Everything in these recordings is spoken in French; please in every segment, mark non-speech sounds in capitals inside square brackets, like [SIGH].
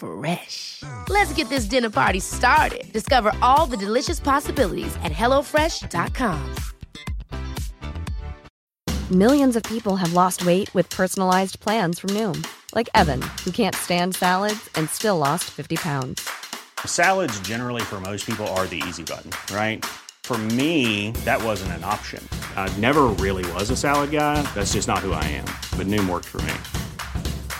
Fresh. Let's get this dinner party started. Discover all the delicious possibilities at hellofresh.com. Millions of people have lost weight with personalized plans from Noom, like Evan, who can't stand salads and still lost 50 pounds. Salads, generally, for most people, are the easy button, right? For me, that wasn't an option. I never really was a salad guy. That's just not who I am. But Noom worked for me.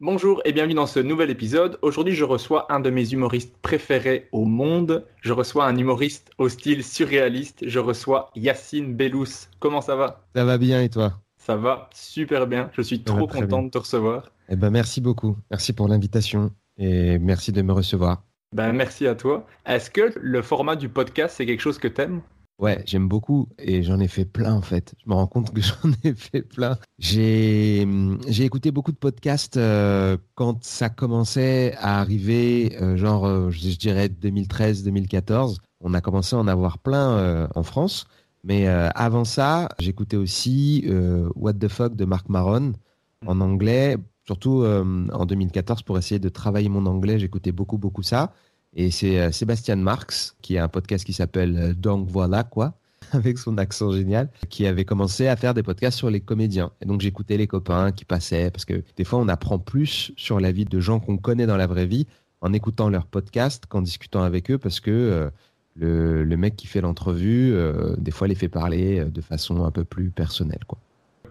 Bonjour et bienvenue dans ce nouvel épisode. Aujourd'hui, je reçois un de mes humoristes préférés au monde. Je reçois un humoriste au style surréaliste. Je reçois Yacine Bellous. Comment ça va? Ça va bien et toi? Ça va super bien. Je suis Ça trop content de te recevoir. Eh ben merci beaucoup. Merci pour l'invitation et merci de me recevoir. Ben, merci à toi. Est-ce que le format du podcast, c'est quelque chose que t'aimes? Ouais, j'aime beaucoup et j'en ai fait plein en fait. Je me rends compte que [LAUGHS] j'en ai fait plein. J'ai hum, écouté beaucoup de podcasts euh, quand ça commençait à arriver, euh, genre euh, je, je dirais 2013-2014. On a commencé à en avoir plein en France. Mais avant ça, j'écoutais aussi What the fuck de Marc Maron en anglais, surtout en 2014 pour essayer de travailler mon anglais. J'écoutais beaucoup, beaucoup ça. Et c'est euh, Sébastien Marx, qui a un podcast qui s'appelle euh, Donc voilà quoi, [LAUGHS] avec son accent génial, qui avait commencé à faire des podcasts sur les comédiens. Et donc j'écoutais les copains qui passaient, parce que des fois on apprend plus sur la vie de gens qu'on connaît dans la vraie vie en écoutant leurs podcasts qu'en discutant avec eux, parce que euh, le, le mec qui fait l'entrevue, euh, des fois les fait parler de façon un peu plus personnelle. Quoi.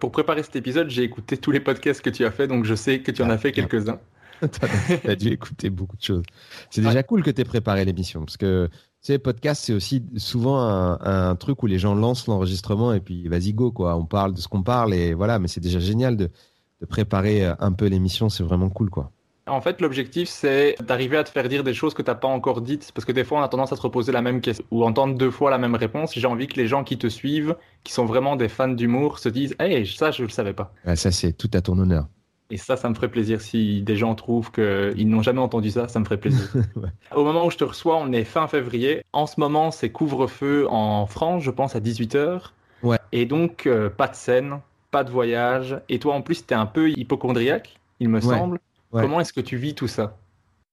Pour préparer cet épisode, j'ai écouté tous les podcasts que tu as fait, donc je sais que tu en Ah, as fait quelques-uns. [LAUGHS] Tu as dû écouter beaucoup de choses. C'est déjà cool que tu aies préparé l'émission parce que tu sais, podcast, c'est aussi souvent un, un truc où les gens lancent l'enregistrement et puis vas-y, go, quoi. On parle de ce qu'on parle et voilà, mais c'est déjà génial de, de préparer euh, un peu l'émission, c'est vraiment cool, quoi. En fait, l'objectif, c'est d'arriver à te faire dire des choses que tu n'as pas encore dites. Parce que des fois, on a tendance à te reposer la même question ou entendre deux fois la même réponse. J'ai envie que les gens qui te suivent, qui sont vraiment des fans d'humour, se disent Hey, ça, je ne le savais pas. Ça, c'est tout à ton honneur. Et ça, ça me ferait plaisir. Si des gens trouvent qu'ils n'ont jamais entendu ça, ça me ferait plaisir. [LAUGHS] Ouais. Au moment où je te reçois, on est fin février. En ce moment, c'est couvre-feu en France, je pense, à 18h. Ouais. Et donc, euh, pas de scène, pas de voyage. Et toi, en plus, tu es un peu hypochondriaque, il me Ouais. semble. Ouais. Comment est-ce que tu vis tout ça?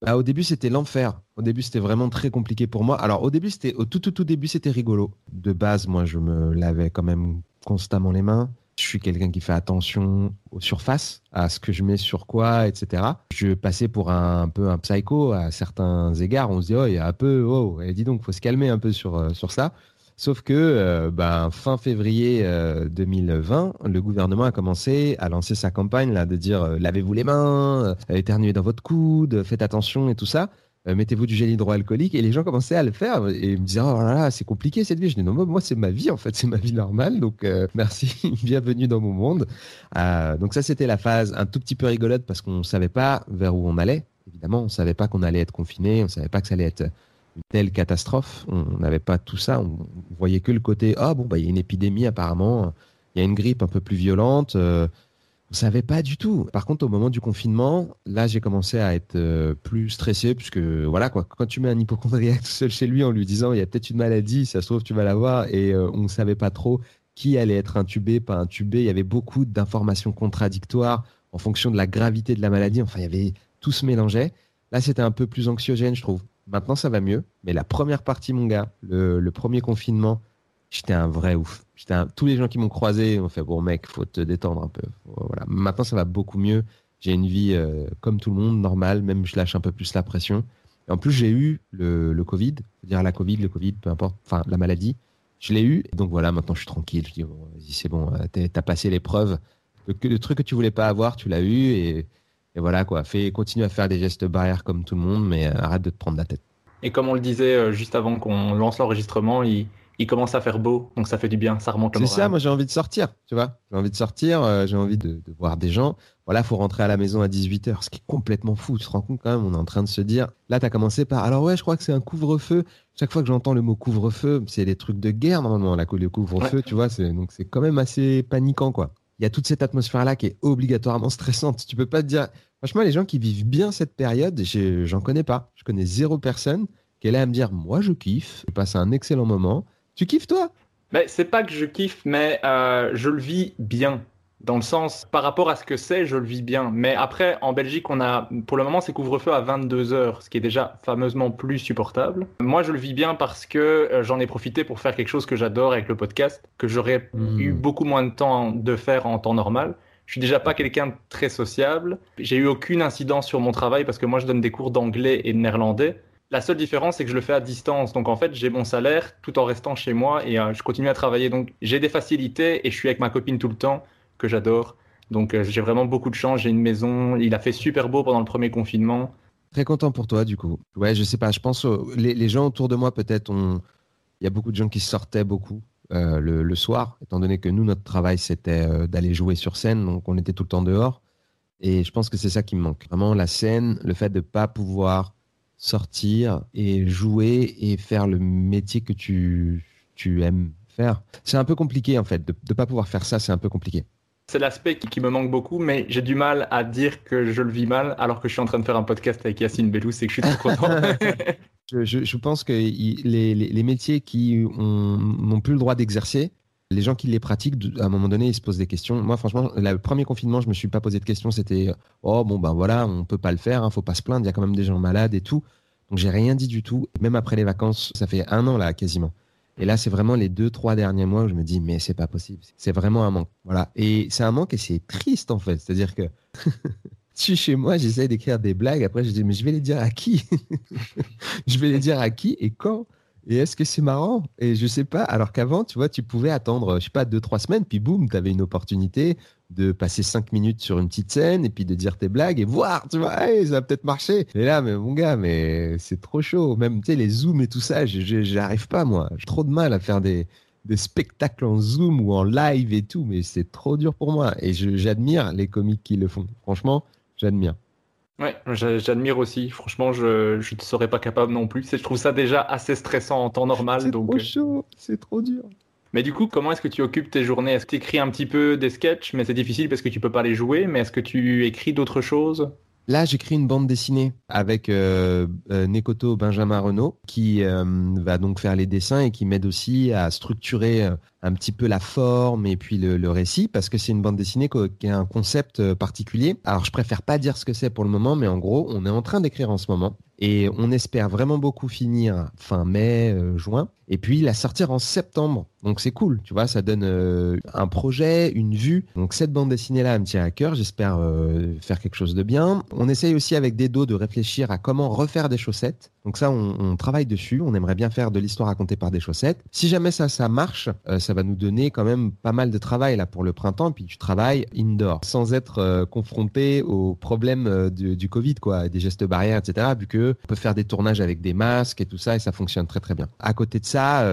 Bah, au début, c'était l'enfer. Au début, c'était vraiment très compliqué pour moi. Alors, au début, c'était au tout, tout, tout début, c'était rigolo. De base, moi, je me lavais quand même constamment les mains. Je suis quelqu'un qui fait attention aux surfaces, à ce que je mets sur quoi, etc. Je passais pour un, peu un psycho à certains égards. On se dit, oh, il y a un peu, oh, dis donc, faut se calmer un peu sur, euh, sur ça. Sauf que euh, ben, fin février euh, 2020, le gouvernement a commencé à lancer sa campagne là, de dire euh, lavez-vous les mains, euh, éternuez dans votre coude, faites attention et tout ça. Euh, mettez-vous du gel hydroalcoolique. Et les gens commençaient à le faire et me disaient oh là là c'est compliqué cette vie. Je dis non moi, c'est ma vie en fait. C'est ma vie normale. Donc euh, [LAUGHS] merci. Bienvenue dans mon monde. Euh, donc ça c'était la phase un tout petit peu rigolote parce qu'on savait pas vers où on allait. Évidemment on savait pas qu'on allait être confiné. On savait pas que ça allait être une telle catastrophe. On n'avait pas tout ça. On, voyait que le côté ah bon bah il y a une épidémie apparemment. Il y a une grippe un peu plus violente on savait pas du tout. Par contre, au moment du confinement, là, j'ai commencé à être euh, plus stressé, puisque voilà, quoi, quand tu mets un hypochondriaque [LAUGHS] tout seul chez lui en lui disant il y a peut-être une maladie, ça se trouve, tu vas l'avoir, et euh, on ne savait pas trop qui allait être intubé, pas intubé. Il y avait beaucoup d'informations contradictoires en fonction de la gravité de la maladie. Enfin, il y avait tout se mélangeait. Là, c'était un peu plus anxiogène, je trouve. Maintenant, ça va mieux. Mais la première partie, mon gars, le, le premier confinement, j'étais un vrai ouf. Tous les gens qui m'ont croisé ont fait bon mec, faut te détendre un peu. Voilà. Maintenant, ça va beaucoup mieux. J'ai une vie euh, comme tout le monde, normale. Même je lâche un peu plus la pression. En plus, j'ai eu le, Covid, c'est-à-dire la Covid, le Covid, peu importe, enfin la maladie. Je l'ai eu. Donc voilà, maintenant je suis tranquille. Je dis bon, c'est bon, euh, t'as passé l'épreuve. Le, truc que tu voulais pas avoir, tu l'as eu et, voilà quoi. Fais, continue à faire des gestes barrières comme tout le monde, mais euh, arrête de te prendre la tête. Et comme on le disait juste avant qu'on lance l'enregistrement, il, il commence à faire beau, donc ça fait du bien, ça remonte le C'est moral. ça, moi j'ai envie de sortir, tu vois. J'ai envie de sortir, euh, j'ai envie de, de voir des gens. Voilà, faut rentrer à la maison à 18h, ce qui est complètement fou. Tu te rends compte quand même, on est en train de se dire. Là, tu as commencé par. Alors, ouais, je crois que c'est un couvre-feu. Chaque fois que j'entends le mot couvre-feu, c'est des trucs de guerre normalement, là, le couvre-feu, tu vois. c'est- Donc, c'est quand même assez paniquant, quoi. Il y a toute cette atmosphère-là qui est obligatoirement stressante. Tu peux pas te dire. Franchement, les gens qui vivent bien cette période, j'en connais pas. Je connais zéro personne qui est là à me dire Moi, je kiffe, je passe un excellent moment. Tu kiffes, toi? Mais c'est pas que je kiffe, mais euh, je le vis bien. Dans le sens, par rapport à ce que c'est, je le vis bien. Mais après, en Belgique, on a, pour le moment, c'est couvre-feu à 22 heures, ce qui est déjà fameusement plus supportable. Moi, je le vis bien parce que euh, j'en ai profité pour faire quelque chose que j'adore avec le podcast, que j'aurais Hmm. eu beaucoup moins de temps de faire en temps normal. Je suis déjà pas quelqu'un de très sociable. J'ai eu aucune incidence sur mon travail parce que moi, je donne des cours d'anglais et de néerlandais. La seule différence, c'est que je le fais à distance. Donc en fait, j'ai mon salaire tout en restant chez moi et euh, je continue à travailler. Donc j'ai des facilités et je suis avec ma copine tout le temps, que j'adore. Donc euh, j'ai vraiment beaucoup de chance. J'ai une maison. Il a fait super beau pendant le premier confinement. Très content pour toi, du coup. Ouais, je sais pas, je pense aux- les, gens autour de moi, peut-être, ont... il y a beaucoup de gens qui sortaient beaucoup euh, le, le soir, étant donné que nous, notre travail, c'était d'aller jouer sur scène, donc on était tout le temps dehors. Et je pense que c'est ça qui me manque. Vraiment, la scène, le fait de pas pouvoir sortir et jouer et faire le métier que tu, tu aimes faire. C'est un peu compliqué, en fait. De ne pas pouvoir faire ça, c'est un peu compliqué. C'est l'aspect qui, qui me manque beaucoup, mais j'ai du mal à dire que je le vis mal alors que je suis en train de faire un podcast avec Yacine Bellous et que je suis trop content. [LAUGHS] Je, je- je pense que les, les- les métiers qui ont- n'ont plus le droit d'exercer, les gens qui les pratiquent, à un moment donné, ils se posent des questions. Moi, franchement, le premier confinement, je me suis pas posé de questions. C'était oh bon ben voilà, on peut pas le faire, hein, faut pas se plaindre. Il y a quand même des gens malades et tout. Donc j'ai rien dit du tout. Même après les vacances, ça fait un an là quasiment. Et là, c'est vraiment les deux trois derniers mois où je me dis mais c'est pas possible. C'est vraiment un manque. Voilà. Et c'est un manque et c'est triste en fait. C'est-à-dire que [LAUGHS] je suis chez moi, j'essaie d'écrire des blagues. Après, je dis mais je vais les dire à qui? [LAUGHS] Je vais les dire à qui et quand? Et est-ce que c'est marrant? Et je sais pas. Alors qu'avant, tu vois, tu pouvais attendre, je sais pas, deux, trois semaines, puis boum, tu avais une opportunité de passer cinq minutes sur une petite scène et puis de dire tes blagues et voir, tu vois, ça va peut-être marcher. Et là, mais mon gars, mais c'est trop chaud. Même, tu sais, les zooms et tout ça, j'arrive pas, moi. J'ai trop de mal à faire des, des spectacles en zoom ou en live et tout, mais c'est trop dur pour moi. Et j'admire les comiques qui le font. Franchement, j'admire. Ouais, j'a- j'admire aussi. Franchement, je je ne serais pas capable non plus. Je trouve ça déjà assez stressant en temps normal. C'est donc, trop euh, chaud, c'est trop dur. Mais du coup, comment est-ce que tu occupes tes journées? Est-ce que tu écris un petit peu des sketchs, mais c'est difficile parce que tu peux pas les jouer, mais est-ce que tu écris d'autres choses? Là, j'écris une bande dessinée avec euh, euh, Nekoto Benjamin Renault, qui euh, va donc faire les dessins et qui m'aide aussi à structurer euh, un petit peu la forme et puis le, le récit, parce que c'est une bande dessinée qui a un concept particulier. Alors, je préfère pas dire ce que c'est pour le moment, mais en gros, on est en train d'écrire en ce moment et on espère vraiment beaucoup finir fin mai, juin, et puis la sortir en septembre. Donc c'est cool, tu vois, ça donne euh, un projet, une vue. Donc cette bande dessinée-là, me tient à cœur, j'espère euh, faire quelque chose de bien. On essaye aussi avec des dos de réfléchir à comment refaire des chaussettes. Donc ça, on, travaille dessus, on aimerait bien faire de l'histoire racontée par des chaussettes. Si jamais ça, ça marche, euh, ça va nous donner quand même pas mal de travail là pour le printemps, puis tu travailles indoor, sans être confronté aux problèmes du, Covid, quoi, des gestes barrières, etc., vu que on peut faire des tournages avec des masques et tout ça, et ça fonctionne très très bien. À côté de ça,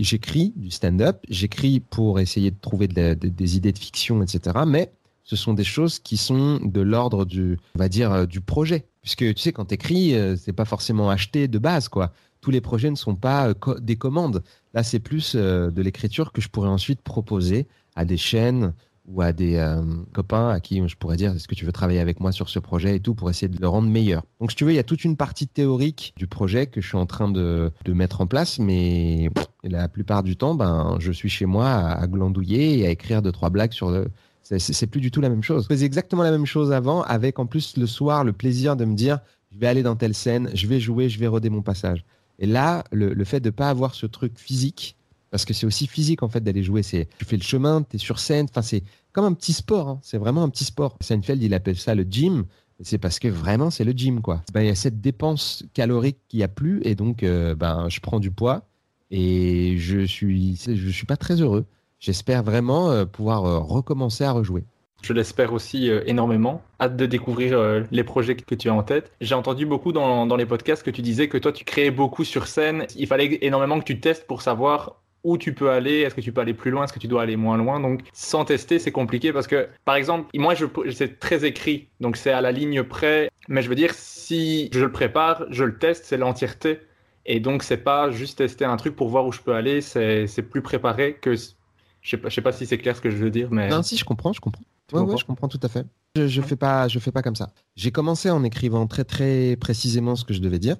j'écris du stand-up, j'écris pour essayer de trouver des idées de fiction, etc., mais ce sont des choses qui sont de l'ordre du, on va dire, euh, du projet. Puisque tu sais, quand tu écris, c'est pas forcément acheté de base, quoi. Tous les projets ne sont pas euh, des commandes. Là, c'est plus euh, de l'écriture que je pourrais ensuite proposer à des chaînes ou à des euh, copains à qui je pourrais dire est-ce que tu veux travailler avec moi sur ce projet et tout pour essayer de le rendre meilleur? Donc si tu veux, il y a toute une partie théorique du projet que je suis en train de, de mettre en place, mais la plupart du temps, ben, je suis chez moi à, glandouiller et à écrire deux, trois blagues sur le... C'est plus du tout la même chose. Je faisais exactement la même chose avant, avec en plus le soir le plaisir de me dire je vais aller dans telle scène, je vais jouer, je vais roder mon passage. Et là, le, le fait de pas avoir ce truc physique, parce que c'est aussi physique en fait d'aller jouer, c'est tu fais le chemin, tu es sur scène, enfin c'est comme un petit sport, hein. c'est vraiment un petit sport. Seinfeld, il appelle ça le gym, c'est parce que vraiment c'est le gym quoi. Ben, il y a cette dépense calorique qui a plus et donc euh, ben je prends du poids et je suis je suis pas très heureux. J'espère vraiment euh, pouvoir euh, recommencer à rejouer. Je l'espère aussi énormément. Hâte de découvrir les projets que tu as en tête. J'ai entendu beaucoup dans les podcasts que tu disais que toi tu créais beaucoup sur scène. Il fallait énormément que tu testes pour savoir où tu peux aller, est-ce que tu peux aller plus loin, est-ce que tu dois aller moins loin. Donc sans tester, c'est compliqué parce que, par exemple, moi, je, c'est très écrit, donc c'est à la ligne près. Mais je veux dire, si je le prépare, je le teste, c'est l'entièreté. Et donc c'est pas juste tester un truc pour voir où je peux aller, c'est, plus préparé que... Je sais pas, je sais pas si c'est clair ce que je veux dire, mais... Non, si, je comprends, je comprends. Ouais, je comprends tout à fait. Je, je fais pas, je fais pas comme ça. J'ai commencé en écrivant très très précisément ce que je devais dire.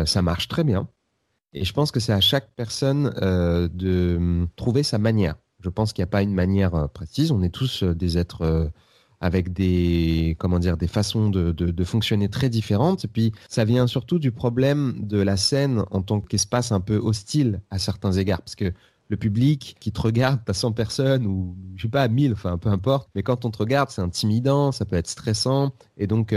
Euh, ça marche très bien. Et je pense que c'est à chaque personne euh, de hum, trouver sa manière. Je pense qu'il n'y a pas une manière euh, précise. On est tous euh, des êtres avec des comment dire des façons de, fonctionner très différentes. Et puis ça vient surtout du problème de la scène en tant qu'espace un peu hostile à certains égards, parce que le public qui te regarde, t'as 100 personnes ou je sais pas 1000, enfin peu importe. Mais quand on te regarde, c'est intimidant, ça peut être stressant, et donc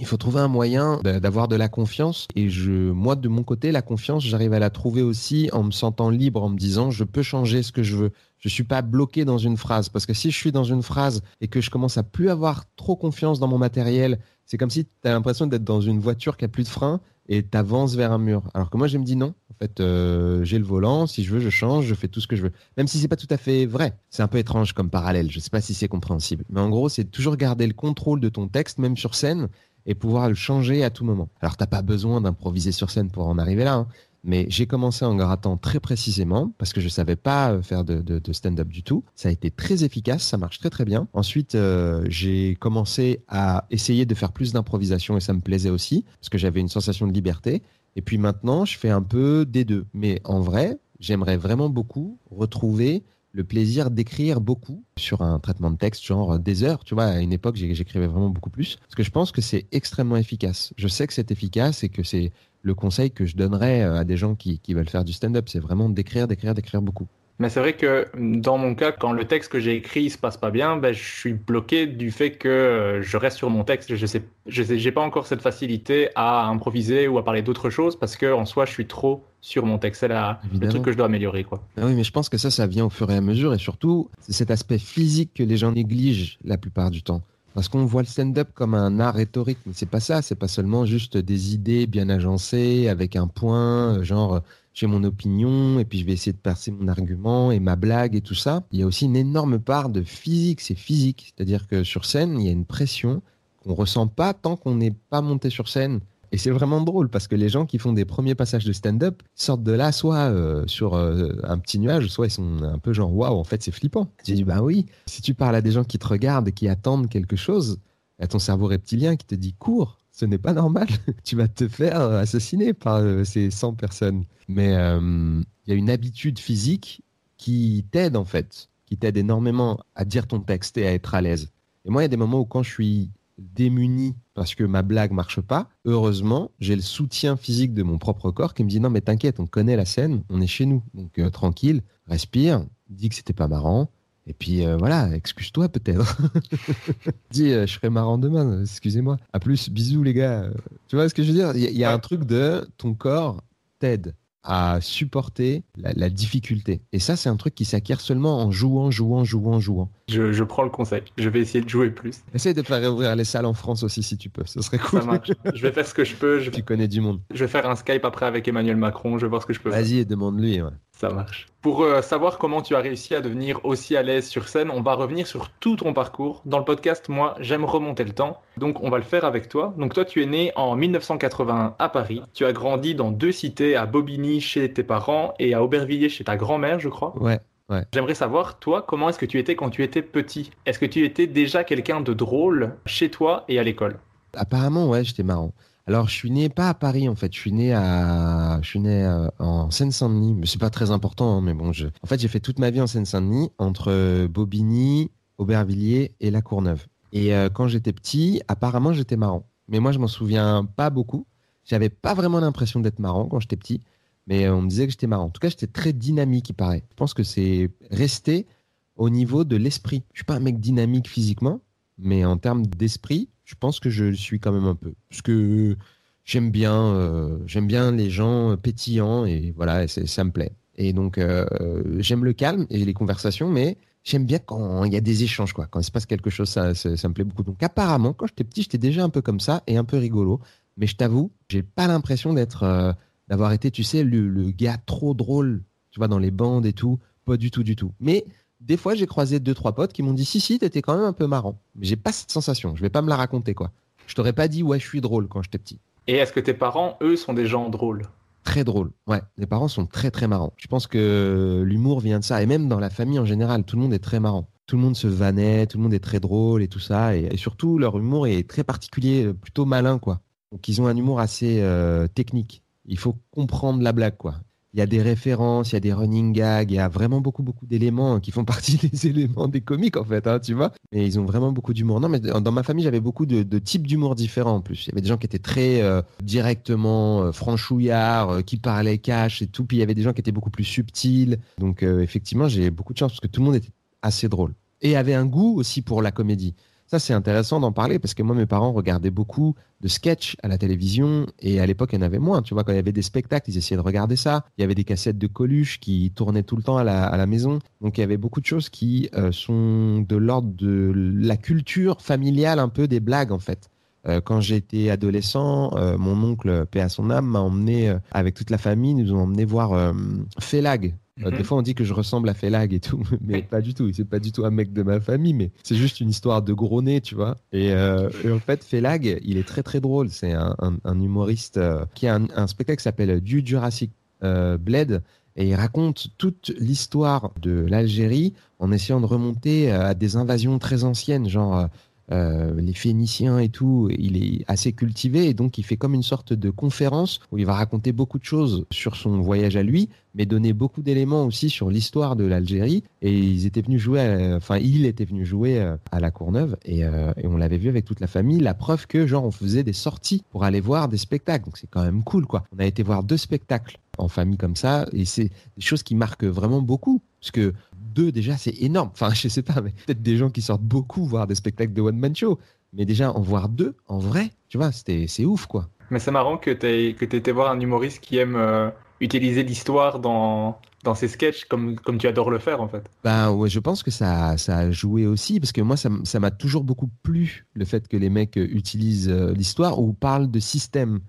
il faut trouver un moyen d'avoir de la confiance. Et je, moi, de mon côté, la confiance, j'arrive à la trouver aussi en me sentant libre, en me disant, je peux changer ce que je veux. Je suis pas bloqué dans une phrase. Parce que si je suis dans une phrase et que je commence à plus avoir trop confiance dans mon matériel, c'est comme si tu as l'impression d'être dans une voiture qui a plus de frein et tu avances vers un mur. Alors que moi, je me dis non. En fait, euh, j'ai le volant. Si je veux, je change. Je fais tout ce que je veux. Même si c'est pas tout à fait vrai. C'est un peu étrange comme parallèle. Je sais pas si c'est compréhensible. Mais en gros, c'est toujours garder le contrôle de ton texte, même sur scène, et pouvoir le changer à tout moment. Alors, t'as pas besoin d'improviser sur scène pour en arriver là, hein. mais j'ai commencé en grattant très précisément parce que je savais pas euh, faire de, de, stand-up du tout. Ça a été très efficace, ça marche très très bien. Ensuite, euh, j'ai commencé à essayer de faire plus d'improvisation et ça me plaisait aussi parce que j'avais une sensation de liberté. Et puis maintenant, je fais un peu des deux. Mais en vrai, j'aimerais vraiment beaucoup retrouver le plaisir d'écrire beaucoup sur un traitement de texte, genre des heures. Tu vois, à une époque, j'écrivais vraiment beaucoup plus. Parce que je pense que c'est extrêmement efficace. Je sais que c'est efficace et que c'est le conseil que je donnerais à des gens qui, qui veulent faire du stand-up. C'est vraiment d'écrire, d'écrire, d'écrire beaucoup. Mais c'est vrai que dans mon cas, quand le texte que j'ai écrit se passe pas bien, ben, je suis bloqué du fait que euh, je reste sur mon texte. Je sais, je sais, j'ai pas encore cette facilité à improviser ou à parler d'autres choses parce que en soi, je suis trop sur mon texte. C'est le truc que je dois améliorer, quoi. Ah oui, mais je pense que ça, ça vient au fur et à mesure et surtout, c'est cet aspect physique que les gens négligent la plupart du temps. Parce qu'on voit le stand-up comme un art rhétorique, mais c'est pas ça. C'est pas seulement juste des idées bien agencées avec un point, genre j'ai mon opinion et puis je vais essayer de passer mon argument et ma blague et tout ça. Il y a aussi une énorme part de physique, c'est physique. C'est-à-dire que sur scène, il y a une pression qu'on ressent pas tant qu'on n'est pas monté sur scène. Et c'est vraiment drôle parce que les gens qui font des premiers passages de stand-up sortent de là soit euh, sur euh, un petit nuage, soit ils sont un peu genre waouh, en fait c'est flippant. J'ai dit bah oui, si tu parles à des gens qui te regardent et qui attendent quelque chose, y a ton cerveau reptilien qui te dit cours, ce n'est pas normal. [LAUGHS] tu vas te faire assassiner par euh, ces 100 personnes. Mais euh, il y a une habitude physique qui t'aide en fait, qui t'aide énormément à dire ton texte et à être à l'aise. Et moi, il y a des moments où quand je suis démuni parce que ma blague marche pas, heureusement, j'ai le soutien physique de mon propre corps qui me dit non mais t'inquiète, on connaît la scène, on est chez nous. Donc euh, tranquille, respire, dis que c'était pas marrant, et puis euh, voilà, excuse-toi peut-être. [LAUGHS] Dis, euh, je serai marrant demain, excusez-moi. À plus, bisous les gars. Tu vois ce que je veux dire? Il y, a un truc de ton corps t'aide à supporter la, difficulté. Et ça, c'est un truc qui s'acquiert seulement en jouant, jouant, jouant, jouant. Je, prends le conseil. Je vais essayer de jouer plus. Essaye de faire réouvrir les salles en France aussi si tu peux. Ce serait cool. Ça marche. Je vais faire ce que je peux. Je... Tu connais du monde. Je vais faire un Skype après avec Emmanuel Macron. Je vais voir ce que je peux Vas-y demande-lui. Ouais. Ça marche. Pour euh, savoir comment tu as réussi à devenir aussi à l'aise sur scène, on va revenir sur tout ton parcours. Dans le podcast, moi, j'aime remonter le temps. Donc, on va le faire avec toi. Donc, toi, tu es né en 1981 à Paris. Tu as grandi dans deux cités, à Bobigny chez tes parents et à Aubervilliers chez ta grand-mère, je crois. Ouais. Ouais. J'aimerais savoir, toi, comment est-ce que tu étais quand tu étais petit? Est-ce que tu étais déjà quelqu'un de drôle chez toi et à l'école? Apparemment, ouais, j'étais marrant. Alors, je suis né pas à Paris en fait. Je suis né à, je suis né euh, en Seine-Saint-Denis. Mais c'est pas très important, hein, mais bon, je. En fait, j'ai fait toute ma vie en Seine-Saint-Denis entre Bobigny, Aubervilliers et La Courneuve. Et euh, quand j'étais petit, apparemment, j'étais marrant. mais moi je m'en souviens pas beaucoup. J'avais pas vraiment l'impression d'être marrant quand j'étais petit, mais on me disait que j'étais marrant. En tout cas, j'étais très dynamique, il paraît. Je pense que c'est resté au niveau de l'esprit. Je suis pas un mec dynamique physiquement, mais en termes d'esprit, je pense que je le suis quand même un peu. Parce que j'aime bien, euh, bien les gens pétillants et voilà, ça me plaît. Et donc, euh, j'aime le calme et les conversations, mais j'aime bien quand il y a des échanges, quoi. Quand il se passe quelque chose, ça, ça, me plaît beaucoup. Donc, apparemment, quand j'étais petit, j'étais déjà un peu comme ça et un peu rigolo. Mais je t'avoue, j'ai pas l'impression d'être, euh, d'avoir été, tu sais, le, le, gars trop drôle, tu vois, dans les bandes et tout. Pas du tout, du tout. Mais des fois, j'ai croisé deux, trois potes qui m'ont dit si, si, t'étais quand même un peu marrant. Mais j'ai pas cette sensation. Je vais pas me la raconter, quoi. Je t'aurais pas dit, ouais, je suis drôle quand j'étais petit. Et est-ce que tes parents, eux, sont des gens drôles? Très drôles. Ouais, les parents sont très, très marrants. Je pense que l'humour vient de ça. Et même dans la famille en général, tout le monde est très marrant. Tout le monde se vannait, tout le monde est très drôle et tout ça. Et, surtout, leur humour est très particulier, plutôt malin, quoi. Donc, ils ont un humour assez euh, technique. Il faut comprendre la blague, quoi il y a des références, il y a des running gags, il y a vraiment beaucoup, beaucoup d'éléments qui font [LAUGHS] partie des éléments des comiques, en fait, hein, tu vois. Mais ils ont vraiment beaucoup d'humour. Non, mais dans ma famille, j'avais beaucoup de, types d'humour différents, en plus. Il y avait des gens qui étaient très euh, directement euh, franchouillards, euh, qui parlaient cash et tout. Puis il y avait des gens qui étaient beaucoup plus subtils. Donc, effectivement, j'ai beaucoup de chance parce que tout le monde était assez drôle. Et avait un goût aussi pour la comédie. Ça, c'est intéressant d'en parler parce que moi, mes parents regardaient beaucoup de sketchs à la télévision et à l'époque, il y en avait moins. Tu vois, quand il y avait des spectacles, ils essayaient de regarder ça. Il y avait des cassettes de Coluche qui tournaient tout le temps à la, maison. Donc, il y avait beaucoup de choses qui euh, sont de l'ordre de la culture familiale, un peu des blagues, en fait. Euh, quand j'étais adolescent, euh, mon oncle, paix à son âme, m'a emmené avec toute la famille, nous ont emmené voir Félag, euh, des mhm. fois, on dit que je ressemble à Félag et tout, [LAUGHS] mais pas du tout. C'est pas du tout un mec de ma famille, mais c'est juste une histoire de gros nez, tu vois. Et, euh, en fait, Félag, il est très très drôle. C'est un, humoriste euh, qui a un, spectacle qui s'appelle Du Jurassic Blade. Et il raconte toute l'histoire de l'Algérie en essayant de remonter à des invasions très anciennes, genre euh, les Phéniciens et tout, il est assez cultivé et donc il fait comme une sorte de conférence où il va raconter beaucoup de choses sur son voyage à lui, mais donner beaucoup d'éléments aussi sur l'histoire de l'Algérie. Et ils étaient venus jouer, enfin il était venu jouer euh, à la Courneuve et, euh, et on l'avait vu avec toute la famille. La preuve que genre on faisait des sorties pour aller voir des spectacles, donc c'est quand même cool quoi. On a été voir deux spectacles en famille comme ça et c'est des choses qui marquent vraiment beaucoup parce que deux, déjà, c'est énorme. Enfin, [LAUGHS] je sais pas, mais peut-être des gens qui sortent beaucoup voir des spectacles de one-man show. Mais déjà, en voir deux, en vrai, tu vois, c'est ouf, quoi. Mais c'est marrant que tu aies été voir un humoriste qui aime euh, utiliser l'histoire dans, dans ses sketchs comme, comme tu adores le faire, en fait. Ben ouais, je pense que ça, ça a joué aussi, parce que moi, ça m'a toujours beaucoup plu, le fait que les mecs euh, utilisent euh, l'histoire ou parlent de système.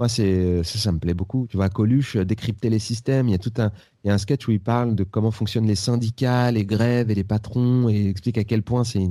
Moi, c'est ça, ça me plaît beaucoup. Tu vois, Coluche, décrypter les systèmes. Il y a tout un, il y a un sketch où il parle de comment fonctionnent les syndicats, les grèves et les patrons, et il explique à quel point c'est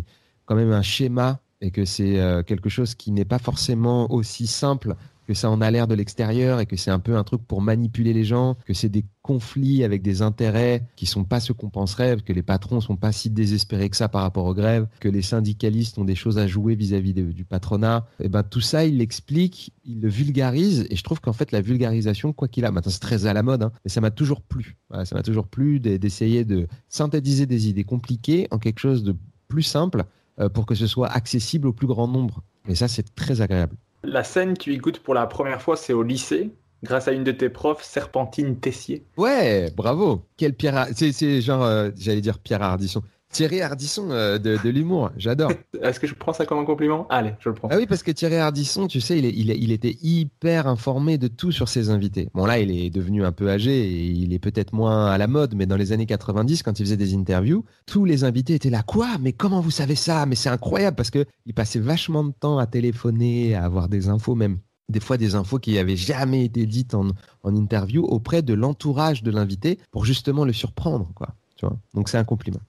quand même un schéma et que c'est euh, quelque chose qui n'est pas forcément aussi simple que ça en a l'air de l'extérieur et que c'est un peu un truc pour manipuler les gens, que c'est des conflits avec des intérêts qui sont pas ceux qu'on penserait, que les patrons sont pas si désespérés que ça par rapport aux grèves, que les syndicalistes ont des choses à jouer vis-à-vis du patronat. Et ben tout ça, il l'explique, il le vulgarise et je trouve qu'en fait la vulgarisation, quoi qu'il a, maintenant c'est très à la mode, hein, mais ça m'a toujours plu. ça m'a toujours plu d'essayer de synthétiser des idées compliquées en quelque chose de plus simple euh, pour que ce soit accessible au plus grand nombre. Et ça, c'est très agréable. La scène que tu écoutes pour la première fois, c'est au lycée, grâce à une de tes profs, Serpentine Tessier. Ouais, bravo. Quel Pierre, c'est genre, euh, j'allais dire Pierre Ardisson. Thierry Ardisson euh, de, l'humour, j'adore. [LAUGHS] Est-ce que je prends ça comme un compliment? Allez, je le prends. Ah oui, parce que Thierry Ardisson, tu sais, il, il, était hyper informé de tout sur ses invités. Bon, là, il est devenu un peu âgé et il est peut-être moins à la mode, mais dans les années 90, quand il faisait des interviews, tous les invités étaient là. Quoi? Mais comment vous savez ça? Mais c'est incroyable parce qu'il passait vachement de temps à téléphoner, à avoir des infos même des fois des infos qui n'avaient jamais été dites en, en interview auprès de l'entourage de l'invité pour justement le surprendre. Quoi, tu vois? Donc c'est un compliment.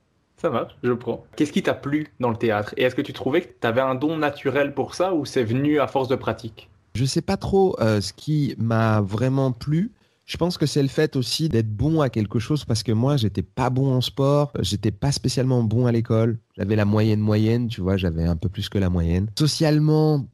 Ça marche, je prends. Qu'est-ce qui t'a plu dans le théâtre? Et est-ce que tu trouvais que tu avais un don naturel pour ça ou c'est venu à force de pratique? Je sais pas trop euh, ce qui m'a vraiment plu. Je pense que c'est le fait aussi d'être bon à quelque chose parce que moi, j'étais pas bon en sport, j'étais pas spécialement bon à l'école. J'avais la moyenne moyenne, tu vois, j'avais un peu plus que la moyenne. Socialement,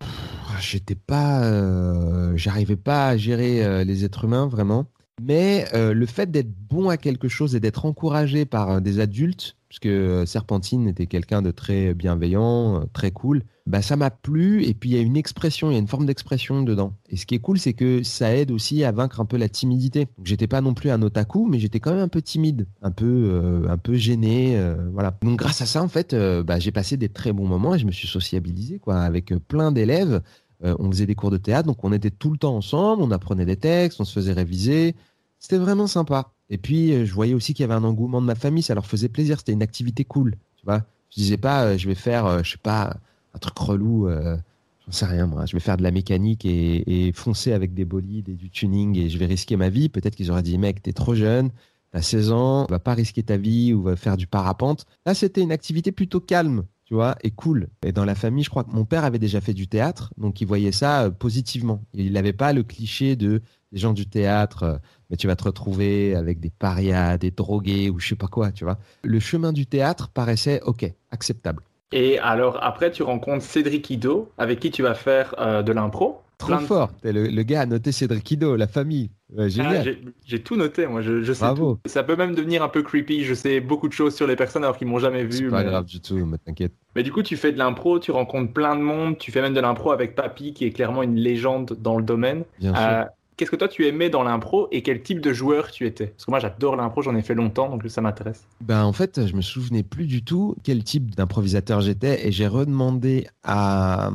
j'étais pas, euh, j'arrivais pas à gérer euh, les êtres humains vraiment. Mais le fait d'être bon à quelque chose et d'être encouragé par des adultes, parce que Serpentine était quelqu'un de très bienveillant, très cool. Bah, ça m'a plu, et puis il y a une expression, il y a une forme d'expression dedans. Et ce qui est cool, c'est que ça aide aussi à vaincre un peu la timidité. J'étais pas non plus un otaku, mais j'étais quand même un peu timide, un peu, un peu gêné, voilà. Donc grâce à ça, en fait, bah, j'ai passé des très bons moments et je me suis sociabilisé, quoi, avec plein d'élèves. on faisait des cours de théâtre, donc on était tout le temps ensemble, on apprenait des textes, on se faisait réviser. C'était vraiment sympa. Et puis, euh, je voyais aussi qu'il y avait un engouement de ma famille, ça leur faisait plaisir, c'était une activité cool, tu vois. Je disais pas, euh, je vais faire, euh, je sais pas, un truc relou, j'en sais rien moi, je vais faire de la mécanique et, foncer avec des bolides et du tuning et je vais risquer ma vie. Peut-être qu'ils auraient dit, mec, t'es trop jeune, t'as 16 ans, va pas risquer ta vie ou va faire du parapente. Là, c'était une activité plutôt calme, tu vois, et cool. Et dans la famille, je crois que mon père avait déjà fait du théâtre, donc il voyait ça positivement. Il n'avait pas le cliché de des gens du théâtre mais tu vas te retrouver avec des parias, des drogués ou je sais pas quoi, tu vois. Le chemin du théâtre paraissait ok, acceptable. Et alors après, tu rencontres Cédric Ido, avec qui tu vas faire euh, de l'impro. Trop fort. Le, gars a noté Cédric Ido, la famille. Ah, j'ai tout noté, moi. Je, sais Tout. Ça peut même devenir un peu creepy. Je sais beaucoup de choses sur les personnes alors qu'ils m'ont jamais vu. C'est pas grave du tout, mais t'inquiète. Mais du coup, tu fais de l'impro, tu rencontres plein de monde, tu fais même de l'impro avec Papy, qui est clairement une légende dans le domaine. Bien euh, Qu'est-ce que toi tu aimais dans l'impro et quel type de joueur tu étais? Parce que moi j'adore l'impro, j'en ai fait longtemps donc ça m'intéresse. Ben en fait, je me souvenais plus du tout quel type d'improvisateur j'étais et j'ai redemandé à,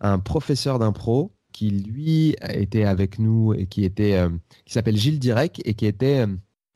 un professeur d'impro qui lui était avec nous et qui était euh, qui s'appelle Gilles Direct et qui était euh,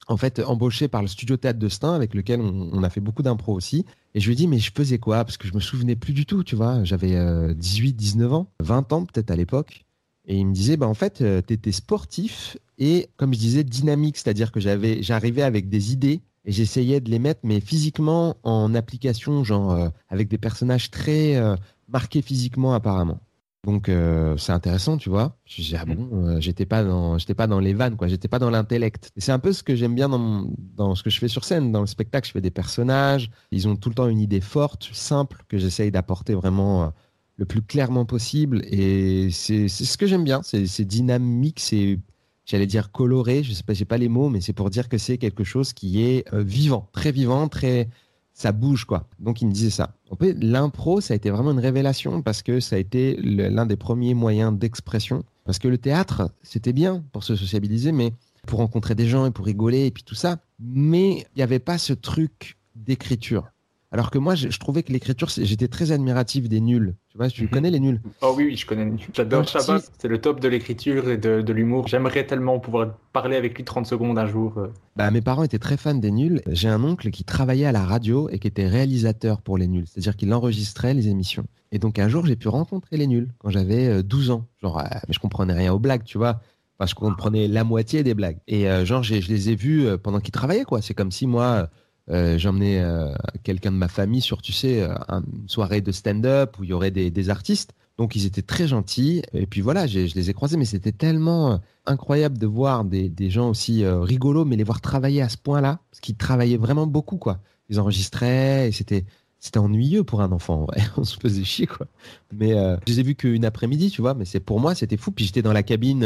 en fait embauché par le studio théâtre de Stein avec lequel on, a fait beaucoup d'impro aussi. Et je lui dit mais je faisais quoi? Parce que je me souvenais plus du tout, tu vois. J'avais 18, euh, 19 ans, 20 ans peut-être à l'époque. Et il me disait, bah, en fait, euh, tu étais sportif et, comme je disais, dynamique, c'est-à-dire que j'avais, j'arrivais avec des idées et j'essayais de les mettre, mais physiquement en application, genre euh, avec des personnages très euh, marqués physiquement apparemment. Donc c'est intéressant, tu vois. Je disais, ah bon, j'étais pas dans, j'étais pas dans les vannes, quoi. J'étais pas dans l'intellect. Et c'est un peu ce que j'aime bien dans, dans ce que je fais sur scène, dans le spectacle. Je fais des personnages. Ils ont tout le temps une idée forte, simple, que j'essaye d'apporter vraiment le plus clairement possible. Et c'est ce que j'aime bien. C'est dynamique, c'est, j'allais dire coloré. Je sais pas, j'ai pas les mots, mais c'est pour dire que c'est quelque chose qui est euh, vivant, très vivant, très, ça bouge quoi. Donc il me disait ça. En fait, l'impro, ça a été vraiment une révélation parce que ça a été l'un des premiers moyens d'expression. Parce que le théâtre, c'était bien pour se sociabiliser, mais pour rencontrer des gens et pour rigoler et puis tout ça. Mais il n'y avait pas ce truc d'écriture. Alors que moi, je, trouvais que l'écriture, j'étais très admiratif des nuls. Tu vois, tu mhm. connais les nuls? Oh oui, oui, je connais les nuls. J'adore Chabat, c'est le top de l'écriture et de, l'humour. J'aimerais tellement pouvoir parler avec lui 30 secondes un jour. Euh. Bah, mes parents étaient très fans des nuls. J'ai un oncle qui travaillait à la radio et qui était réalisateur pour les nuls. C'est-à-dire qu'il enregistrait les émissions. Et donc un jour, j'ai pu rencontrer les nuls quand j'avais 12 euh, ans. Genre, euh, mais je comprenais rien aux blagues, tu vois. Enfin, je comprenais la moitié des blagues. Et genre, je les ai vus pendant qu'ils travaillaient, quoi. C'est comme si moi euh, j'emmenais euh, quelqu'un de ma famille sur, tu sais, euh, une soirée de stand-up où il y aurait des, artistes. Donc ils étaient très gentils. Et puis voilà, je les ai croisés, mais c'était tellement incroyable de voir des, gens aussi rigolos, mais les voir travailler à ce point-là, parce qu'ils travaillaient vraiment beaucoup, quoi. Ils enregistraient et c'était c'était ennuyeux pour un enfant. [LAUGHS] On se faisait chier, quoi. Mais je les ai vus qu'une après-midi, tu vois. Mais c'est pour moi, c'était fou. Puis j'étais dans la cabine,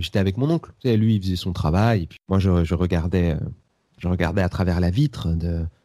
j'étais avec mon oncle. Lui, il faisait son travail. Et puis moi, je, je regardais je regardais à travers la vitre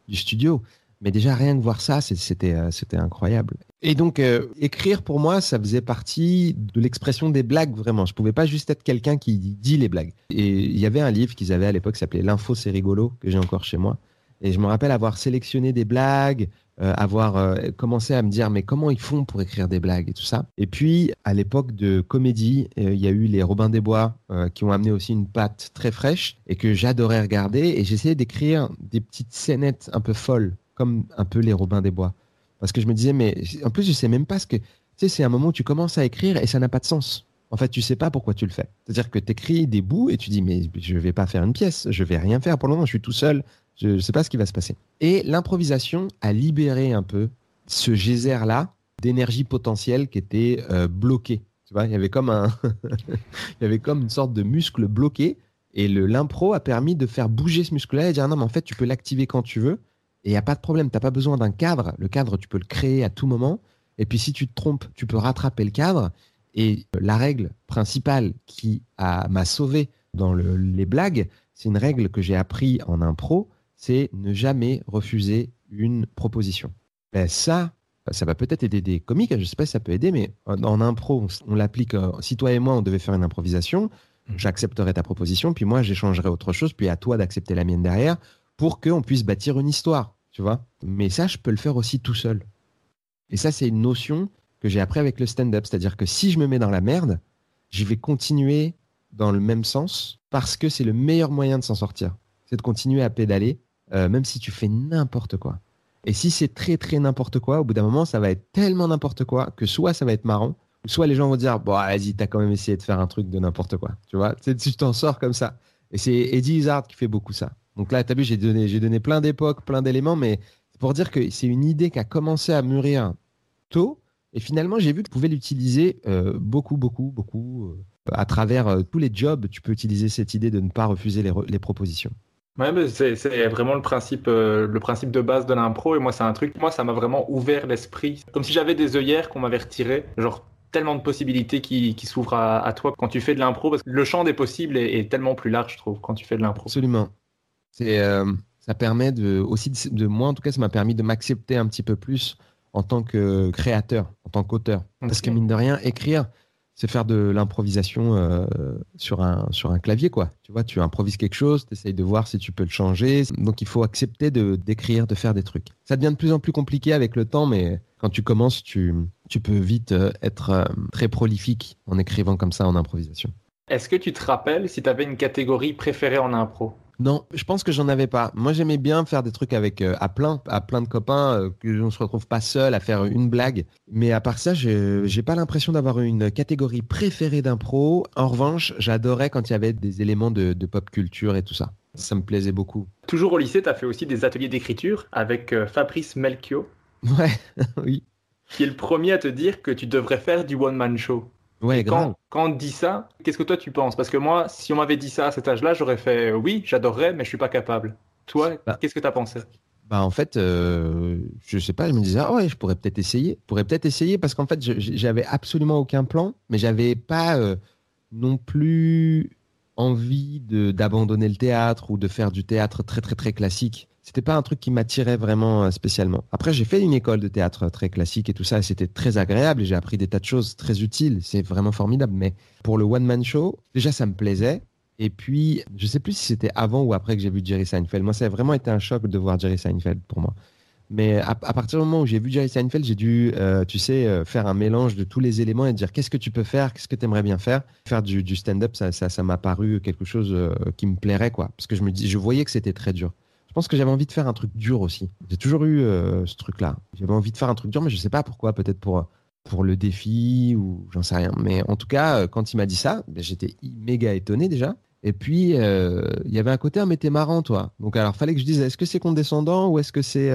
du studio. Mais déjà, rien que voir ça, c'était euh, c'était incroyable. Et donc, euh, écrire pour moi, ça faisait partie de l'expression des blagues, vraiment. Je pouvais pas juste être quelqu'un qui dit les blagues. Et il y avait un livre qu'ils avaient à l'époque qui s'appelait L'info, c'est rigolo, que j'ai encore chez moi. Et je me rappelle avoir sélectionné des blagues, euh, avoir euh, commencé à me dire mais comment ils font pour écrire des blagues et tout ça. Et puis à l'époque de comédie, euh, il y a eu les Robin des Bois qui ont amené aussi une patte très fraîche et que j'adorais regarder et j'essayais d'écrire des petites scénettes un peu folles comme un peu les Robin des Bois parce que je me disais mais en plus je sais même pas ce que tu sais c'est un moment où tu commences à écrire et ça n'a pas de sens. En fait, tu sais pas pourquoi tu le fais. C'est-à-dire que tu écris des bouts et tu dis mais je vais pas faire une pièce, je vais rien faire pour le moment, je suis tout seul je ne sais pas ce qui va se passer. Et l'improvisation a libéré un peu ce geyser-là d'énergie potentielle qui était euh, bloqué. Tu vois, il y avait comme un, [LAUGHS] il y avait comme une sorte de muscle bloqué. Et l'impro a permis de faire bouger ce muscle-là et dire non, mais en fait, tu peux l'activer quand tu veux. Et il n'y a pas de problème. Tu n'as pas besoin d'un cadre. Le cadre, tu peux le créer à tout moment. Et puis, si tu te trompes, tu peux rattraper le cadre. Et la règle principale qui m'a sauvé dans les blagues, c'est une règle que j'ai appris en impro c'est ne jamais refuser une proposition. Ben ça, ça va peut-être aider des comiques, je ne sais pas si ça peut aider, mais en, impro, on, l'applique. Euh, si toi et moi, on devait faire une improvisation, mmh. j'accepterais ta proposition, puis moi, j'échangerais autre chose, puis à toi d'accepter la mienne derrière, pour qu'on puisse bâtir une histoire, tu vois. Mais ça, je peux le faire aussi tout seul. Et ça, c'est une notion que j'ai appris avec le stand-up, c'est-à-dire que si je me mets dans la merde, je vais continuer dans le même sens parce que c'est le meilleur moyen de s'en sortir. C'est de continuer à pédaler, euh, même si tu fais n'importe quoi. Et si c'est très très n'importe quoi, au bout d'un moment, ça va être tellement n'importe quoi que soit ça va être marrant, soit les gens vont dire bon vas-y t'as quand même essayé de faire un truc de n'importe quoi, tu vois, tu t'en sors comme ça. Et c'est Eddie Izzard qui fait beaucoup ça. Donc là, tu as vu, j'ai donné, j'ai donné plein d'époques, plein d'éléments, mais c'est pour dire que c'est une idée qui a commencé à mûrir tôt. Et finalement, j'ai vu que tu pouvais l'utiliser euh, beaucoup, beaucoup, beaucoup. Euh, à travers tous les jobs, tu peux utiliser cette idée de ne pas refuser les propositions. Ouais, c'est vraiment le principe, euh, le principe de base de l'impro. Et moi, c'est un truc, moi, ça m'a vraiment ouvert l'esprit. Comme si j'avais des œillères qu'on m'avait retirées. Genre, tellement de possibilités qui, qui s'ouvrent à, toi quand tu fais de l'impro. Parce que le champ des possibles est, tellement plus large, je trouve, quand tu fais de l'impro. Absolument. C'est, euh, ça permet de, aussi, de, moi, en tout cas, ça m'a permis de m'accepter un petit peu plus en tant que créateur, en tant qu'auteur. Parce que mine de rien, écrire, c'est faire de l'improvisation euh, sur, un, sur un clavier, quoi. Tu vois, tu improvises quelque chose, tu essayes de voir si tu peux le changer. Donc, il faut accepter de, d'écrire, de faire des trucs. Ça devient de plus en plus compliqué avec le temps, mais quand tu commences, tu, tu peux vite euh, être euh, très prolifique en écrivant comme ça en improvisation. Est-ce que tu te rappelles si tu avais une catégorie préférée en impro? Non, je pense que j'en avais pas. Moi, j'aimais bien faire des trucs avec euh, à plein, à plein de copains, euh, que on se retrouve pas seul à faire une blague. Mais à part ça, j'ai pas l'impression d'avoir une catégorie préférée d'impro. En revanche, j'adorais quand il y avait des éléments de, pop culture et tout ça. Ça me plaisait beaucoup. Toujours au lycée, tu as fait aussi des ateliers d'écriture avec euh, Fabrice Melchior. Ouais, [LAUGHS] oui. Qui est le premier à te dire que tu devrais faire du one-man show. Ouais, quand, quand, on te dit ça, qu'est-ce que toi tu penses? Parce que moi, si on m'avait dit ça à cet âge-là, j'aurais fait euh, oui, j'adorerais, mais je suis pas capable. Toi, bah. qu'est-ce que tu as pensé? Bah en fait, euh, je sais pas, je me disais ah ouais, je pourrais peut-être essayer, je pourrais peut-être essayer parce qu'en fait, j'avais absolument aucun plan, mais j'avais pas euh, non plus envie d'abandonner le théâtre ou de faire du théâtre très très très classique c'était pas un truc qui m'attirait vraiment euh, spécialement. Après, j'ai fait une école de théâtre très classique et tout ça, et c'était très agréable et j'ai appris des tas de choses très utiles. C'est vraiment formidable. Mais pour le one man show, déjà, ça me plaisait. Et puis, je sais plus si c'était avant ou après que j'ai vu Jerry Seinfeld. Moi, ça a vraiment été un choc de voir Jerry Seinfeld pour moi. Mais à, partir du moment où j'ai vu Jerry Seinfeld, j'ai dû, euh, tu sais, euh, faire un mélange de tous les éléments et dire qu'est-ce que tu peux faire, qu'est-ce que tu aimerais bien faire? Faire du, stand-up, ça, ça, m'a paru quelque chose qui me plairait, quoi. Parce que je me dis, je voyais que c'était très dur. Je pense que j'avais envie de faire un truc dur aussi. J'ai toujours eu euh, ce truc-là. J'avais envie de faire un truc dur, mais je ne sais pas pourquoi. Peut-être pour, pour le défi ou j'en sais rien. Mais en tout cas, euh, quand il m'a dit ça, ben, j'étais méga étonné déjà. Et puis, euh, il y avait un côté, ah, mais t'es marrant, toi. Donc, alors, fallait que je dise, est-ce que c'est condescendant ou est-ce que c'est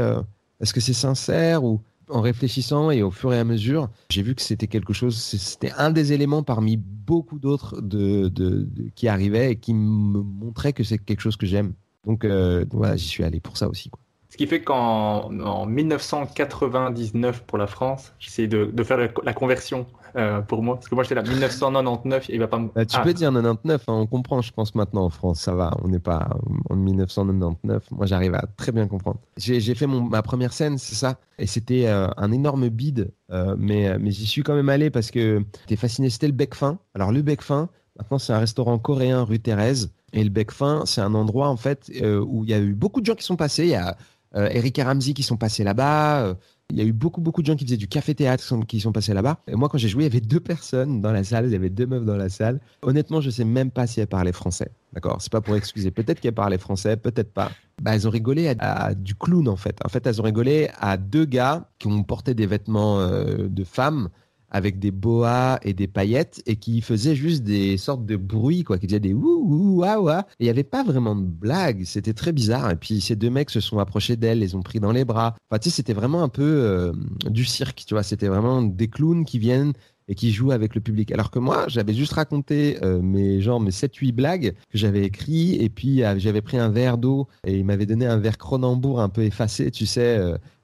est-ce que sincère ou en réfléchissant et au fur et à mesure, j'ai vu que c'était quelque chose, c'était un des éléments parmi beaucoup d'autres de, de, qui arrivaient et qui me montrait que c'est quelque chose que j'aime. Donc euh, voilà, j'y suis allé pour ça aussi. Quoi. Ce qui fait qu'en en 1999 pour la France, j'essaie de, de, faire la, conversion euh, pour moi. Parce que moi j'étais là 1999, il va pas me... Bah, tu peux dire 99, hein, on comprend je pense maintenant en France, ça va, on n'est pas en 1999. Moi j'arrive à très bien comprendre. J'ai fait mon, ma première scène, c'est ça, et c'était euh, un énorme bide, mais, mais j'y suis quand même allé parce que j'étais fasciné, c'était le bec fin. Alors le bec fin, maintenant c'est un restaurant coréen rue Thérèse. Et le bec fin, c'est un endroit en fait euh, où il y a eu beaucoup de gens qui sont passés. Il y a euh, Eric Ramsey qui sont passés là-bas. Euh, il y a eu beaucoup, beaucoup de gens qui faisaient du café-théâtre qui sont passés là-bas. Et moi, quand j'ai joué, il y avait deux personnes dans la salle. Il y avait deux meufs dans la salle. Honnêtement, je sais même pas si elles parlaient français. D'accord? C'est pas pour excuser. Peut-être qu'elles parlaient français, peut-être pas. Bah, elles ont rigolé à, du clown, en fait. En fait, elles ont rigolé à deux gars qui ont porté des vêtements de femmes avec des boas et des paillettes et qui faisait juste des sortes de bruits, quoi, qui disaient des ouh, ouh, ouah, ouah. Et il n'y avait pas vraiment de blague. C'était très bizarre. Et puis ces deux mecs se sont approchés d'elle, les ont pris dans les bras. Enfin, tu sais, c'était vraiment un peu euh, du cirque, tu vois. C'était vraiment des clowns qui viennent et qui jouent avec le public. Alors que moi, j'avais juste raconté euh, mes genre mes 7-8 blagues que j'avais écrit et puis euh, j'avais pris un verre d'eau et il m'avait donné un verre Cronenbourg un peu effacé, tu sais,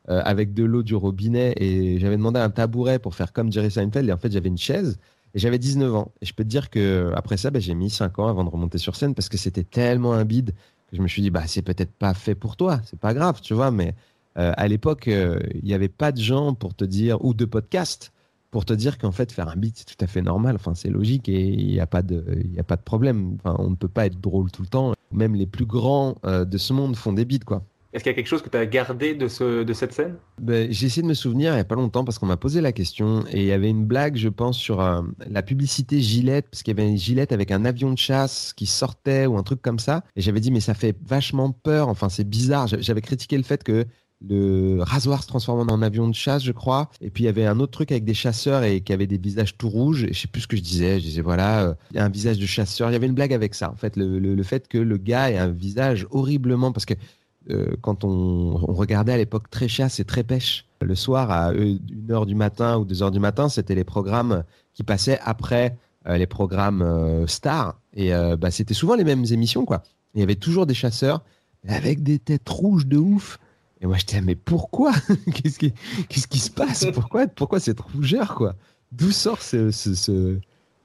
avec de l'eau du robinet et j'avais demandé un tabouret pour faire comme Jerry Seinfeld et en fait j'avais une chaise et j'avais 19 ans. Et je peux te dire que après ça, bah, j'ai mis 5 ans avant de remonter sur scène parce que c'était tellement un bide Je me suis dit, bah, c'est peut-être pas fait pour toi, c'est pas grave, tu vois, mais euh, à l'époque, euh, il n'y avait pas de gens pour te dire, ou de podcasts, pour te dire qu'en fait, faire un beat, c'est tout à fait normal, enfin, c'est logique et il n'y a, pas de, il a pas de problème. Enfin, on ne peut pas être drôle tout le temps. Même les plus grands euh, de ce monde font des beats, quoi. Est-ce qu'il y a quelque chose que tu as gardé de, ce, de cette scène? Ben, J'ai essayé de me souvenir il n'y a pas longtemps parce qu'on m'a posé la question et il y avait une blague, je pense, sur euh, la publicité Gillette, parce qu'il y avait une Gillette avec un avion de chasse qui sortait ou un truc comme ça. Et j'avais dit, mais ça fait vachement peur, enfin c'est bizarre. J'avais critiqué le fait que le rasoir se transformant en avion de chasse, je crois. Et puis il y avait un autre truc avec des chasseurs et qui avaient des visages tout rouges. Et je sais plus ce que je disais. Je disais voilà, il y a un visage de chasseur. Il y avait une blague avec ça. En fait, le, le, le fait que le gars ait un visage horriblement parce que euh, quand on, regardait à l'époque très chasse et très pêche, le soir à 1h du matin ou 2h du matin, c'était les programmes qui passaient après euh, les programmes euh, stars. Et bah, c'était souvent les mêmes émissions, quoi. Il y avait toujours des chasseurs avec des têtes rouges de ouf. Et moi, j'étais, mais pourquoi [LAUGHS] qu'est-ce, qui, se passe? Pourquoi, pourquoi cette rougeur, quoi? D'où sort ce,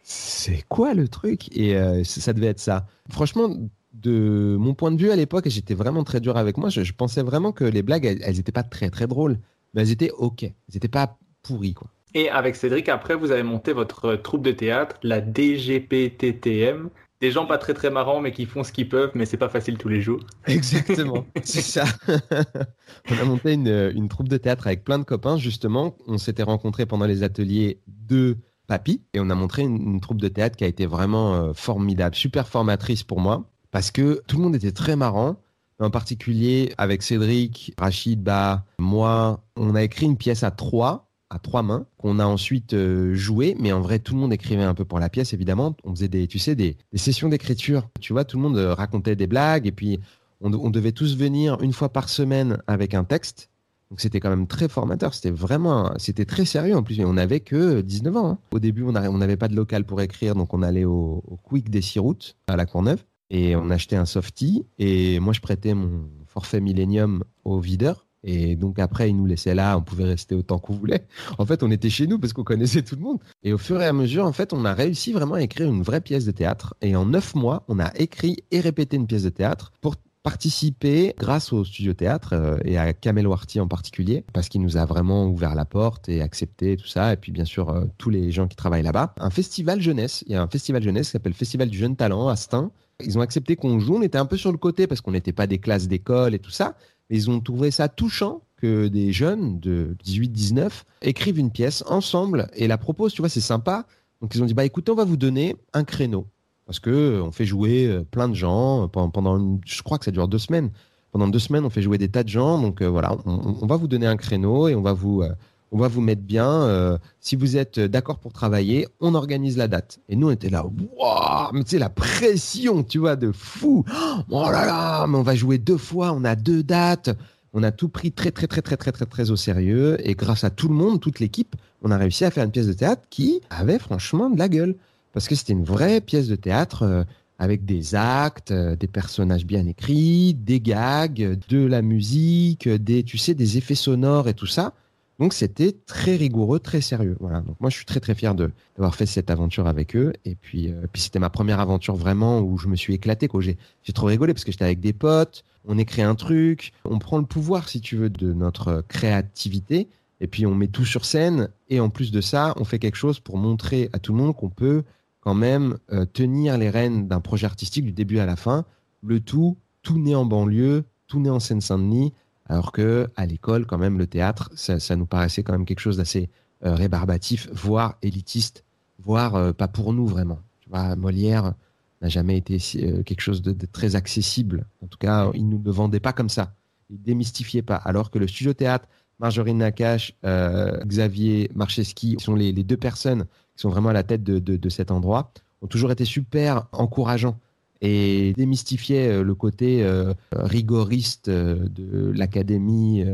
C'est quoi le truc? Et ça devait être ça. Franchement, de mon point de vue à l'époque, j'étais vraiment très dur avec moi. Je, pensais vraiment que les blagues, elles n'étaient pas très très drôles, mais elles étaient ok. Elles n'étaient pas pourries quoi. Et avec Cédric, après, vous avez monté votre troupe de théâtre, la DGPTTM. Des gens pas très très marrants, mais qui font ce qu'ils peuvent, mais c'est pas facile tous les jours. [LAUGHS] Exactement, c'est ça. [LAUGHS] on a monté une, une, troupe de théâtre avec plein de copains, justement. On s'était rencontrés pendant les ateliers de Papy, et on a montré une, une troupe de théâtre qui a été vraiment euh, formidable, super formatrice pour moi parce que tout le monde était très marrant. En particulier avec Cédric, Rachid, Ba, moi, on a écrit une pièce à trois, à trois mains, qu'on a ensuite euh, joué. Mais en vrai, tout le monde écrivait un peu pour la pièce, évidemment. On faisait des, tu sais, des, sessions d'écriture. Tu vois, tout le monde euh, racontait des blagues et puis on, devait tous venir une fois par semaine avec un texte. Donc c'était quand même très formateur. C'était vraiment, c'était très sérieux en plus. on n'avait que 19 ans. Hein. Au début, on n'avait pas de local pour écrire, donc on allait au, au Quick des Six Routes à la Courneuve et on achetait un softie. Et moi je prêtais mon forfait Millennium au videur. Et donc après il nous laissait là, on pouvait rester autant qu'on voulait. En fait, on était chez nous parce qu'on connaissait tout le monde. Et au fur et à mesure, en fait, on a réussi vraiment à écrire une vraie pièce de théâtre. Et en neuf mois, on a écrit et répété une pièce de théâtre pour participer grâce au studio théâtre euh, et à Kamel Warty en particulier parce qu'il nous a vraiment ouvert la porte et accepté tout ça. Et puis bien sûr euh, tous les gens qui travaillent là-bas. Un festival jeunesse. Il y a un festival jeunesse qui s'appelle Festival du jeune talent à Stein ils ont accepté qu'on joue. On était un peu sur le côté parce qu'on n'était pas des classes d'école et tout ça. Mais ils ont trouvé ça touchant que des jeunes de 18-19 écrivent une pièce ensemble et la proposent. Tu vois, c'est sympa. Donc ils ont dit bah écoutez, on va vous donner un créneau parce que euh, on fait jouer euh, plein de gens pendant, je crois que ça dure deux semaines. Pendant deux semaines, on fait jouer des tas de gens. Donc euh, voilà, on, va vous donner un créneau et on va vous on va vous mettre bien. Euh, si vous êtes d'accord pour travailler, on organise la date. Et nous, on était là, waouh, mais tu sais, la pression, tu vois, de fou. Oh là là, mais on va jouer deux fois, on a deux dates. On a tout pris très, très, très, très, très, très, très au sérieux. Et grâce à tout le monde, toute l'équipe, on a réussi à faire une pièce de théâtre qui avait franchement de la gueule. Parce que c'était une vraie pièce de théâtre euh, avec des actes, euh, des personnages bien écrits, des gags, de la musique, des, tu sais, des effets sonores et tout ça. Donc c'était très rigoureux, très sérieux. Voilà. Donc moi je suis très très fier de d'avoir fait cette aventure avec eux. Et puis euh, puis c'était ma première aventure vraiment où je me suis éclaté. J'ai j'ai trop rigolé parce que j'étais avec des potes. On écrit un truc, on prend le pouvoir si tu veux de notre créativité. Et puis on met tout sur scène. Et en plus de ça, on fait quelque chose pour montrer à tout le monde qu'on peut quand même euh, tenir les rênes d'un projet artistique du début à la fin. Le tout, tout né en banlieue, tout né en Seine-Saint-Denis alors que à l'école, quand même, le théâtre, ça, nous paraissait quand même quelque chose d'assez euh, rébarbatif, voire élitiste, voire euh, pas pour nous vraiment. Tu vois, Molière n'a jamais été euh, quelque chose de, très accessible. En tout cas, il ne nous le vendait pas comme ça. Il démystifiait pas. Alors que le studio théâtre, Marjorine Nakache, Xavier Marcheski, sont les, deux personnes qui sont vraiment à la tête de cet endroit, ont toujours été super encourageants et démystifiait euh, le côté euh, rigoriste euh, de l'académie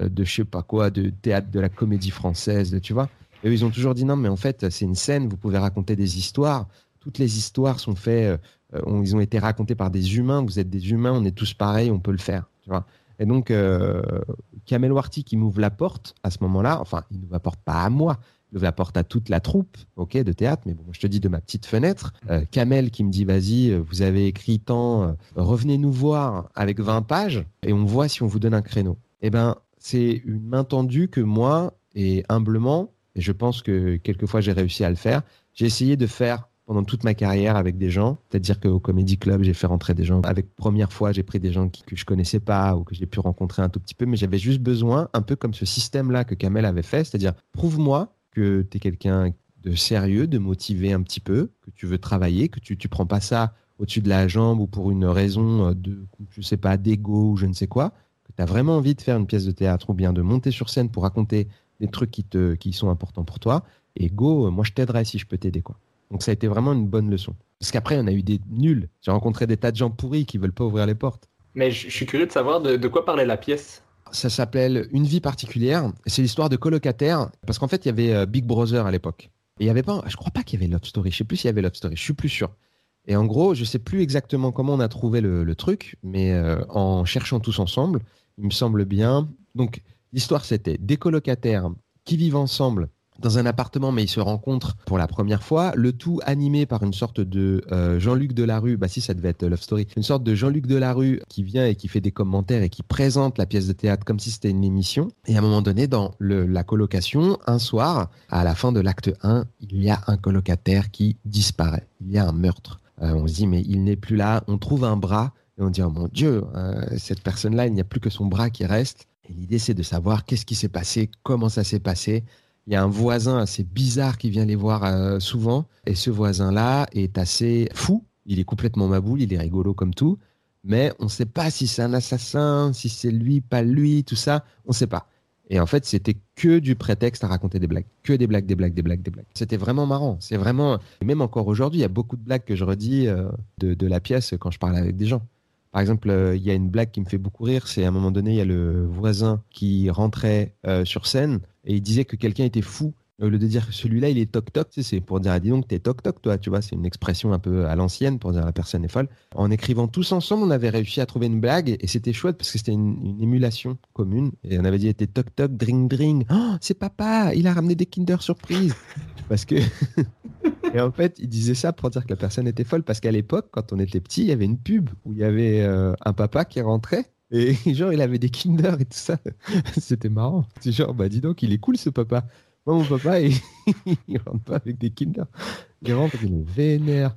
de je sais pas quoi, de théâtre de la comédie française, tu vois. Et ils ont toujours dit non, mais en fait, c'est une scène, vous pouvez raconter des histoires. Toutes les histoires sont faites, ils ont été racontées par des humains. Vous êtes des humains, on est tous pareils, on peut le faire, tu vois. Et donc, Kamel Warty qui m'ouvre la porte à ce moment-là, enfin, il ne m'ouvre porte pas à moi, la porte à toute la troupe, ok, de théâtre, mais bon, je te dis de ma petite fenêtre. Euh, Kamel qui me dit, vas-y, euh, vous avez écrit tant, euh, revenez nous voir avec 20 pages et on voit si on vous donne un créneau. Eh ben, c'est une main tendue que moi, et humblement, et je pense que quelquefois j'ai réussi à le faire, j'ai essayé de faire pendant toute ma carrière avec des gens. C'est-à-dire qu'au Comedy Club, j'ai fait rentrer des gens. Avec première fois, j'ai pris des gens que je connaissais pas ou que j'ai pu rencontrer un tout petit peu, mais j'avais juste besoin, un peu comme ce système-là que Kamel avait fait, c'est-à-dire prouve-moi que tu es quelqu'un de sérieux, de motivé un petit peu, que tu veux travailler, que tu ne prends pas ça au-dessus de la jambe ou pour une raison de, je sais pas, d'ego ou je ne sais quoi, que tu as vraiment envie de faire une pièce de théâtre ou bien de monter sur scène pour raconter des trucs qui, te, qui sont importants pour toi, et go, moi je t'aiderai si je peux t'aider. quoi. Donc ça a été vraiment une bonne leçon. Parce qu'après, on a eu des nuls. J'ai rencontré des tas de gens pourris qui veulent pas ouvrir les portes. Mais je suis curieux de savoir de, de quoi parlait la pièce? Ça s'appelle Une vie particulière. C'est l'histoire de colocataires. Parce qu'en fait, il y avait euh, Big Brother à l'époque. Et il y avait pas, je crois pas qu'il y avait Love Story. Je sais plus s'il y avait Love Story. Je suis plus sûr. Et en gros, je sais plus exactement comment on a trouvé le, truc, mais euh, en cherchant tous ensemble, il me semble bien. Donc, l'histoire, c'était des colocataires qui vivent ensemble dans un appartement, mais ils se rencontrent pour la première fois. Le tout animé par une sorte de euh, Jean-Luc Delarue. Bah si, ça devait être Love Story. Une sorte de Jean-Luc Delarue qui vient et qui fait des commentaires et qui présente la pièce de théâtre comme si c'était une émission. Et à un moment donné, dans la colocation, un soir, à la fin de l'acte 1, il y a un colocataire qui disparaît. Il y a un meurtre. Euh, on se dit, mais il n'est plus là. On trouve un bras et on dit, oh mon Dieu, euh, cette personne-là, il n'y a plus que son bras qui reste. Et l'idée, c'est de savoir qu'est-ce qui s'est passé, comment ça s'est passé. Il y a un voisin assez bizarre qui vient les voir euh, souvent. Et ce voisin-là est assez fou. Il est complètement maboule, il est rigolo comme tout. Mais on ne sait pas si c'est un assassin, si c'est lui, pas lui, tout ça. On ne sait pas. Et en fait, c'était que du prétexte à raconter des blagues. Que des blagues, des blagues, des blagues, des blagues. C'était vraiment marrant. C'est vraiment. Même encore aujourd'hui, il y a beaucoup de blagues que je redis euh, de la pièce quand je parle avec des gens. Par exemple, euh, il y a une blague qui me fait beaucoup rire. C'est à un moment donné, il y a le voisin qui rentrait euh, sur scène et il disait que quelqu'un était fou. Au lieu de dire celui-là, il est toc-toc, c'est pour dire, ah, dis donc, t'es toc-toc, toi, tu vois, c'est une expression un peu à l'ancienne pour dire la personne est folle. En écrivant tous ensemble, on avait réussi à trouver une blague et c'était chouette parce que c'était une, émulation commune. Et on avait dit, t'es toc-toc, dring-dring. Oh, c'est papa, il a ramené des Kinder Surprise. parce que. [LAUGHS] et en fait, il disait ça pour dire que la personne était folle parce qu'à l'époque, quand on était petit, il y avait une pub où il y avait euh, un papa qui rentrait et [LAUGHS] genre, il avait des Kinder et tout ça. [LAUGHS] C'était marrant. C'est genre, bah dis donc, il est cool ce papa. Moi, mon papa, il, [LAUGHS] il rentre pas avec des Kinder. Il rentre, il est vénère.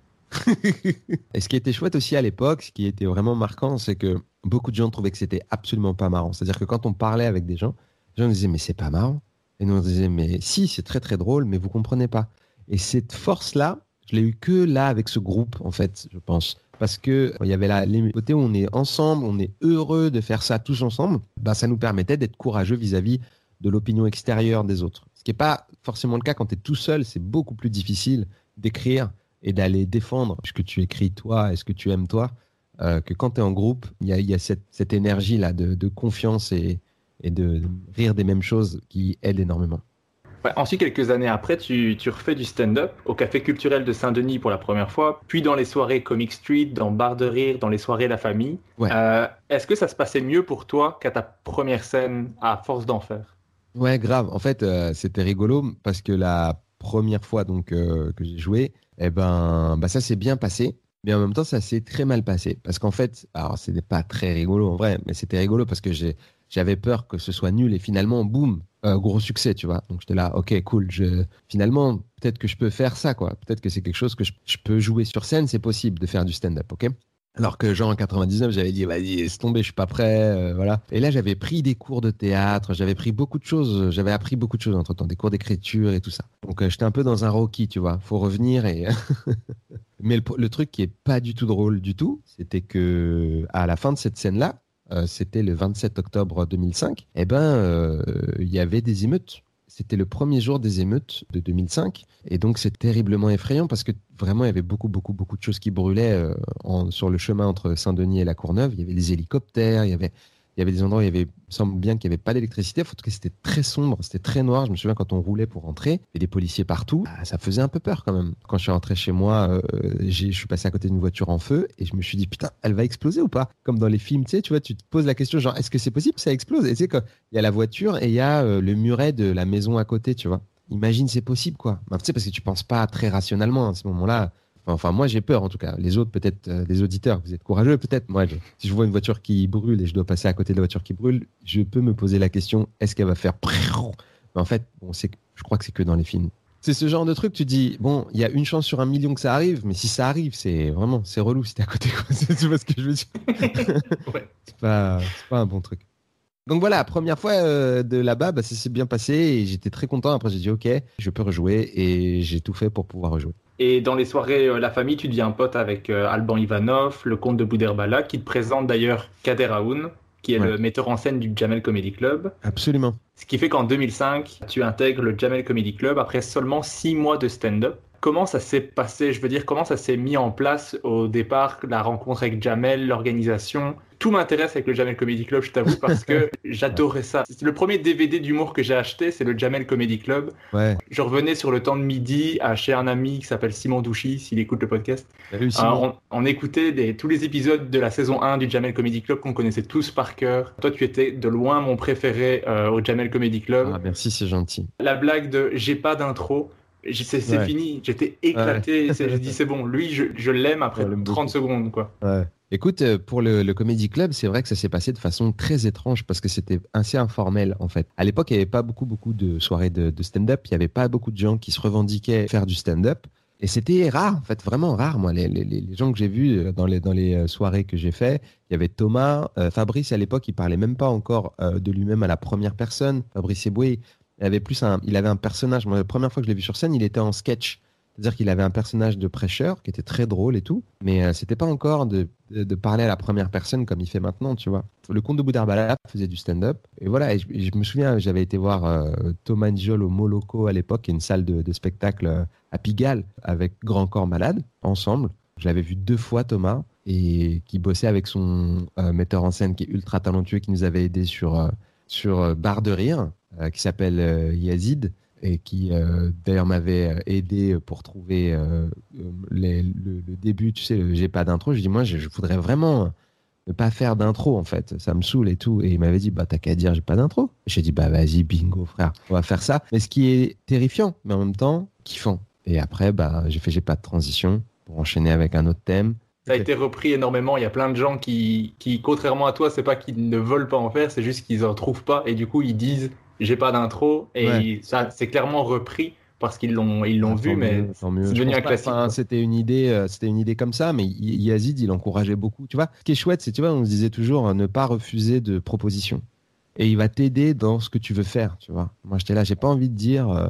et ce qui était chouette aussi à l'époque, ce qui était vraiment marquant, c'est que beaucoup de gens trouvaient que c'était absolument pas marrant. C'est-à-dire que quand on parlait avec des gens, les gens disaient, mais c'est pas marrant. Et nous, on disait, mais si, c'est très très drôle, mais vous comprenez pas. Et cette force-là, je l'ai eu que là avec ce groupe, en fait, je pense. Parce que il y avait là les côtés où on est ensemble, on est heureux de faire ça tous ensemble. Bah, ça nous permettait d'être courageux vis-à-vis de l'opinion extérieure des autres. Ce qui n'est pas forcément le cas quand tu es tout seul. C'est beaucoup plus difficile d'écrire et d'aller défendre ce que tu écris toi et ce que tu aimes toi. euh, que quand tu es en groupe, il y a, y a cette, cette énergie-là de, de confiance et, et de rire des mêmes choses qui aide énormément. Ouais, ensuite, quelques années après, tu, tu refais du stand-up au Café culturel de Saint-Denis pour la première fois, puis dans les soirées Comic Street, dans Bar de Rire, dans les soirées La Famille. Ouais. Euh, Est-ce que ça se passait mieux pour toi qu'à ta première scène à force d'en faire? Ouais, grave. En fait, euh, c'était rigolo parce que la première fois donc euh, que j'ai joué, eh ben, bah, ça s'est bien passé. Mais en même temps, ça s'est très mal passé. Parce qu'en fait, alors c'était pas très rigolo en vrai, mais c'était rigolo parce que j'ai, j'avais peur que ce soit nul et finalement, boum, euh, gros succès, tu vois. Donc j'étais là, ok, cool. Finalement, peut-être que je peux faire ça, quoi. Peut-être que c'est quelque chose que je, peux jouer sur scène, c'est possible de faire du stand-up, ok? Alors que genre en 99, j'avais dit vas-y, laisse tomber, je suis pas prêt, euh, voilà. Et là, j'avais pris des cours de théâtre, j'avais pris beaucoup de choses, j'avais appris beaucoup de choses entre temps, des cours d'écriture et tout ça. Donc euh, j'étais un peu dans un Rocky, tu vois. Faut revenir et. [LAUGHS] Mais le, le truc qui est pas du tout drôle du tout, c'était que à la fin de cette scène-là, c'était le 27 octobre 2005. Eh ben, euh, il y avait des émeutes. C'était le premier jour des émeutes de 2005. Et donc, c'est terriblement effrayant parce que vraiment, il y avait beaucoup, beaucoup, beaucoup de choses qui brûlaient euh, en- sur le chemin entre Saint-Denis et la Courneuve. Il y avait des hélicoptères, il y avait, il y avait des endroits où il y avait, il semble bien qu'il n'y avait pas d'électricité. En tout cas, c'était très sombre, c'était très noir. Je me souviens quand on roulait pour rentrer, il y avait des policiers partout. Ah, ça faisait un peu peur quand même. Quand je suis rentré chez moi, euh, je suis passé à côté d'une voiture en feu et je me suis dit, putain, elle va exploser ou pas? Comme dans les films, tu sais, tu vois, tu te poses la question, genre, est-ce que c'est possible ça explose? Et tu sais, il y a la voiture et il y a euh, le muret de la maison à côté, tu vois. imagine c'est possible quoi. Bah, tu sais parce que tu penses pas très rationnellement à ce moment-là. Enfin, moi j'ai peur en tout cas. Les autres peut-être, euh, les auditeurs, vous êtes courageux peut-être. Moi, si je vois une voiture qui brûle et je dois passer à côté de la voiture qui brûle, je peux me poser la question est-ce qu'elle va faire Mais en fait, bon, je crois que c'est que dans les films. C'est ce genre de truc, tu dis, bon, il y a une chance sur un million que ça arrive, mais si ça arrive, c'est vraiment, c'est relou si t'es à côté. [LAUGHS] tu vois ce que je veux dire? [LAUGHS] Ouais. C'est pas, pas un bon truc. Donc voilà, première fois euh, de là-bas, bah, ça s'est bien passé et j'étais très content. Après, j'ai dit, ok, je peux rejouer et j'ai tout fait pour pouvoir rejouer. Et dans les soirées euh, La Famille, tu deviens pote avec euh, Alban Ivanov, le comte de Bouderbala, qui te présente d'ailleurs Kader Aoun, qui est le metteur en scène du Jamel Comedy Club. Absolument. Ce qui fait qu'en 2005, tu intègres le Jamel Comedy Club après seulement six mois de stand-up. Comment ça s'est passé? Je veux dire, comment ça s'est mis en place au départ, la rencontre avec Jamel, l'organisation? Tout m'intéresse avec le Jamel Comedy Club, je t'avoue, parce que [LAUGHS] j'adorais ça. C'est le premier DVD d'humour que j'ai acheté, c'est le Jamel Comedy Club. Ouais. Je revenais sur le temps de midi à chez un ami qui s'appelle Simon Douchy, s'il écoute le podcast. Salut, on, écoutait tous les épisodes de la saison 1 du Jamel Comedy Club qu'on connaissait tous par cœur. Toi, tu étais de loin mon préféré euh, au Jamel Comedy Club. Ah, merci, c'est gentil. La blague de j'ai pas d'intro c'est fini, j'étais éclaté. Je dis c'est bon, lui je, l'aime après 30 secondes quoi. Écoute, euh, pour le, le Comedy Club, c'est vrai que ça s'est passé de façon très étrange parce que c'était assez informel en fait. À l'époque, il n'y avait pas beaucoup, beaucoup de soirées de, stand-up. Il n'y avait pas beaucoup de gens qui se revendiquaient faire du stand-up. Et c'était rare, en fait, vraiment rare. Moi, les, les, gens que j'ai vus euh, dans les, dans les euh, soirées que j'ai fait, il y avait Thomas, Fabrice à l'époque, il parlait même pas encore de lui-même à la première personne. Fabrice Eboué, il avait plus un, il avait un personnage. Moi, la première fois que je l'ai vu sur scène, il était en sketch. C'est-à-dire qu'il avait un personnage de prêcheur qui était très drôle et tout, mais euh, c'était pas encore de, de, parler à la première personne comme il fait maintenant, tu vois. Le comte de Boudarbala faisait du stand-up. Et voilà, et je, me souviens, j'avais été voir euh, Thomas Njol au Moloko à l'époque, une salle de, de, spectacle euh, à Pigalle avec Grand Corps Malade, ensemble. Je l'avais vu deux fois, Thomas, et qui bossait avec son metteur en scène qui est ultra talentueux, qui nous avait aidé sur, sur Barre de Rire. Euh, qui s'appelle euh, Yazid et qui euh, d'ailleurs m'avait aidé pour trouver le, début, tu sais, j'ai pas d'intro. Je dis moi, je, voudrais vraiment ne pas faire d'intro en fait, ça me saoule et tout. Et il m'avait dit bah t'as qu'à dire j'ai pas d'intro. J'ai dit bah vas-y bingo frère, on va faire ça. Mais ce qui est terrifiant, mais en même temps kiffant. Et après bah j'ai fait j'ai pas de transition pour enchaîner avec un autre thème. Ça a été repris énormément. Il y a plein de gens qui, qui contrairement à toi, c'est pas qu'ils ne veulent pas en faire, c'est juste qu'ils en trouvent pas et du coup ils disent j'ai pas d'intro et ça c'est clairement repris parce qu'ils l'ont ils l'ont ah, vu mais c'est devenu un classique c'était une idée euh, c'était une idée comme ça mais Yazid il encourageait beaucoup. Tu vois ce qui est chouette c'est tu vois on se disait toujours euh, ne pas refuser de propositions. Et il va t'aider dans ce que tu veux faire tu vois. Moi j'étais là j'ai pas envie de dire euh,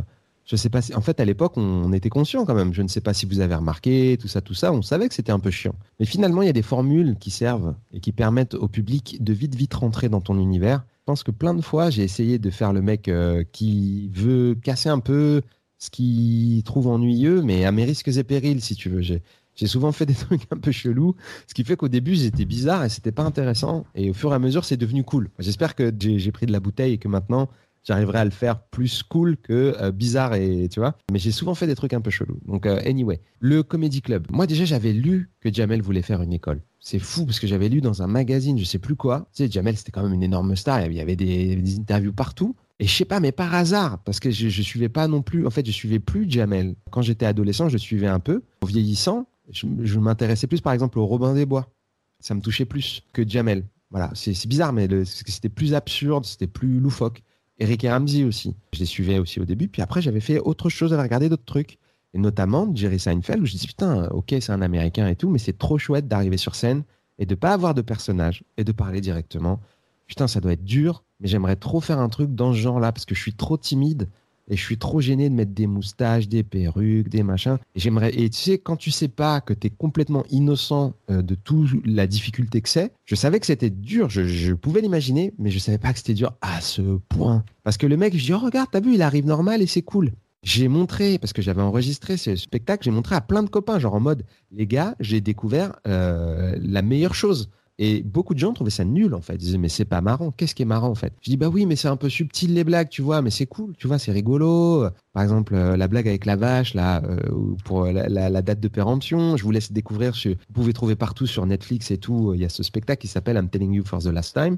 je sais pas si... En fait, à l'époque, on, était conscient quand même. Je ne sais pas si vous avez remarqué, tout ça, tout ça. On savait que c'était un peu chiant. Mais finalement, il y a des formules qui servent et qui permettent au public de vite, vite rentrer dans ton univers pense que plein de fois, j'ai essayé de faire le mec euh, qui veut casser un peu ce qu'il trouve ennuyeux, mais à mes risques et périls, si tu veux. J'ai, souvent fait [LAUGHS] des trucs un peu chelous, ce qui fait qu'au début, j'étais bizarre et c'était pas intéressant. Et au fur et à mesure, c'est devenu cool. J'espère que j'ai, pris de la bouteille et que maintenant, j'arriverai à le faire plus cool que euh, bizarre et tu vois. Mais j'ai souvent fait des trucs un peu chelous. Donc euh, anyway, le Comedy Club. Moi déjà j'avais lu que Jamel voulait faire une école. C'est fou parce que j'avais lu dans un magazine, je sais plus quoi. Tu sais, Jamel c'était quand même une énorme star. Il y avait des, interviews partout. Et je sais pas, mais par hasard, parce que je, je suivais pas non plus. En fait, je suivais plus Jamel. Quand j'étais adolescent, je suivais un peu. En vieillissant, je, je m'intéressais plus, par exemple, au Robin des Bois. Ça me touchait plus que Jamel. Voilà, c'est bizarre, mais c'était plus absurde, c'était plus loufoque. Eric et Ramsey aussi. Je les suivais aussi au début. Puis après, j'avais fait autre chose, j'avais regardé d'autres trucs. Et notamment Jerry Seinfeld, où je dis putain, ok, c'est un américain et tout, mais c'est trop chouette d'arriver sur scène et de pas avoir de personnage et de parler directement. Putain, ça doit être dur, mais j'aimerais trop faire un truc dans ce genre-là parce que je suis trop timide et je suis trop gêné de mettre des moustaches, des perruques, des machins. Et j'aimerais. Et tu sais, quand tu sais pas que tu es complètement innocent euh, de toute la difficulté que c'est, je savais que c'était dur. Je, pouvais l'imaginer, mais je savais pas que c'était dur à ce point. Parce que le mec, je dis, oh, regarde, t'as vu, il arrive normal et c'est cool. J'ai montré, parce que j'avais enregistré ce spectacle, j'ai montré à plein de copains, genre en mode, les gars, j'ai découvert euh, la meilleure chose. Et beaucoup de gens trouvaient ça nul en fait. Ils disaient mais c'est pas marrant. Qu'est-ce qui est marrant en fait? Je dis bah oui mais c'est un peu subtil les blagues tu vois mais c'est cool tu vois c'est rigolo. Par exemple euh, la blague avec la vache là euh, pour la, date de péremption. Je vous laisse découvrir. vous pouvez trouver partout sur Netflix et tout. Il y a ce spectacle qui s'appelle I'm Telling You for the Last Time.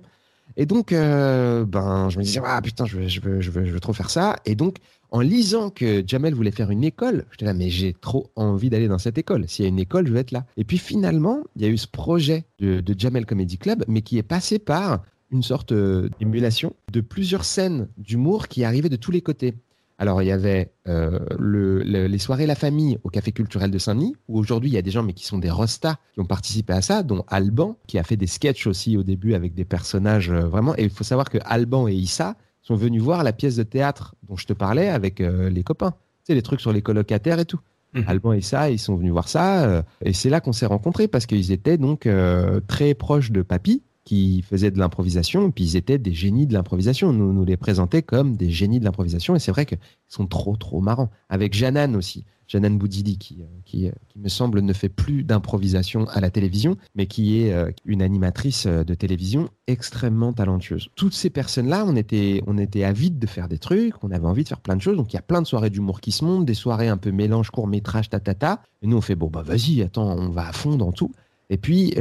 Et donc, euh, ben, je me disais, ah putain, je veux, je, veux, je, veux, je veux trop faire ça. Et donc, en lisant que Jamel voulait faire une école, j'étais là, mais j'ai trop envie d'aller dans cette école. S'il y a une école, je vais être là. Et puis finalement, il y a eu ce projet de, Jamel Comedy Club, mais qui est passé par une sorte euh, d'émulation de plusieurs scènes d'humour qui arrivaient de tous les côtés. Alors, il y avait euh, le, le- les soirées La Famille au Café Culturel de Saint-Denis, où aujourd'hui, il y a des gens mais qui sont des rostas qui ont participé à ça, dont Alban, qui a fait des sketchs aussi au début avec des personnages euh, vraiment. Et il faut savoir que Alban et Issa sont venus voir la pièce de théâtre dont je te parlais avec euh, les copains. Tu sais, les trucs sur les colocataires et tout. Mhm. Alban et Issa, ils sont venus voir ça. euh, et c'est là qu'on s'est rencontrés parce qu'ils étaient donc euh, très proches de Papy qui faisait de l'improvisation, puis ils étaient des génies de l'improvisation. Nous nous les présentait comme des génies de l'improvisation, et c'est vrai qu'ils sont trop, trop marrants. Avec Janan aussi, Janan Boudili, qui, euh, euh, qui me semble ne fait plus d'improvisation à la télévision, mais qui est euh, une animatrice de télévision extrêmement talentueuse. Toutes ces personnes-là, on était, on était avides de faire des trucs, on avait envie de faire plein de choses, donc il y a plein de soirées d'humour qui se montent, des soirées un peu mélange, court-métrage, tatata, et nous on fait, bon bah vas-y, attends, on va à fond dans tout. Et puis,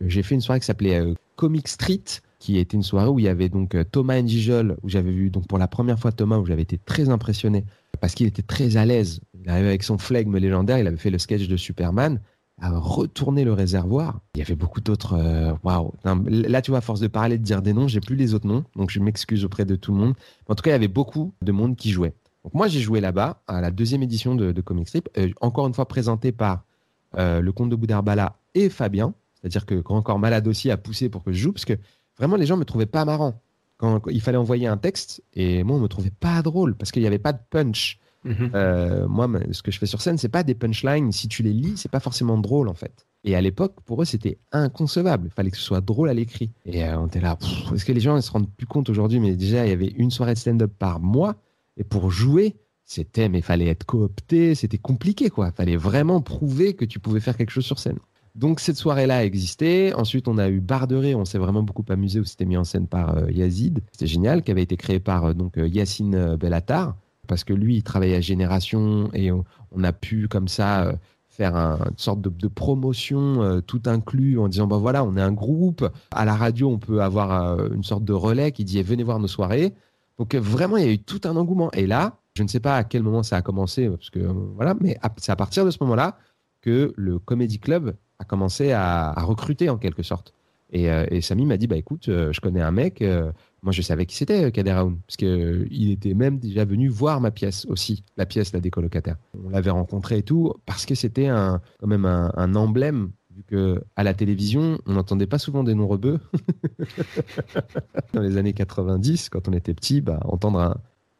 j'ai fait une soirée qui s'appelait Comic Street, qui était une soirée où il y avait donc Thomas Njijol, où j'avais vu donc pour la première fois Thomas, où j'avais été très impressionné, parce qu'il était très à l'aise. Il arrivait avec son flegme légendaire, il avait fait le sketch de Superman, à retourner le réservoir. Il y avait beaucoup d'autres. euh, Waouh! Non, Là, tu vois, à force de parler, de dire des noms, j'ai plus les autres noms, donc je m'excuse auprès de tout le monde. En tout cas, il y avait beaucoup de monde qui jouait. Donc moi, j'ai joué là-bas à la deuxième édition de, Comic Strip, euh, encore une fois présenté par euh, le comte de Boudarbala et Fabien. C'est-à-dire que Grand Corps Malade aussi a poussé pour que je joue, parce que vraiment, les gens me trouvaient pas marrant. Quand, quand il fallait envoyer un texte, et moi, on me trouvait pas drôle, parce qu'il n'y avait pas de punch. Mhm. Euh, moi, ce que je fais sur scène, c'est pas des punchlines. Si tu les lis, c'est pas forcément drôle, en fait. Et à l'époque, pour eux, c'était inconcevable. Il fallait que ce soit drôle à l'écrit. Et euh, on était là. Est-ce que les gens ils se rendent plus compte aujourd'hui? Mais déjà, il y avait une soirée de stand-up par mois. Et pour jouer, c'était, mais fallait être coopté. C'était compliqué, quoi. Fallait vraiment prouver que tu pouvais faire quelque chose sur scène. Donc cette soirée-là a existé. Ensuite, on a eu Bar de Rire. On s'est vraiment beaucoup amusé où c'était mis en scène par euh, Yazid. C'était génial, qui avait été créé par donc Yacine Bellatar, parce que lui, il travaillait à Génération et on, a pu comme ça euh, faire un- une sorte de, promotion euh, tout inclus en disant bah voilà, on est un groupe. À la radio, on peut avoir euh, une sorte de relais qui dit eh, venez voir nos soirées. Donc vraiment, il y a eu tout un engouement. Et là, je ne sais pas à quel moment ça a commencé, parce que voilà, mais c'est à partir de ce moment-là que le Comedy Club a commencé à recruter en quelque sorte. Et, euh, et Samy m'a dit bah écoute, euh, je connais un mec. euh, moi, je savais qui c'était, Kader Aoun, parce que il était même déjà venu voir ma pièce aussi, la pièce là, des colocataires. On l'avait rencontré et tout, parce que c'était un, quand même un, emblème, vu que à la télévision, on n'entendait pas souvent des noms rebeux. [LAUGHS] Dans les années 90, quand on était petit, bah, entendre un,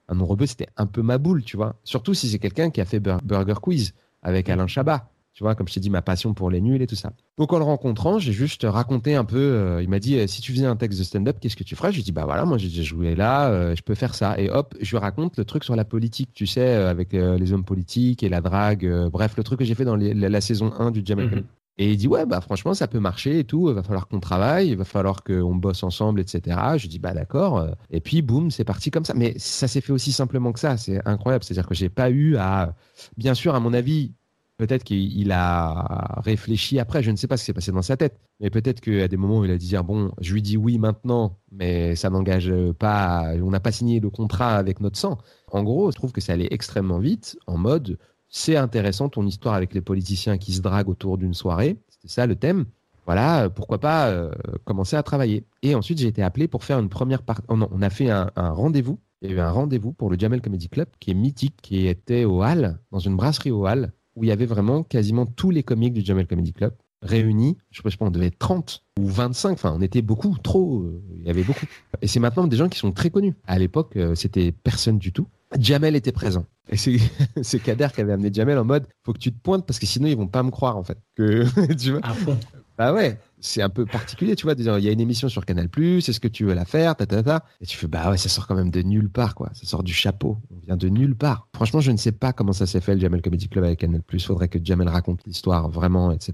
un nom rebeu, c'était un peu ma boule, tu vois. Surtout si c'est quelqu'un qui a fait Bur- Burger Quiz avec Alain Chabat. Tu vois, comme je t'ai dit, ma passion pour les nuls et tout ça. Donc en le rencontrant, j'ai juste raconté un peu. euh, il m'a dit euh, si tu faisais un texte de stand-up, qu'est-ce que tu ferais? Je lui ai dit bah voilà, moi j'ai joué là, euh, je peux faire ça. Et hop, je lui raconte le truc sur la politique, tu sais, euh, avec euh, les hommes politiques et la drague. bref, le truc que j'ai fait dans les- la, la saison 1 du Jamel Mhm. Comedy. Et il dit ouais bah franchement ça peut marcher et tout. Il va falloir qu'on travaille, il va falloir qu'on bosse ensemble, etc. Je dis bah d'accord. Et puis boum, c'est parti comme ça. Mais ça s'est fait aussi simplement que ça. C'est incroyable. C'est-à-dire que j'ai pas eu à, bien sûr, à mon avis, Peut-être qu'il il a réfléchi après, je ne sais pas ce qui s'est passé dans sa tête, mais peut-être qu'à des moments, il a dit bon, je lui dis oui maintenant, mais ça n'engage pas, on n'a pas signé le contrat avec notre sang. En gros, je trouve que ça allait extrêmement vite, en mode c'est intéressant ton histoire avec les politiciens qui se draguent autour d'une soirée, c'était ça le thème. Voilà, pourquoi pas euh, commencer à travailler. Et ensuite, j'ai été appelé pour faire une première partie. Oh non, on a fait un, rendez-vous. Il y a eu un rendez-vous pour le Jamel Comedy Club qui est mythique, qui était au Hall, dans une brasserie au Hall, où il y avait vraiment quasiment tous les comiques du Jamel Comedy Club réunis. Je sais pas, on devait être 30 ou 25. Enfin, on était beaucoup, trop. euh, Il y avait beaucoup. Et c'est maintenant des gens qui sont très connus. À l'époque, euh, c'était personne du tout. Jamel était présent. Et c'est [LAUGHS] c'est Kader qui avait amené Jamel en mode faut que tu te pointes parce que sinon ils vont pas me croire en fait. Que, [LAUGHS] tu vois À fond. bah ouais, c'est un peu particulier, tu vois. Il y a une émission sur Canal est-ce que tu veux la faire ta, ta, ta. Et tu fais, bah ouais, ça sort quand même de nulle part, quoi. Ça sort du chapeau. On vient de nulle part. Franchement, je ne sais pas comment ça s'est fait, le Jamel Comedy Club avec Canal Faudrait que Jamel raconte l'histoire vraiment, etc.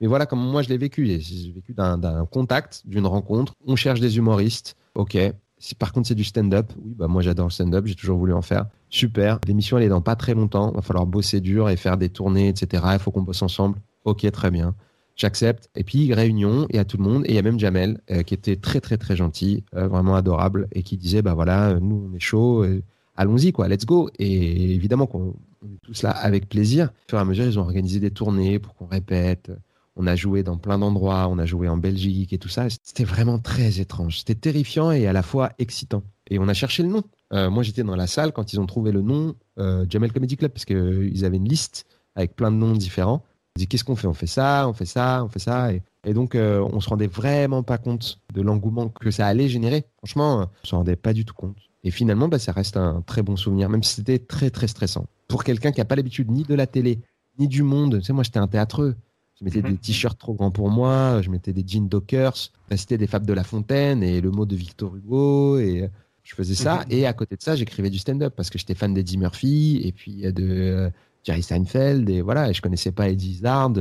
Mais voilà comment moi je l'ai vécu. J'ai vécu d'un d'un contact, d'une rencontre. On cherche des humoristes. Ok. Si par contre c'est du stand-up, oui, bah moi j'adore le stand-up, j'ai toujours voulu en faire. Super. L'émission elle est dans pas très longtemps. Va falloir bosser dur et faire des tournées, etc. Il faut qu'on bosse ensemble. Ok, très bien. J'accepte. Et puis, réunion, et à tout le monde. Et il y a même Jamel, euh, qui était très, très, très gentil, euh, vraiment adorable, et qui disait, bah voilà, euh, nous, on est chaud. allons-y, quoi, let's go. Et évidemment qu'on est tous là avec plaisir. Au fur et à mesure, ils ont organisé des tournées pour qu'on répète. On a joué dans plein d'endroits, on a joué en Belgique et tout ça. C'était vraiment très étrange. C'était terrifiant et à la fois excitant. Et on a cherché le nom. Moi, j'étais dans la salle quand ils ont trouvé le nom Jamel Comedy Club parce qu'ils avaient une liste avec plein de noms différents. Dit qu'est-ce qu'on fait? On fait ça, on fait ça, on fait ça. Et, et donc, euh, on se rendait vraiment pas compte de l'engouement que ça allait générer. Franchement, on se rendait pas du tout compte. Et finalement, bah, ça reste un très bon souvenir, même si c'était très très stressant. Pour quelqu'un qui n'a pas l'habitude ni de la télé, ni du monde, tu sais, moi j'étais un théâtreux. Je mettais des t-shirts trop grands pour moi, je mettais des jeans Dockers, c'était des Fables de La Fontaine et le mot de Victor Hugo et je faisais ça. Et à côté de ça, j'écrivais du stand-up parce que j'étais fan d'Eddie Murphy et puis de euh, Jerry Seinfeld et voilà, et je connaissais pas Eddie Izzard.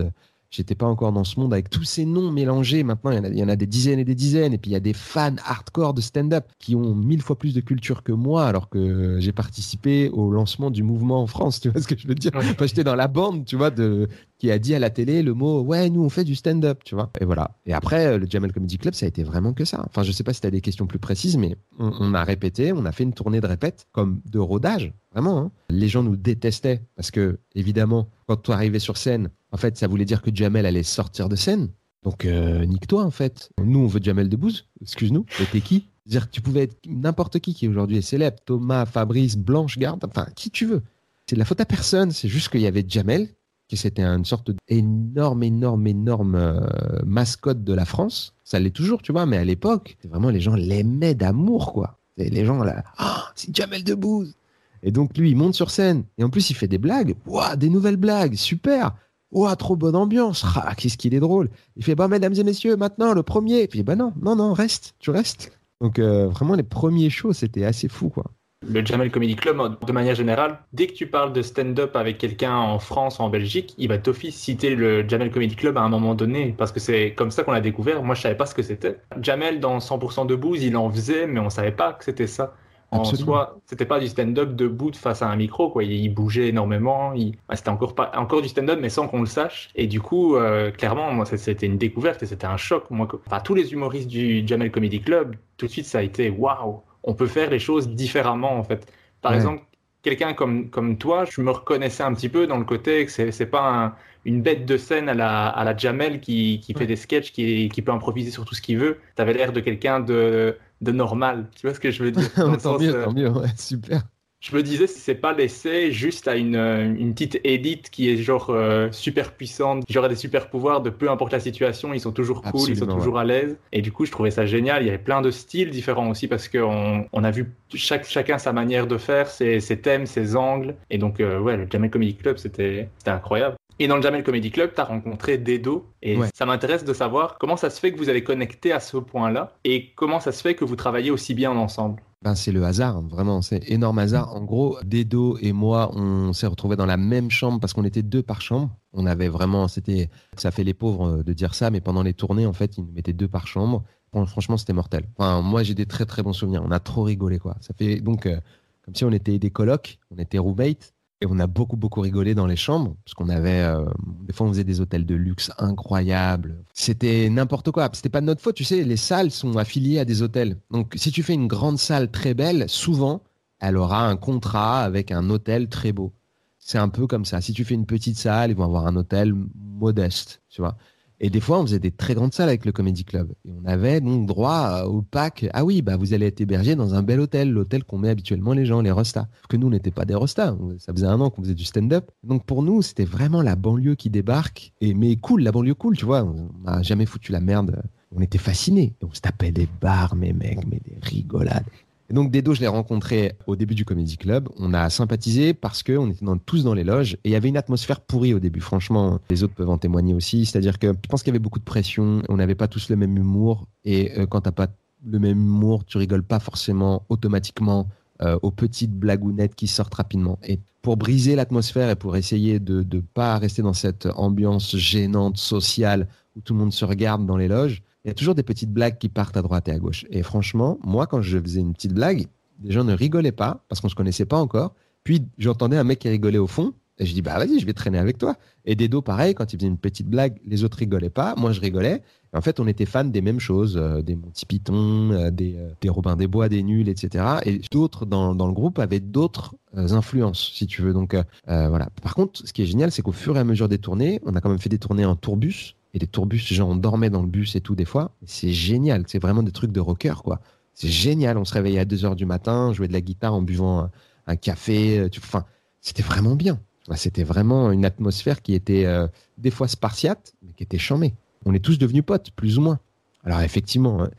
J'étais pas encore dans ce monde avec tous ces noms mélangés. Maintenant, il y, en a, il y en a des dizaines et des dizaines. Et puis, il y a des fans hardcore de stand-up qui ont mille fois plus de culture que moi, alors que j'ai participé au lancement du mouvement en France. Tu vois ce que je veux dire? Enfin, J'étais dans la bande, tu vois, de, qui a dit à la télé le mot Ouais, nous, on fait du stand-up, tu vois. Et voilà. Et après, le Jamel Comedy Club, ça a été vraiment que ça. Enfin, je sais pas si tu as des questions plus précises, mais on, on a répété, on a fait une tournée de répète, comme de rodage, vraiment. hein. Les gens nous détestaient parce que, évidemment, quand tu arrivais sur scène, en fait, ça voulait dire que Jamel allait sortir de scène. Donc, euh, nique-toi, en fait. Nous, on veut Jamel Debbouze, excuse-nous. Et t'es qui? C'est-à-dire que tu pouvais être n'importe qui qui aujourd'hui est célèbre. Thomas, Fabrice, Blanche Garde, enfin, qui tu veux. C'est de la faute à personne. C'est juste qu'il y avait Jamel, qui c'était une sorte d'énorme, énorme, énorme euh, mascotte de la France. Ça l'est toujours, tu vois, mais à l'époque, vraiment les gens l'aimaient d'amour, quoi. Et les gens là, Ah, c'est Jamel Debbouze. Et donc lui, il monte sur scène. Et en plus, il fait des blagues. Ouah, des nouvelles blagues, super. Ouah, trop bonne ambiance. Ah, qu'est-ce qu'il est drôle. Il fait, bah, mesdames et messieurs, maintenant, le premier. Et puis, bah non, non, non, reste, tu restes. Donc, euh, vraiment, les premiers shows, c'était assez fou, quoi. Le Jamel Comedy Club, de manière générale, dès que tu parles de stand-up avec quelqu'un en France ou en Belgique, il va d'office citer le Jamel Comedy Club à un moment donné, parce que c'est comme ça qu'on l'a découvert. Moi, je savais pas ce que c'était. Jamel, dans 100% de Booze, il en faisait, mais on savait pas que c'était ça. En Absolument. soi, c'était pas du stand-up debout face à un micro, quoi. Il, il bougeait énormément. Il... bah, c'était encore pas encore du stand-up, mais sans qu'on le sache. Et du coup, euh, clairement, moi, c'était une découverte et c'était un choc. Moi, enfin, tous les humoristes du Jamel Comedy Club, tout de suite, ça a été waouh. On peut faire les choses différemment, en fait. Par Ouais. exemple, quelqu'un comme comme toi, je me reconnaissais un petit peu dans le côté que c'est c'est pas un- une bête de scène à la, à la Jamel qui, qui fait des sketchs, qui, qui peut improviser sur tout ce qu'il veut. T'avais l'air de quelqu'un de, de normal. Tu vois ce que je veux dire? [LAUGHS] Tant sens, mieux, euh, tant mieux, ouais, super. je me disais si c'est pas laissé juste à une, euh, une petite élite qui est genre euh, super puissante, qui aurait des super pouvoirs de peu importe la situation, ils sont toujours cool, ils sont toujours à l'aise. Et du coup, je trouvais ça génial. Il y avait plein de styles différents aussi parce qu'on on a vu chaque, chacun sa manière de faire, ses, ses thèmes, ses angles. Et donc, euh, ouais, le Jamel Comedy Club, c'était incroyable. Et dans le Jamel Comedy Club, tu as rencontré Dedo. Et Ouais. ça m'intéresse de savoir comment ça se fait que vous avez connecté à ce point-là et comment ça se fait que vous travaillez aussi bien ensemble. Ben, c'est le hasard, hein, vraiment, c'est énorme hasard. En gros, Dedo et moi, on s'est retrouvés dans la même chambre parce qu'on était deux par chambre. On avait vraiment, c'était, ça fait les pauvres euh, de dire ça, mais pendant les tournées, en fait, ils nous mettaient deux par chambre. Bon, franchement, c'était mortel. Enfin, moi, j'ai des très très bons souvenirs. On a trop rigolé, quoi. Ça fait donc euh, comme si on était des colocs, on était roommates. Et on a beaucoup, beaucoup rigolé dans les chambres, parce qu'on avait, euh, des fois, on faisait des hôtels de luxe incroyables. C'était n'importe quoi. C'était pas de notre faute, tu sais, les salles sont affiliées à des hôtels. Donc, si tu fais une grande salle très belle, souvent, elle aura un contrat avec un hôtel très beau. C'est un peu comme ça. Si tu fais une petite salle, ils vont avoir un hôtel modeste, tu vois. Et des fois, on faisait des très grandes salles avec le Comedy Club. Et on avait donc droit au pack. Ah oui, bah vous allez être hébergé dans un bel hôtel, l'hôtel qu'on met habituellement les gens, les. Parce que nous, on n'était pas des restas. Ça faisait un an qu'on faisait du stand-up. Donc pour nous, c'était vraiment la banlieue qui débarque. Et mais cool, la banlieue cool, tu vois. On n'a jamais foutu la merde. On était fascinés. On se tapait des bars, mes mecs, mais des rigolades. Et donc Dedo, je l'ai rencontré au début du Comedy Club. On a sympathisé parce qu'on était tous dans les loges et il y avait une atmosphère pourrie au début. Franchement, les autres peuvent en témoigner aussi. C'est-à-dire que je pense qu'il y avait beaucoup de pression. On n'avait pas tous le même humour et euh, quand t'as pas le même humour, tu rigoles pas forcément automatiquement euh, aux petites blagounettes qui sortent rapidement. Et pour briser l'atmosphère et pour essayer de ne pas rester dans cette ambiance gênante sociale où tout le monde se regarde dans les loges, il y a toujours des petites blagues qui partent à droite et à gauche. Et franchement, moi, quand je faisais une petite blague, les gens ne rigolaient pas parce qu'on se connaissait pas encore. Puis j'entendais un mec qui rigolait au fond. Et je dis, bah vas-y, je vais traîner avec toi. Et Dedo, pareil, quand il faisait une petite blague, les autres rigolaient pas, moi je rigolais. En fait, on était fans des mêmes choses, euh, des Monty Python, euh, des, euh, des Robin des Bois, des Nuls, etc. Et d'autres dans, dans le groupe avaient d'autres euh, influences, si tu veux. Donc voilà. Par contre, ce qui est génial, c'est qu'au fur et à mesure des tournées, on a quand même fait des tournées en tourbus. Et des tourbus, genre on dormait dans le bus et tout des fois. C'est génial. C'est vraiment des trucs de rocker, quoi. C'est génial. On se réveillait à 2 heures du matin, jouait de la guitare en buvant un, café. euh, Enfin, c'était vraiment bien. C'était vraiment une atmosphère qui était euh, des fois spartiate, mais qui était chamée. On est tous devenus potes, plus ou moins. Alors effectivement, hein,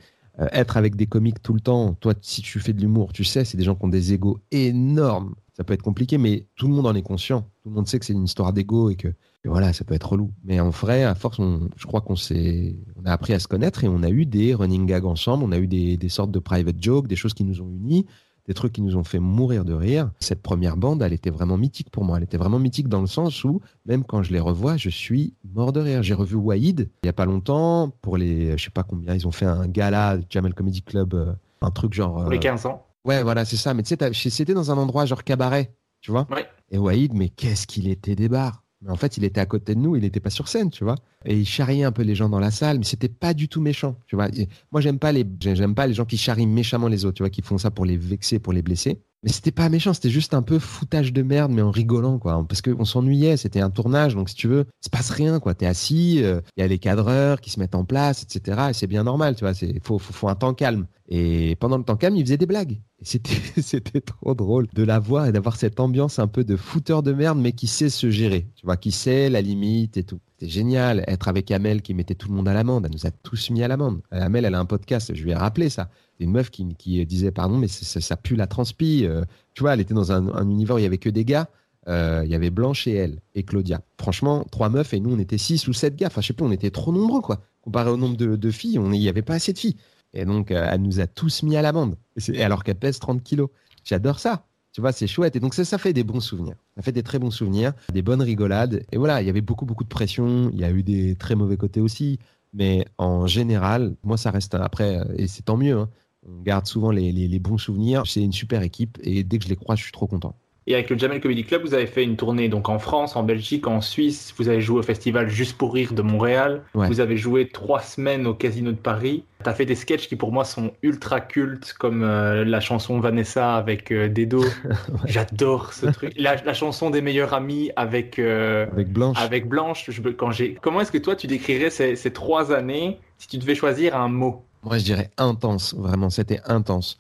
euh, être avec des comiques tout le temps, toi, si tu fais de l'humour, tu sais, c'est des gens qui ont des égos énormes. Ça peut être compliqué, mais tout le monde en est conscient. Tout le monde sait que c'est une histoire d'ego et que, voilà, ça peut être relou. Mais en vrai, à force, on, je crois qu'on s'est, on a appris à se connaître et on a eu des running gags ensemble, on a eu des, des sortes de private jokes, des choses qui nous ont unis des trucs qui nous ont fait mourir de rire. Cette première bande, elle était vraiment mythique pour moi. Elle était vraiment mythique dans le sens où, même quand je les revois, je suis mort de rire. J'ai revu Waïd il y a pas longtemps pour les, je sais pas combien, ils ont fait un gala Jamel Comedy Club, euh, un truc genre. Pour les euh, 15 ans. Ouais, voilà, c'est ça. Mais tu sais, c'était dans un endroit genre cabaret, tu vois? Ouais. Et Waïd, mais qu'est-ce qu'il était des bars. Mais en fait, il était à côté de nous, il n'était pas sur scène, tu vois. Et il charriait un peu les gens dans la salle, mais c'était pas du tout méchant, tu vois. Et moi, j'aime pas les, j'aime pas les gens qui charrient méchamment les autres, tu vois, qui font ça pour les vexer, pour les blesser. Mais c'était pas méchant, c'était juste un peu foutage de merde, mais en rigolant, quoi. Parce qu'on s'ennuyait, c'était un tournage, donc si tu veux, il se passe rien, quoi. T'es assis, euh, il y a les cadreurs qui se mettent en place, etc. Et c'est bien normal, tu vois. C'est, faut, un temps calme. Et pendant le temps calme, il faisait des blagues. [LAUGHS] C'était trop drôle de la voir et d'avoir cette ambiance un peu de fouteur de merde, mais qui sait se gérer, tu vois, qui sait la limite et tout. C'était génial. Être avec Amel qui mettait tout le monde à l'amende. Elle nous a tous mis à l'amende. Euh, Amel, elle a un podcast, je lui ai rappelé ça. Une meuf qui, disait, pardon, mais ça, pue la transpi. Euh, tu vois, elle était dans un, un univers où il y avait que des gars. Euh, il y avait Blanche et elle et Claudia. Franchement, trois meufs et nous, on était six ou sept gars. Enfin, je sais pas, on était trop nombreux, quoi. Comparé au nombre de, filles, il n'y avait pas assez de filles. Et donc, elle nous a tous mis à l'amende. Alors qu'elle pèse 30 kilos. J'adore ça. Tu vois, c'est chouette. Et donc, ça, ça fait des bons souvenirs. Ça fait des très bons souvenirs, des bonnes rigolades. Et voilà, il y avait beaucoup, beaucoup de pression. Il y a eu des très mauvais côtés aussi. Mais en général, moi, ça reste après, et c'est tant mieux. hein. On garde souvent les, les- les bons souvenirs. C'est une super équipe. Et dès que je les croise, je suis trop content. Et avec le Jamel Comedy Club, vous avez fait une tournée donc en France, en Belgique, en Suisse. Vous avez joué au festival Juste pour rire de Montréal. Ouais. Vous avez joué trois semaines au Casino de Paris. T'as fait des sketchs qui pour moi sont ultra cultes, comme euh, la chanson Vanessa avec euh, Dedo. [LAUGHS] J'adore ce truc. La, la chanson des meilleurs amis avec euh, Avec Blanche. avec Blanche. Je, quand j'ai. Comment est-ce que toi tu décrirais ces, ces trois années si tu devais choisir un mot? Moi, je dirais intense, vraiment, c'était intense.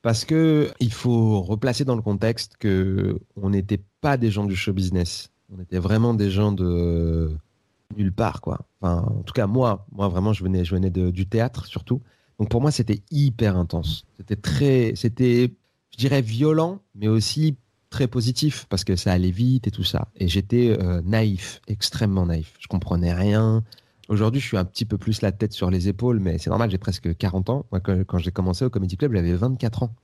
Parce que il faut replacer dans le contexte que on n'était pas des gens du show business. On était vraiment des gens de nulle part, quoi. Enfin, en tout cas, moi, moi vraiment, je venais, je venais de- du théâtre surtout. Donc pour moi, c'était hyper intense. C'était très, c'était, je dirais violent, mais aussi très positif parce que ça allait vite et tout ça. Et j'étais euh, naïf, extrêmement naïf. Je comprenais rien. Aujourd'hui, je suis un petit peu plus la tête sur les épaules, mais c'est normal, j'ai presque 40 ans. Moi, quand, quand j'ai commencé au Comedy Club, j'avais 24 ans.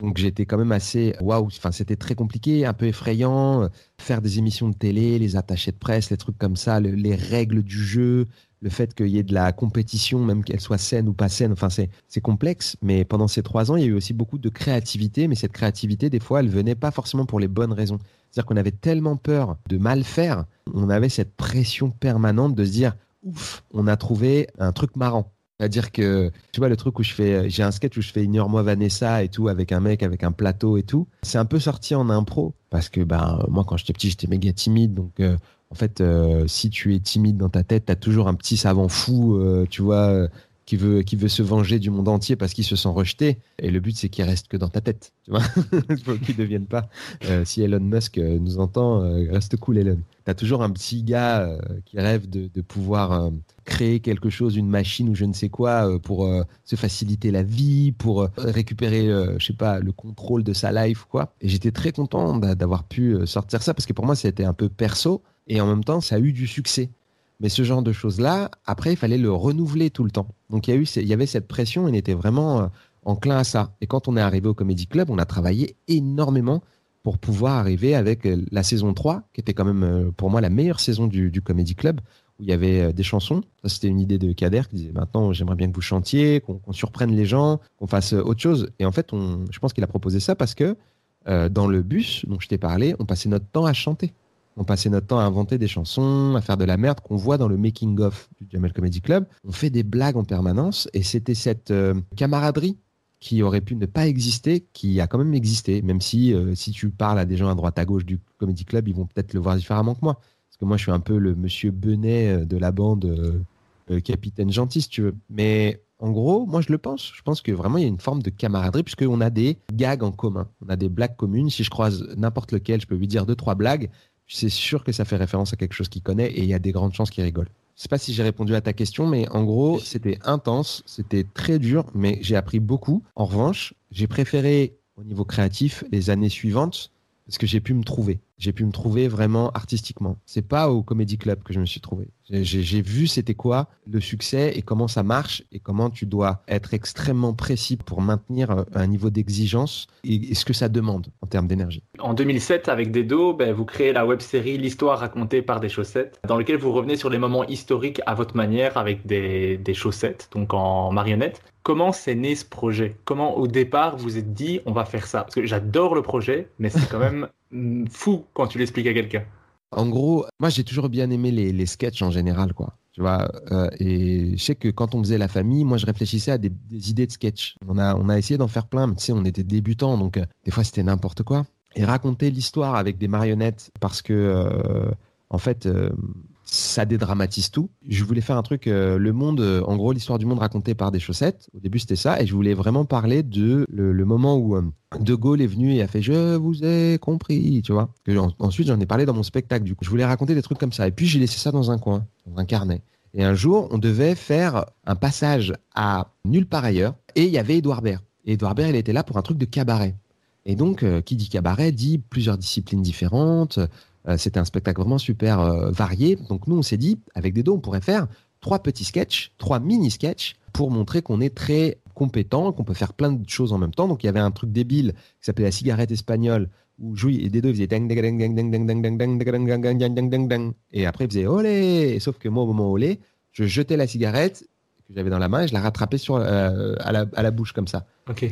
Donc j'étais quand même assez waouh. Enfin, c'était très compliqué, un peu effrayant. euh, Faire des émissions de télé, les attachés de presse, les trucs comme ça, le- les règles du jeu, le fait qu'il y ait de la compétition, même qu'elle soit saine ou pas saine. Enfin, c'est c'est complexe. Mais pendant ces trois ans, il y a eu aussi beaucoup de créativité. Mais cette créativité, des fois, elle venait pas forcément pour les bonnes raisons. C'est-à-dire qu'on avait tellement peur de mal faire, on avait cette pression permanente de se dire ouf, on a trouvé un truc marrant. C'est-à-dire que, tu vois, le truc où je fais, j'ai un sketch où je fais Ignore-moi Vanessa et tout, avec un mec, avec un plateau et tout. C'est un peu sorti en impro, parce que, ben, moi, quand j'étais petit, j'étais méga timide. Donc, euh, en fait, euh, si tu es timide dans ta tête, t'as toujours un petit savant fou, euh, tu vois, euh, qui veut, qui veut se venger du monde entier parce qu'il se sent rejeté. Et le but, c'est qu'il reste que dans ta tête, tu vois. [LAUGHS] Faut qu'il ne devienne pas. Euh, si Elon Musk euh, nous entend, euh, reste cool, Elon. T'as toujours un petit gars qui rêve de, de pouvoir créer quelque chose, une machine ou je ne sais quoi, pour se faciliter la vie, pour récupérer, je sais pas, le contrôle de sa life, quoi. Et j'étais très content d'a- d'avoir pu sortir ça parce que pour moi, c'était un peu perso et en même temps, ça a eu du succès. Mais ce genre de choses-là, après, il fallait le renouveler tout le temps. Donc il y, a eu, il y avait cette pression, on était vraiment euh, enclin à ça. Et quand on est arrivé au Comedy Club, on a travaillé énormément pour pouvoir arriver avec euh, la saison 3, qui était quand même euh, pour moi la meilleure saison du, Comedy Club, où il y avait des chansons. C'était une idée de Kader qui disait maintenant, j'aimerais bien que vous chantiez, qu'on surprenne les gens, qu'on fasse autre chose. Et en fait, je pense qu'il a proposé ça parce que dans le bus dont je t'ai parlé, on passait notre temps à chanter. On passait notre temps à inventer des chansons, à faire de la merde qu'on voit dans le making-of du Jamel Comedy Club. On fait des blagues en permanence et c'était cette euh, camaraderie qui aurait pu ne pas exister, qui a quand même existé, même si euh, si tu parles à des gens à droite à gauche du Comedy Club, ils vont peut-être le voir différemment que moi. Parce que moi, je suis un peu le monsieur Benet euh, de la bande euh, Capitaine Gentil, si tu veux. Mais en gros, moi, je le pense. Je pense que vraiment, il y a une forme de camaraderie, puisqu'on a des gags en commun. On a des blagues communes. Si je croise n'importe lequel, je peux lui dire deux, trois blagues. C'est sûr que ça fait référence à quelque chose qu'il connaît et il y a des grandes chances qu'il rigole. Je sais pas si j'ai répondu à ta question, mais en gros, c'était intense, c'était très dur, mais j'ai appris beaucoup. En revanche, j'ai préféré au niveau créatif les années suivantes parce que j'ai pu me trouver. J'ai pu me trouver vraiment artistiquement. C'est pas au Comedy Club que je me suis trouvé. J'ai- vu c'était quoi le succès et comment ça marche et comment tu dois être extrêmement précis pour maintenir euh, un niveau d'exigence et, ce que ça demande en termes d'énergie. En 2007, avec Dedo, ben, vous créez la web-série L'histoire racontée par des chaussettes, dans lequel vous revenez sur les moments historiques à votre manière avec des, des chaussettes, donc en marionnette. Comment s'est né ce projet? Comment au départ vous êtes dit on va faire ça? Parce que j'adore le projet, mais c'est quand [LAUGHS] même fou quand tu l'expliques à quelqu'un. En gros, moi j'ai toujours bien aimé les, les sketchs en général, quoi. Tu vois, euh, et je sais que quand on faisait la famille, moi je réfléchissais à des, idées de sketch. On a, essayé d'en faire plein, mais tu sais, on était débutants, donc euh, des fois c'était n'importe quoi. Et raconter l'histoire avec des marionnettes, parce que euh, en fait, ça dédramatise tout. Je voulais faire un truc, euh, le monde, euh, en gros, l'histoire du monde racontée par des chaussettes. Au début, c'était ça, et je voulais vraiment parler de le, moment où euh, De Gaulle est venu et a fait Je vous ai compris, tu vois. Que en- ensuite, j'en ai parlé dans mon spectacle, du coup. Je voulais raconter des trucs comme ça. Et puis, j'ai laissé ça dans un coin, dans un carnet. Et un jour, on devait faire un passage à nulle part ailleurs, et il y avait Édouard Baird. Et Édouard Baird, il était là pour un truc de cabaret. Et donc, qui dit cabaret dit plusieurs disciplines différentes. Euh, C'était un spectacle vraiment super euh, varié. Donc, nous, on s'est dit, avec des dos, on pourrait faire trois petits sketchs, trois mini-sketchs, pour montrer qu'on est très compétent, qu'on peut faire plein de choses en même temps. Donc, il y avait un truc débile qui s'appelait la cigarette espagnole, où Jouy et Dedo faisaient dang dang dang dang dang dang dang dang dang dang dang dang dang. Et après, ils faisaient olé. Sauf que moi, au moment olé, je jetais la cigarette que j'avais dans la main et je la rattrapais sur, euh, à, la, bouche comme ça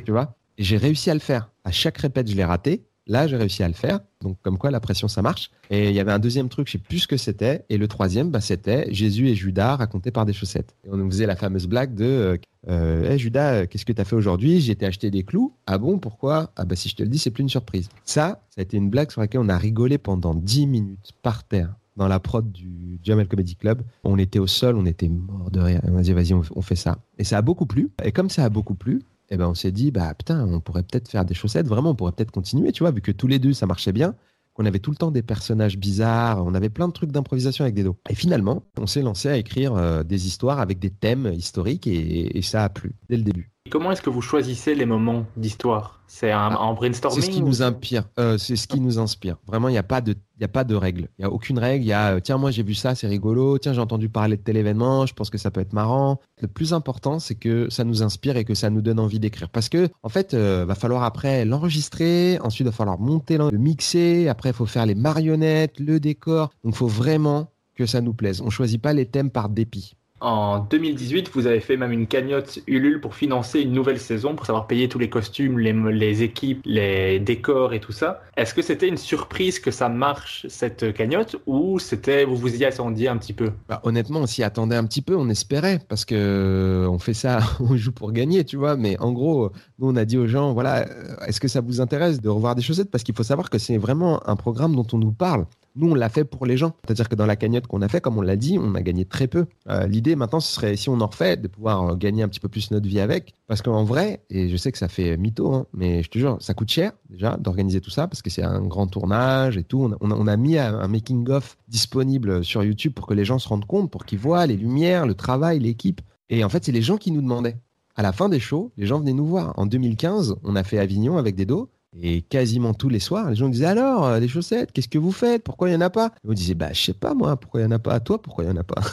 tu vois. Et j'ai réussi à le faire. À chaque répète, je l'ai raté. Là, j'ai réussi à le faire. Donc, comme quoi, la pression, ça marche. Et il y avait un deuxième truc, je sais plus ce que c'était. Et le troisième, bah, c'était Jésus et Judas racontés par des chaussettes. Et on nous faisait la fameuse blague de euh, euh, Hey, Judas, qu'est-ce que tu as fait aujourd'hui? J'ai été acheter des clous. Ah bon, pourquoi? Ah bah si je te le dis, c'est plus une surprise. Ça, ça a été une blague sur laquelle on a rigolé pendant 10 minutes par terre dans la prod du Jamel Comedy Club. On était au sol, on était mort de rire. On a dit, vas-y, on fait ça. Et ça a beaucoup plu. Et comme ça a beaucoup plu, eh ben, on s'est dit, bah putain, on pourrait peut-être faire des chaussettes, vraiment, on pourrait peut-être continuer, tu vois, vu que tous les deux, ça marchait bien, qu'on avait tout le temps des personnages bizarres, on avait plein de trucs d'improvisation avec des dos. Et finalement, on s'est lancé à écrire euh, des histoires avec des thèmes historiques et, et ça a plu dès le début. Comment est-ce que vous choisissez les moments d'histoire? C'est un, en brainstorming C'est ce qui ou- nous inspire. euh, c'est ce qui nous inspire. Vraiment, il n'y a pas de, il y a pas de règle. Il y a aucune règle. Il y a, euh, tiens, moi j'ai vu ça, c'est rigolo. Tiens, j'ai entendu parler de tel événement. Je pense que ça peut être marrant. Le plus important, c'est que ça nous inspire et que ça nous donne envie d'écrire. Parce que, en fait, euh, va falloir après l'enregistrer. Ensuite, va falloir monter, le mixer. Après, il faut faire les marionnettes, le décor. Donc, il faut vraiment que ça nous plaise. On choisit pas les thèmes par dépit. En 2018, vous avez fait même une cagnotte Ulule pour financer une nouvelle saison, pour savoir payer tous les costumes, les, équipes, les décors et tout ça. Est-ce que c'était une surprise que ça marche, cette cagnotte, ou c'était vous vous y attendiez un petit peu? Bah, honnêtement, on s'y attendait un petit peu, on espérait, parce que euh, on fait ça, [LAUGHS] on joue pour gagner, tu vois. Mais en gros, nous, on a dit aux gens, voilà, euh, est-ce que ça vous intéresse de revoir des chaussettes? Parce qu'il faut savoir que c'est vraiment un programme dont on nous parle. Nous, on l'a fait pour les gens. C'est-à-dire que dans la cagnotte qu'on a fait, comme on l'a dit, on a gagné très peu. Euh, L'idée maintenant, ce serait, si on en refait, de pouvoir euh, gagner un petit peu plus notre vie avec. Parce qu'en vrai, et je sais que ça fait mytho, hein, mais je te jure, ça coûte cher déjà d'organiser tout ça, parce que c'est un grand tournage et tout. On a, on a- mis un making-of disponible sur YouTube pour que les gens se rendent compte, pour qu'ils voient les lumières, le travail, l'équipe. Et en fait, c'est les gens qui nous demandaient. À la fin des shows, les gens venaient nous voir. En 2015, on a fait Avignon avec des dos. Et quasiment tous les soirs, les gens disaient alors, euh, les chaussettes, qu'est-ce que vous faites? Pourquoi il n'y en a pas? Et On disait, bah, je sais pas moi, pourquoi il n'y en a pas? Toi, pourquoi il n'y en a pas? [LAUGHS]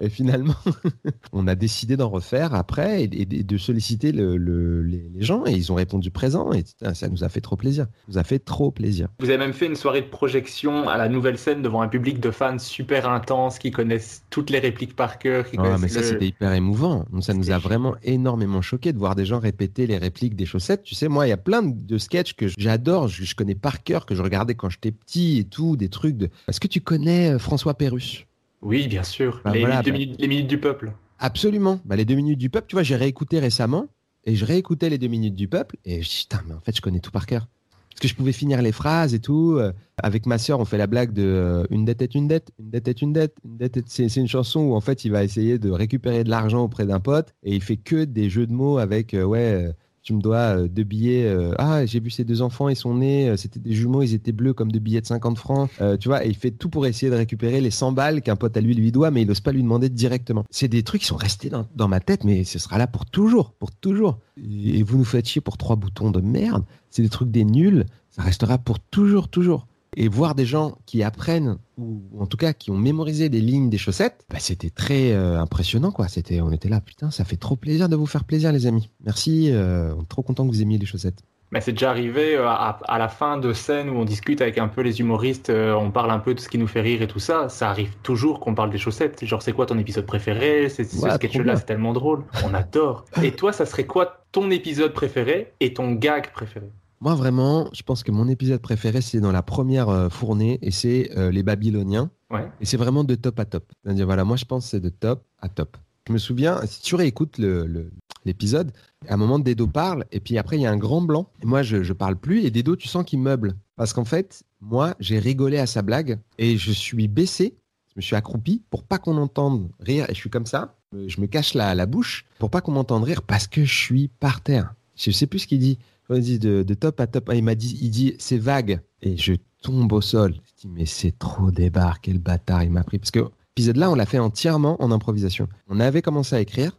Et finalement, [LAUGHS] on a décidé d'en refaire après et, de solliciter le- le- les, gens. Et ils ont répondu présent. Et ça nous a fait trop plaisir. Ça nous a fait trop plaisir. Vous avez même fait une soirée de projection à la nouvelle scène devant un public de fans super intense qui connaissent toutes les répliques par cœur. Qui Ah, mais ça, le- c'était hyper émouvant. Ça nous a vraiment énormément choqué de voir des gens répéter les répliques des chaussettes, tu sais, moi, il y a plein de sketchs que j'adore, je, je connais par cœur, que je regardais quand j'étais petit et tout, des trucs de. Est-ce que tu connais euh, François Pérus Oui, bien sûr. Bah les, voilà, minutes, bah- minutes- les minutes du peuple. Absolument. Bah, les deux minutes du peuple, tu vois, j'ai réécouté récemment et je réécoutais les deux minutes du peuple et je dis, putain, mais en fait, je connais tout par cœur. Parce que je pouvais finir les phrases et tout. Euh, Avec ma sœur, on fait la blague de euh, une dette est une dette, une dette est une dette, une dette est... C'est c'est une chanson où en fait, il va essayer de récupérer de l'argent auprès d'un pote et il fait que des jeux de mots avec, euh, ouais, tu me dois euh, deux billets. euh, ah, j'ai vu ces deux enfants, ils sont nés, euh, c'était des jumeaux, ils étaient bleus comme deux billets de 50 francs. Tu vois, et il fait tout pour essayer de récupérer les 100 balles qu'un pote à lui lui doit, mais il n'ose pas lui demander directement. C'est des trucs qui sont restés dans, dans ma tête, mais ce sera là pour toujours, pour toujours. Et et vous nous faites chier pour trois boutons de merde. C'est des trucs des nuls, ça restera pour toujours, toujours. Et voir des gens qui apprennent, ou en tout cas qui ont mémorisé des lignes des chaussettes, bah, c'était très euh, impressionnant, quoi. C'était, on était là, putain, ça fait trop plaisir de vous faire plaisir, les amis. Merci, euh, on est trop content que vous aimiez les chaussettes. Mais c'est déjà arrivé euh, à, à la fin de scène où on discute avec un peu les humoristes, euh, on parle un peu de ce qui nous fait rire et tout ça. Ça arrive toujours qu'on parle des chaussettes. Genre, c'est quoi ton épisode préféré? C'est ce Ouais, sketch-là, c'est tellement drôle. On adore. Et toi, ça serait quoi ton épisode préféré et ton gag préféré? Moi, vraiment, je pense que mon épisode préféré, c'est dans la première euh, fournée, et c'est euh, les Babyloniens. Ouais. Et c'est vraiment de top à top. C'est-à-dire, voilà, moi, je pense que c'est de top à top. Je me souviens, si tu réécoutes le- le- l'épisode, à un moment, Dedo parle, et puis après, il y a un grand blanc. Et moi, je, je parle plus, et Dedo, tu sens qu'il meuble. Parce qu'en fait, moi, j'ai rigolé à sa blague, et je suis baissé, je me suis accroupi pour pas qu'on entende rire, et je suis comme ça, je me cache la, la bouche pour pas qu'on m'entende rire, parce que je suis par terre. Je sais plus ce qu'il dit. Il dit de, top à top, ah, il m'a dit, il dit c'est vague, et je tombe au sol. Je dis mais c'est trop débarque, quel bâtard il m'a pris. Parce que l'épisode là, on l'a fait entièrement en improvisation. On avait commencé à écrire,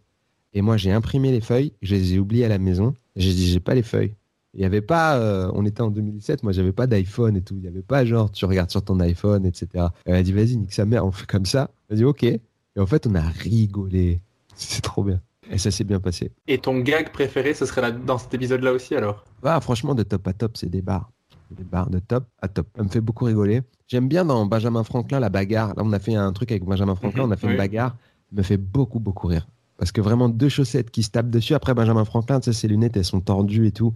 et moi j'ai imprimé les feuilles, je les ai oubliées à la maison. J'ai dit j'ai pas les feuilles. Il y avait pas, euh, on était en 2007, moi j'avais pas d'iPhone et tout. Il y avait pas genre tu regardes sur ton iPhone, etc. Elle a dit vas-y nique sa mère, on fait comme ça. Elle a dit ok. Et en fait on a rigolé. [LAUGHS] C'est trop bien. Et ça s'est bien passé. Et ton gag préféré, ce serait là, dans cet épisode-là aussi alors? Ah, franchement, de top à top, c'est des barres. Des barres de top à top. Ça me fait beaucoup rigoler. J'aime bien dans Benjamin Franklin la bagarre. Là, on a fait un truc avec Benjamin Franklin, Mhm, on a fait oui. une bagarre. Ça me fait beaucoup, beaucoup rire. Parce que vraiment, deux chaussettes qui se tapent dessus. Après, Benjamin Franklin, tu sais, ses lunettes, elles sont tordues et tout.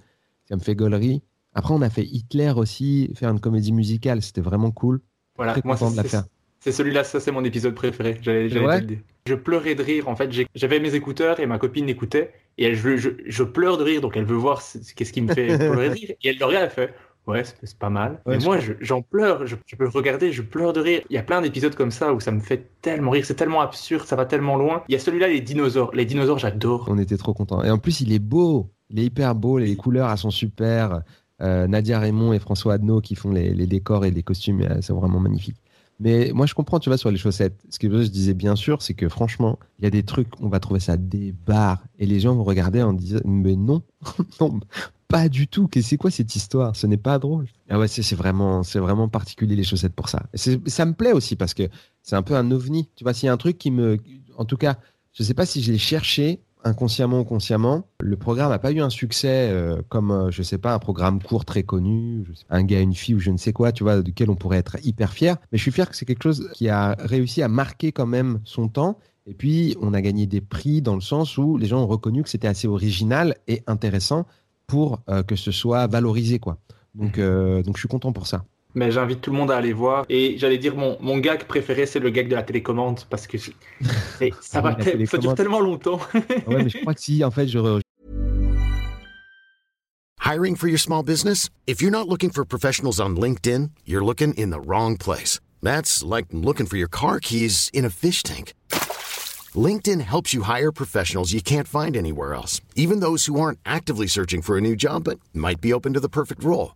Ça me fait gaulerie. Après, on a fait Hitler aussi, faire une comédie musicale. C'était vraiment cool. Voilà, Très moi, content de la faire. C'est celui-là, ça c'est mon épisode préféré. J'allais dire. Je pleurais de rire. En fait, j'avais mes écouteurs et ma copine écoutait. Et elle, je, je, je pleure de rire, donc elle veut voir ce- qu'est-ce qui me fait [LAUGHS] pleurer de rire. Et elle le regarde, elle fait Ouais, c'est pas mal. Ouais, Mais je moi, je- j'en pleure. Je, je peux regarder, je pleure de rire. Il y a plein d'épisodes comme ça où ça me fait tellement rire. C'est tellement absurde, ça va tellement loin. Il y a celui-là, les dinosaures. Les dinosaures, j'adore. On était trop contents. Et en plus, il est beau. Il est hyper beau. Les couleurs, elles sont super. Euh, Nadia Raymond et François Adnaud qui font les, les décors et les costumes, euh, c'est vraiment magnifique. Mais moi, je comprends, tu vois, sur les chaussettes. Ce que je disais bien sûr, c'est que franchement, il y a des trucs, on va trouver ça des barres. Et les gens vont regarder en disant, mais non, [LAUGHS] non, pas du tout. C'est quoi cette histoire? Ce n'est pas drôle. Ah ouais, c'est vraiment, c'est vraiment particulier les chaussettes pour ça. Ça me plaît aussi parce que c'est un peu un ovni. Tu vois, s'il y a un truc qui me, en tout cas, je sais pas si je l'ai cherché inconsciemment ou consciemment. Le programme n'a pas eu un succès euh, comme, euh, je sais pas, un programme court très connu, un gars, une fille ou je ne sais quoi, tu vois, duquel on pourrait être hyper fier. Mais je suis fier que c'est quelque chose qui a réussi à marquer quand même son temps. Et puis, on a gagné des prix dans le sens où les gens ont reconnu que c'était assez original et intéressant pour euh, que ce soit valorisé, quoi. Donc, donc, je suis content pour ça. Mais j'invite tout le monde à aller voir. Et j'allais dire, mon, mon gag préféré, c'est le gag de la télécommande. Parce que c'est- [LAUGHS] et ça, Ah va te- ça dure tellement longtemps. Ouais, mais je crois que si, en fait, je, Hiring for your small business? If you're not looking for professionals on LinkedIn, you're looking in the wrong place. That's like looking for your car keys in a fish tank. LinkedIn helps you hire professionals you can't find anywhere else, even those who aren't actively searching for a new job but might be open to the perfect role.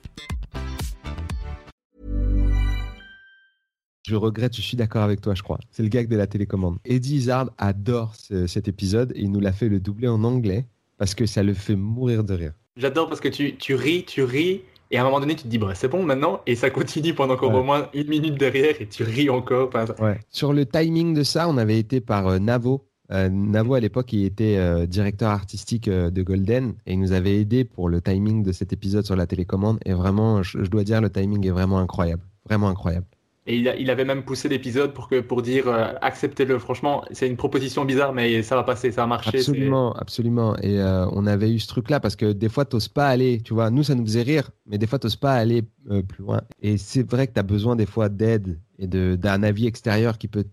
je regrette, je suis d'accord avec toi, je crois. C'est le gag de la télécommande. Eddie Izzard adore ce- cet épisode et il nous l'a fait le doubler en anglais parce que ça le fait mourir de rire. J'adore parce que tu, tu ris, tu ris, et à un moment donné, tu te dis, bah, c'est bon maintenant, et ça continue pendant encore Ouais. au moins une minute derrière, et tu ris encore. Enfin, ça- Sur le timing de ça, on avait été par euh, Navo. Euh, Navo, à l'époque, il était euh, directeur artistique de Golden et il nous avait aidé pour le timing de cet épisode sur la télécommande. Et vraiment, je, je dois dire, le timing est vraiment incroyable. Vraiment incroyable. Et il, avait même poussé l'épisode pour, pour dire, euh, acceptez-le. Franchement, c'est une proposition bizarre, mais ça va passer, ça va marcher. Absolument, absolument. Et euh, on avait eu ce truc-là parce que des fois, t'oses pas aller. Tu vois, nous, ça nous faisait rire, mais des fois, t'oses pas aller euh, plus loin. Et c'est vrai que tu as besoin des fois d'aide et d'un avis extérieur qui peut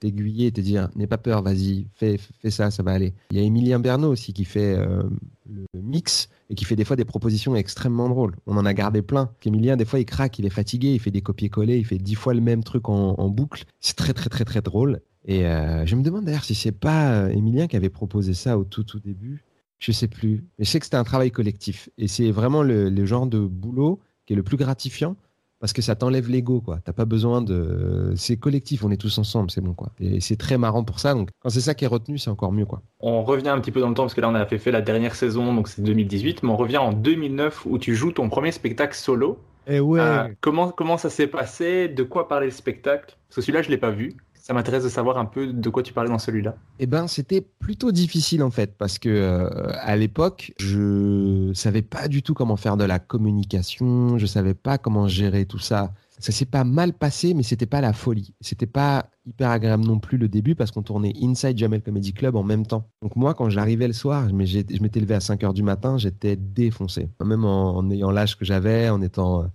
t'aiguiller te dire n'aie pas peur, vas-y, fais, fais ça, ça va aller. Il y a Emilien Bernot aussi qui fait le mix et qui fait des fois des propositions extrêmement drôles. On en a gardé plein. Emilien, des fois, il craque, il est fatigué, il fait des copier-coller, il fait dix fois le même truc en, boucle. C'est très, très, très, très drôle. Et euh, je me demande d'ailleurs si c'est pas euh, Emilien qui avait proposé ça au tout, tout début. Je sais plus. Mais je sais que c'était un travail collectif. Et c'est vraiment le genre de boulot qui est le plus gratifiant parce que ça t'enlève l'ego, quoi. T'as pas besoin de. C'est collectif, on est tous ensemble, c'est bon, quoi. Et c'est très marrant pour ça. Donc, quand c'est ça qui est retenu, c'est encore mieux, quoi. On revient un petit peu dans le temps, parce que là, on a fait, fait la dernière saison, donc c'est 2018, mais on revient en 2009 où tu joues ton premier spectacle solo. Et ouais. Euh, comment, comment ça s'est passé? De quoi parlait le spectacle? Parce que celui-là, je l'ai pas vu. Ça m'intéresse de savoir un peu de quoi tu parlais dans celui-là. Eh ben, c'était plutôt difficile en fait, parce que euh, à l'époque, je savais pas du tout comment faire de la communication, je savais pas comment gérer tout ça. Ça s'est pas mal passé, mais c'était pas la folie. C'était pas hyper agréable non plus le début parce qu'on tournait Inside Jamel Comedy Club en même temps. Donc moi, quand j'arrivais le soir, je m'étais levé à 5 heures du matin, j'étais défoncé. Même en, en ayant l'âge que j'avais, en étant euh,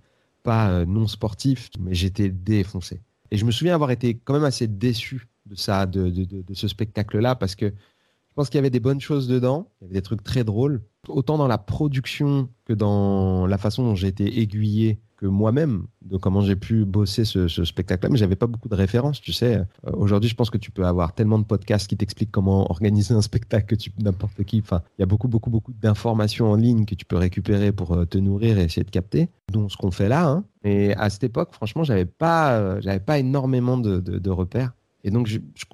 pas euh, non sportif, mais j'étais défoncé. Et je me souviens avoir été quand même assez déçu de ça, de, de, ce spectacle-là, parce que je pense qu'il y avait des bonnes choses dedans, il y avait des trucs très drôles, autant dans la production que dans la façon dont j'ai été aiguillé moi-même de comment j'ai pu bosser ce, spectacle-là, mais j'avais pas beaucoup de références, tu sais. Euh, Aujourd'hui, je pense que tu peux avoir tellement de podcasts qui t'expliquent comment organiser un [LAUGHS] spectacle que tu n'importe qui. Enfin, il y a beaucoup, beaucoup, beaucoup d'informations en ligne que tu peux récupérer pour euh, te nourrir et essayer de capter, dont ce qu'on fait là. Hein. Et à cette époque, franchement, j'avais pas, euh, j'avais pas énormément de, repères. Et donc,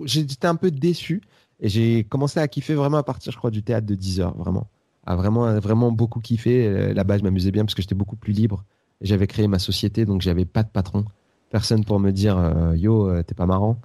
j'étais un peu déçu. Et j'ai commencé à kiffer vraiment à partir, je crois, du théâtre de 10 heures, vraiment. À vraiment, vraiment beaucoup kiffé. Là-bas, je m'amusais bien parce que j'étais beaucoup plus libre. J'avais créé ma société, donc j'avais pas de patron. Personne pour me dire euh, Yo, euh, t'es pas marrant.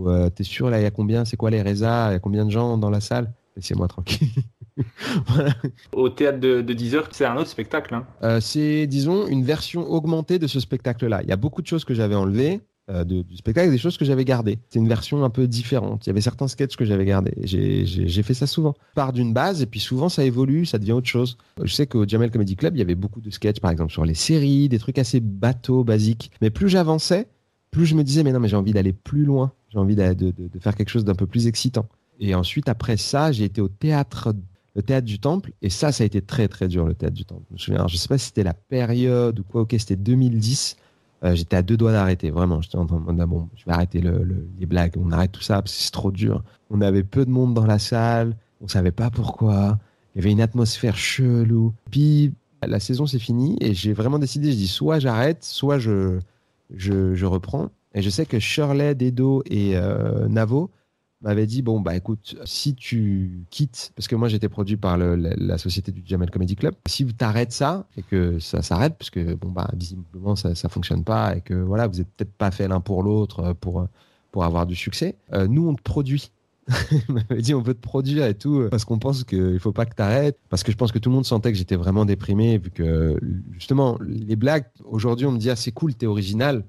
Ou euh, t'es sûr, là, il y a combien C'est quoi les résas Il y a combien de gens dans la salle? Laissez-moi tranquille. [LAUGHS] Voilà. Au théâtre de, de 10 heures, c'est un autre spectacle. hein. Euh, c'est, disons, une version augmentée de ce spectacle-là. Il y a beaucoup de choses que j'avais enlevées euh, du spectacle des choses que j'avais gardées. C'est une version un peu différente. Il y avait certains sketchs que j'avais gardés. J'ai, fait ça souvent. Je pars d'une base et puis souvent ça évolue, ça devient autre chose. Je sais qu'au Jamel Comedy Club, il y avait beaucoup de sketchs, par exemple, sur les séries, des trucs assez bateaux, basiques. Mais plus j'avançais, plus je me disais, mais non, mais j'ai envie d'aller plus loin. J'ai envie de, de- de faire quelque chose d'un peu plus excitant. Et ensuite, après ça, j'ai été au théâtre le théâtre du Temple. Et ça, ça a été très très dur, le théâtre du Temple. Je je sais pas si c'était la période ou quoi, ok, c'était 2010. Euh, j'étais à deux doigts d'arrêter, vraiment. J'étais en train de me dire, bon, je vais arrêter le- les blagues, on arrête tout ça, parce que c'est trop dur. On avait peu de monde dans la salle, on savait pas pourquoi. Il y avait une atmosphère chelou. Puis la saison s'est finie et j'ai vraiment décidé, je dis soit j'arrête, soit je, je, je reprends. Et je sais que Shirley, Dedo et euh, Navo m'avaient dit bon bah écoute si tu quittes parce que moi j'étais produit par le- la, société du Jamel Comedy Club si tu arrêtes ça et que ça s'arrête parce que bon bah visiblement ça ça fonctionne pas et que voilà vous êtes peut-être pas fait l'un pour l'autre euh, pour pour avoir du succès euh, nous on te produit. [LAUGHS] Il m'avait dit on veut te produire et tout euh, parce qu'on pense qu'il faut pas que tu arrêtes parce que je pense que tout le monde sentait que j'étais vraiment déprimé vu que justement les blagues aujourd'hui on me dit ah c'est cool t'es original.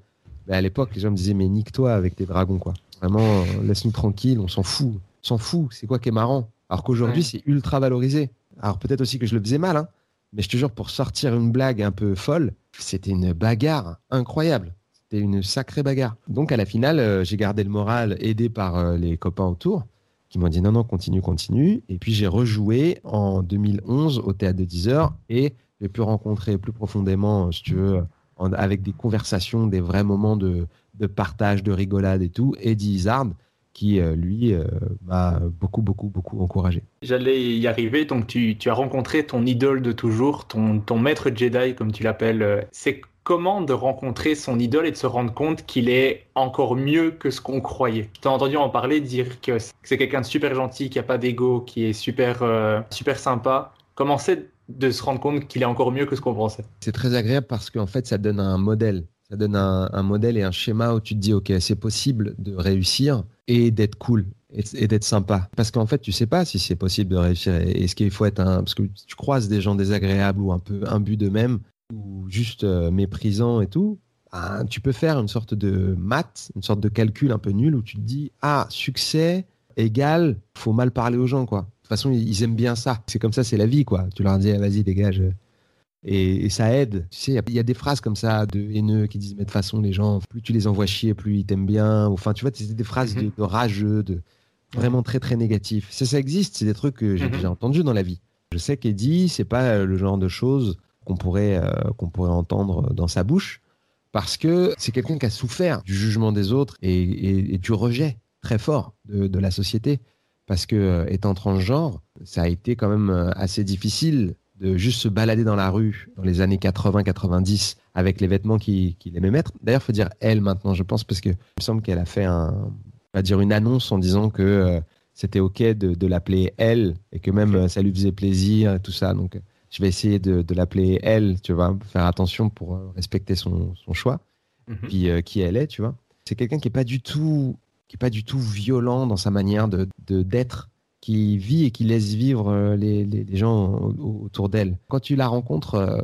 Mais à l'époque les gens me disaient mais nique-toi avec tes dragons quoi Vraiment, euh, laisse-nous tranquille, on s'en fout. On s'en fout, c'est quoi qui est marrant? Alors qu'aujourd'hui, Ouais. c'est ultra valorisé. Alors peut-être aussi que je le faisais mal, hein, mais je te jure, pour sortir une blague un peu folle, c'était une bagarre incroyable. C'était une sacrée bagarre. Donc à la finale, euh, j'ai gardé le moral, aidé par euh, les copains autour, qui m'ont dit non, non, continue, continue. Et puis j'ai rejoué en 2011 au Théâtre de 10 heures et j'ai pu rencontrer plus profondément, si tu veux, en- avec des conversations, des vrais moments de, de partage, de rigolade et tout, Eddie Izzard, qui euh, lui euh, m'a beaucoup, beaucoup, beaucoup encouragé. J'allais y arriver, donc tu, tu as rencontré ton idole de toujours, ton, ton maître Jedi, comme tu l'appelles. C'est comment de rencontrer son idole et de se rendre compte qu'il est encore mieux que ce qu'on croyait? Tu as entendu en parler, dire que c'est quelqu'un de super gentil, qui a pas d'ego, qui est super, euh, super sympa. Comment c'est de se rendre compte qu'il est encore mieux que ce qu'on pensait? C'est très agréable parce qu'en fait, ça donne un modèle. Ça donne un, modèle et un schéma où tu te dis, OK, c'est possible de réussir et d'être cool et, d'être sympa. Parce qu'en fait, tu sais pas si c'est possible de réussir. Est-ce qu'il faut être. Parce que tu croises des gens désagréables ou un peu imbus d'eux-mêmes ou juste euh, méprisants et tout. Ben, tu peux faire une sorte de maths, une sorte de calcul un peu nul où tu te dis, ah, succès égale, faut mal parler aux gens, quoi. De toute façon, ils aiment bien ça. C'est comme ça, c'est la vie, quoi. Tu leur dis, ah, vas-y, dégage. Et, ça aide. Tu sais, il y, a des phrases comme ça de haineux qui disent, mais de toute façon, les gens, plus tu les envoies chier, plus ils t'aiment bien. Enfin, tu vois, c'est des phrases de, de, rageux, de vraiment très, très négatifs. Ça, ça existe. C'est des trucs que j'ai mhm. déjà entendus dans la vie. Je sais qu'Eddie, c'est pas le genre de choses qu'on pourrait, euh, qu'on pourrait entendre dans sa bouche parce que c'est quelqu'un qui a souffert du jugement des autres et, du rejet très fort de, la société. Parce que, euh, étant transgenre, ça a été quand même euh, assez difficile de juste se balader dans la rue dans les années 80-90 avec les vêtements qu'il aimait mettre. D'ailleurs, faut dire elle maintenant, je pense, parce que il me semble qu'elle a fait un, on va dire une annonce en disant que euh, c'était ok de, l'appeler elle et que même ça lui faisait plaisir et tout ça. Donc, je vais essayer de, l'appeler elle, tu vois, faire attention pour respecter son, son choix. Mhm. Puis qui elle est, tu vois. C'est quelqu'un qui est pas du tout qui est pas du tout violent dans sa manière de d'être, qui vit et qui laisse vivre euh, les, gens autour d'elle. Quand tu la rencontres, euh,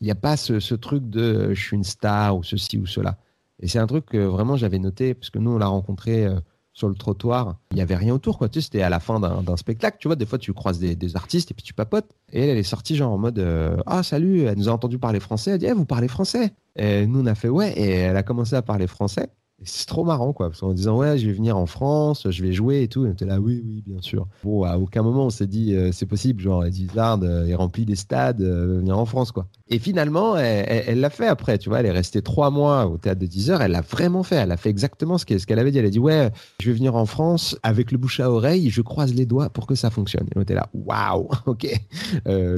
il n'y a pas ce, truc de euh, je suis une star ou ceci ou cela. Et c'est un truc que vraiment j'avais noté, parce que nous, on l'a rencontré sur le trottoir. Il n'y avait rien autour, quoi. Tu sais, c'était à la fin d'un spectacle. Tu vois, des fois, tu croises des, artistes et puis tu papotes. Et elle, elle est sortie genre en mode Ah, salut, elle nous a entendu parler français. Elle dit eh, Vous parlez français? Et nous, on a fait Ouais. Et elle a commencé à parler français c'est trop marrant, quoi. Parce qu'en disant, ouais, je vais venir en France, je vais jouer et tout. Et on était là, oui, oui, bien sûr. Bon, à aucun moment on s'est dit, euh, c'est possible. Genre, Izzard euh, est rempli des stades, euh, venir en France, quoi. Et finalement, elle l'a fait après, tu vois. Elle est restée trois mois au théâtre de 10 heures. Elle l'a vraiment fait. Elle a fait exactement ce qu'elle avait dit. Elle a dit, ouais, je vais venir en France avec le bouche à oreille. Je croise les doigts pour que ça fonctionne. Et on était là, waouh, [LAUGHS] ok.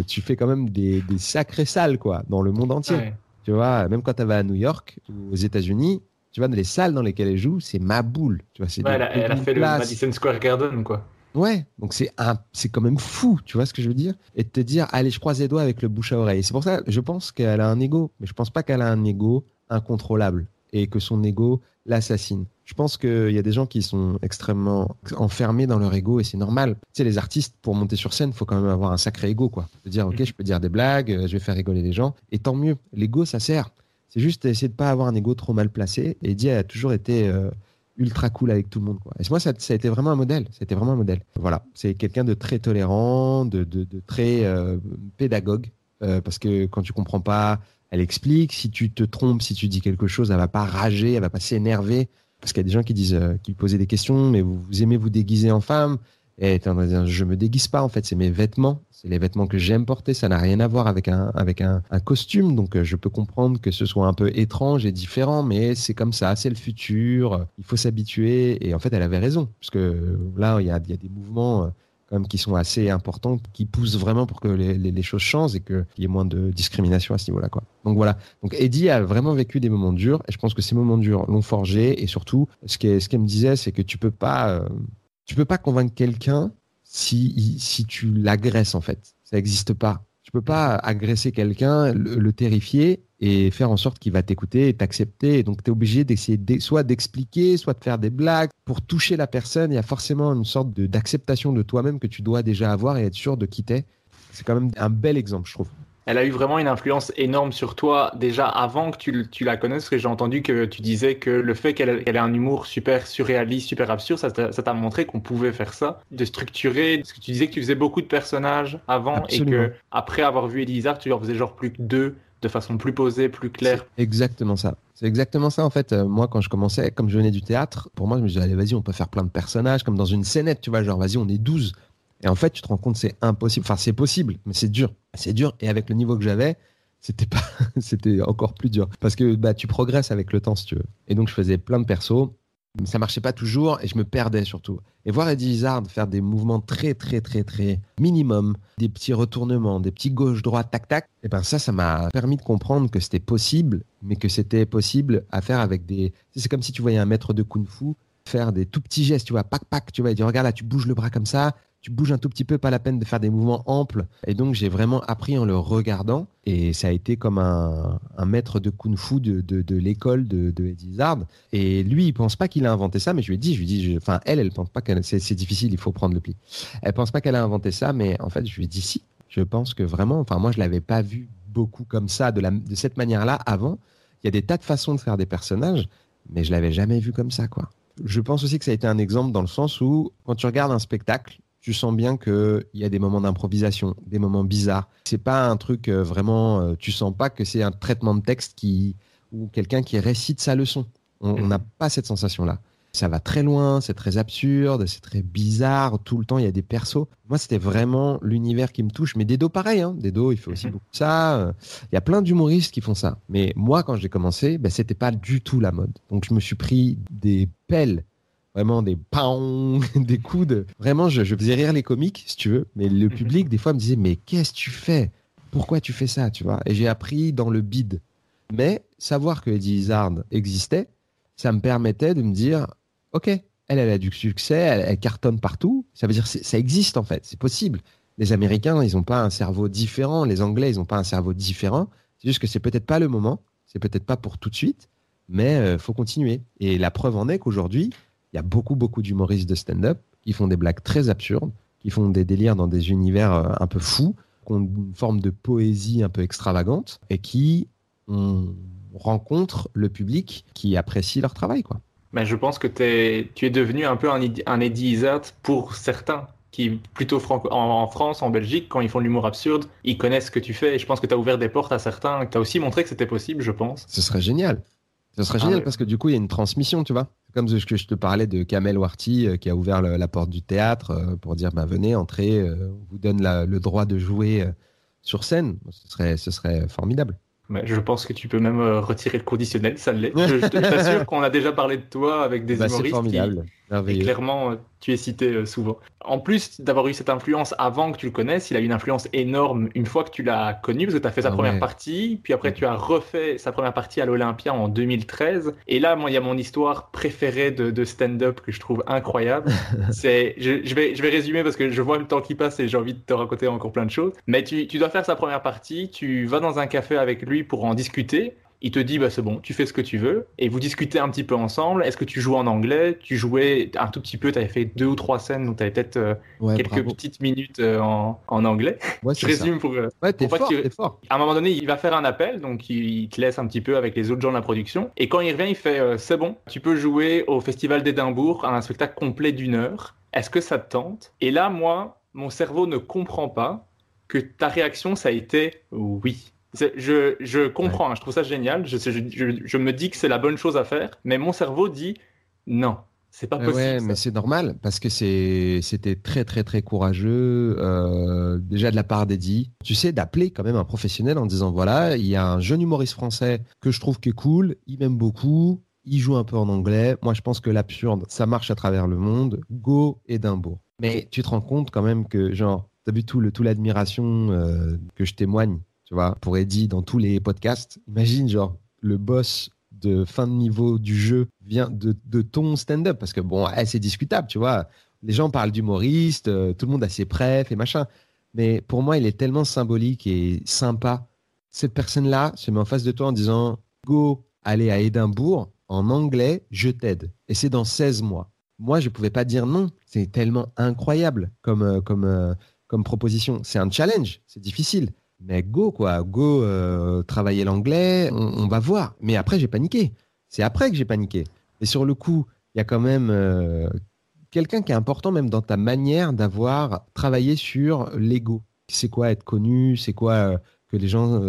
tu fais quand même des, des sacrées salles, quoi, dans le monde entier. Tu vois, même quand tu vas à New York ou aux États-Unis, tu vois, dans les salles dans lesquelles elle joue, c'est ma boule. Tu vois, ouais, elle, a, fait le Madison Square Garden, quoi. Ouais, donc c'est un, c'est quand même fou, tu vois ce que je veux dire? Et de te dire, allez, je croise les doigts avec le bouche à oreille. C'est pour ça, je pense qu'elle a un ego, mais je pense pas qu'elle a un ego incontrôlable et que son ego l'assassine. Je pense qu'il y a des gens qui sont extrêmement enfermés dans leur ego et c'est normal. Tu sais, les artistes, pour monter sur scène, il faut quand même avoir un sacré ego, quoi. De dire, ok, je peux dire des blagues, je vais faire rigoler les gens, et tant mieux. L'ego, ça sert. C'est juste essayer de pas avoir un ego trop mal placé. Et Eddie a toujours été euh, ultra cool avec tout le monde. Et moi, ça, a été vraiment un modèle. C'était vraiment un modèle. Voilà, c'est quelqu'un de très tolérant, de, très euh, pédagogue, euh, parce que quand tu comprends pas, elle explique. Si tu te trompes, si tu dis quelque chose, elle va pas rager, elle va pas s'énerver. Parce qu'il y a des gens qui disent, qui posaient des questions, mais vous aimez vous déguiser en femme et je me déguise pas en fait, c'est mes vêtements, c'est les vêtements que j'aime porter, ça n'a rien à voir avec un avec un, costume, donc euh, je peux comprendre que ce soit un peu étrange et différent, mais c'est comme ça, c'est le futur, il faut s'habituer. Et en fait, elle avait raison, parce que là, il y a, des mouvements euh, quand même qui sont assez importants, qui poussent vraiment pour que les, choses changent et qu'il y ait moins de discrimination à ce niveau-là. Quoi. Donc voilà. Donc Eddie a vraiment vécu des moments durs et je pense que ces moments durs l'ont forgé et surtout, ce qu'elle ce qu'elle me disait, c'est que tu peux pas euh, tu peux pas convaincre quelqu'un si, si tu l'agresses en fait. Ça n'existe pas. Tu peux pas agresser quelqu'un, le, terrifier et faire en sorte qu'il va t'écouter et t'accepter. Donc tu es obligé d'essayer soit d'expliquer, soit de faire des blagues. Pour toucher la personne, il y a forcément une sorte d'acceptation de, toi-même que tu dois déjà avoir et être sûr de quitter. C'est quand même un bel exemple, je trouve elle a eu vraiment une influence énorme sur toi déjà avant que tu, tu la connaisses, parce que j'ai entendu que tu disais que le fait qu'elle ait un humour super surréaliste, super absurde, ça t'a montré qu'on pouvait faire ça, de structurer, parce que tu disais que tu faisais beaucoup de personnages avant et que après avoir vu Elisa, tu en faisais genre plus que deux de façon plus posée, plus claire. Exactement ça. C'est exactement ça en fait. Euh, moi, quand je commençais, comme je venais du théâtre, pour moi, je me disais, allez, vas-y, on peut faire plein de personnages, comme dans une scénette, tu vois, genre, vas-y, on est 12. Et en fait, tu te rends compte, c'est impossible. Enfin, c'est possible, mais c'est dur. C'est dur. Et avec le niveau que j'avais, c'était pas, [LAUGHS] c'était encore plus dur. Parce que bah, tu progresses avec le temps, si tu veux. Et donc, je faisais plein de persos. ça marchait pas toujours et je me perdais surtout. Et voir Eddie Izzard faire des mouvements très très très très minimum, des petits retournements, des petits gauche-droite, tac-tac, et eh ben ça, ça m'a permis de comprendre que c'était possible, mais que c'était possible à faire avec des... C'est comme si tu voyais un maître de kung-fu faire des tout petits gestes, tu vois, pac pac, tu vois, il dit regarde là, tu bouges le bras comme ça, tu bouges un tout petit peu, pas la peine de faire des mouvements amples. Et donc, j'ai vraiment appris en le regardant. Et ça a été comme un, maître de kung-fu de, l'école de, de Eddie Izzard. Et lui, il pense pas qu'il a inventé ça, mais je lui ai dit, je lui dit, enfin, elle, elle pense pas que c'est difficile, il faut prendre le pli. Elle pense pas qu'elle a inventé ça, mais en fait, je lui ai dit si. Je pense que vraiment, enfin, moi, je l'avais pas vu beaucoup comme ça, de, la, de cette manière-là avant. Il y a des tas de façons de faire des personnages, mais je l'avais jamais vu comme ça, quoi. Je pense aussi que ça a été un exemple dans le sens où, quand tu regardes un spectacle, tu sens bien qu'il y a des moments d'improvisation, des moments bizarres. C'est pas un truc euh, vraiment. Euh, tu sens pas que c'est un traitement de texte qui ou quelqu'un qui récite sa leçon. On mhm. n'a pas cette sensation-là. Ça va très loin, c'est très absurde, c'est très bizarre. Tout le temps, il y a des persos. Moi, c'était vraiment l'univers qui me touche. Mais Dedo, pareil. Hein. Dedo, il fait aussi mhm. beaucoup ça. Il y a plein d'humoristes qui font ça. Mais moi, quand j'ai commencé, ben, c'était pas du tout la mode. Donc, je me suis pris des pelles vraiment des paons, [LAUGHS] des coups de. Vraiment, je, faisais rire les comiques, si tu veux, mais le public, des fois, me disait Mais qu'est-ce que tu fais? Pourquoi tu fais ça tu vois? Et j'ai appris dans le bide. Mais savoir que Eddie Izzard existait, ça me permettait de me dire Ok, elle, elle a du succès, elle, cartonne partout. Ça veut dire que ça existe en fait, c'est possible. Les Américains, ils n'ont pas un cerveau différent. Les Anglais, ils n'ont pas un cerveau différent. C'est juste que c'est peut-être pas le moment, c'est peut-être pas pour tout de suite, mais il euh, faut continuer. Et la preuve en est qu'aujourd'hui, il y a beaucoup, beaucoup d'humoristes de stand-up qui font des blagues très absurdes, qui font des délires dans des univers euh, un peu fous, qui ont une forme de poésie un peu extravagante et qui rencontrent le public qui apprécie leur travail. Quoi. Mais je pense que es, tu es devenu un peu un, un Eddie Izzard pour certains qui, plutôt en, France, en Belgique, quand ils font de l'humour absurde, ils connaissent ce que tu fais. Et je pense que tu as ouvert des portes à certains, tu as aussi montré que c'était possible, je pense. Ce serait génial. Ce serait ah génial parce que du coup, il y a une transmission, tu vois comme ce que je te parlais de Kamel Warty euh, qui a ouvert la porte du théâtre euh, pour dire bah, venez, entrez, euh, on vous donne le droit de jouer sur scène. Ce serait, ce serait formidable. Mais je pense que tu peux même retirer le conditionnel, ça l'est. [LAUGHS] je, t'assure qu'on a déjà parlé de toi avec des bah, humoristes. C'est formidable. Et clairement, euh, tu es cité euh, souvent. En plus d'avoir eu cette influence avant que tu le connaisses, il a eu une influence énorme une fois que tu l'as connu, parce que tu as fait sa ah première partie, puis après tu as refait sa première partie à l'Olympia en 2013. Et là, moi, il y a mon histoire préférée de, stand-up que je trouve incroyable. [LAUGHS] C'est, je, vais, je vais résumer parce que je vois le temps qui passe et j'ai envie de te raconter encore plein de choses. Mais tu, tu dois faire sa première partie, tu vas dans un café avec lui pour en discuter il te dit bah c'est bon, tu fais ce que tu veux et vous discutez un petit peu ensemble. Est-ce que tu joues en anglais? Tu jouais un tout petit peu, tu avais fait deux ou trois scènes donc tu avais peut-être euh, quelques petites minutes euh, en, anglais. je résume pour, euh, ouais, t'es fort, fort. À un moment donné, il va faire un appel donc il, te laisse un petit peu avec les autres gens de la production et quand il revient, il fait c'est bon, tu peux jouer au festival d'Édimbourg à un spectacle complet d'une heure. Est-ce que ça te tente? Et là, moi, mon cerveau ne comprend pas que ta réaction ça a été oui. Je, je comprends, hein, je trouve ça génial. Je, je, je me dis que c'est la bonne chose à faire, mais mon cerveau dit non. C'est pas possible. Ouais, mais c'est normal parce que c'était très très très courageux euh, déjà de la part d'Eddie. Tu sais d'appeler quand même un professionnel en disant voilà il y a un jeune humoriste français que je trouve qui est cool, il m'aime beaucoup, il joue un peu en anglais. Moi je pense que l'absurde ça marche à travers le monde. Go Edimbourg. Mais tu te rends compte quand même que genre t'as vu tout le tout l'admiration euh, que je témoigne tu vois, pour Eddie dans tous les podcasts. Imagine, genre, le boss de fin de niveau du jeu vient de, de ton stand-up, parce que bon, eh, c'est discutable, tu vois. Les gens parlent d'humoriste, euh, tout le monde a ses prefs et machin. Mais pour moi, il est tellement symbolique et sympa. Cette personne-là se met en face de toi en disant Go, allez à Édimbourg, en anglais, je t'aide. Et c'est dans 16 mois. Moi, je ne pouvais pas dire non. C'est tellement incroyable comme, euh, comme, euh, comme proposition. C'est un challenge, c'est difficile. Mais go, quoi. Go euh, travailler l'anglais, on, va voir. Mais après, j'ai paniqué. C'est après que j'ai paniqué. Et sur le coup, il y a quand même euh, quelqu'un qui est important, même dans ta manière d'avoir travaillé sur l'ego. C'est quoi être connu? C'est quoi euh, que les gens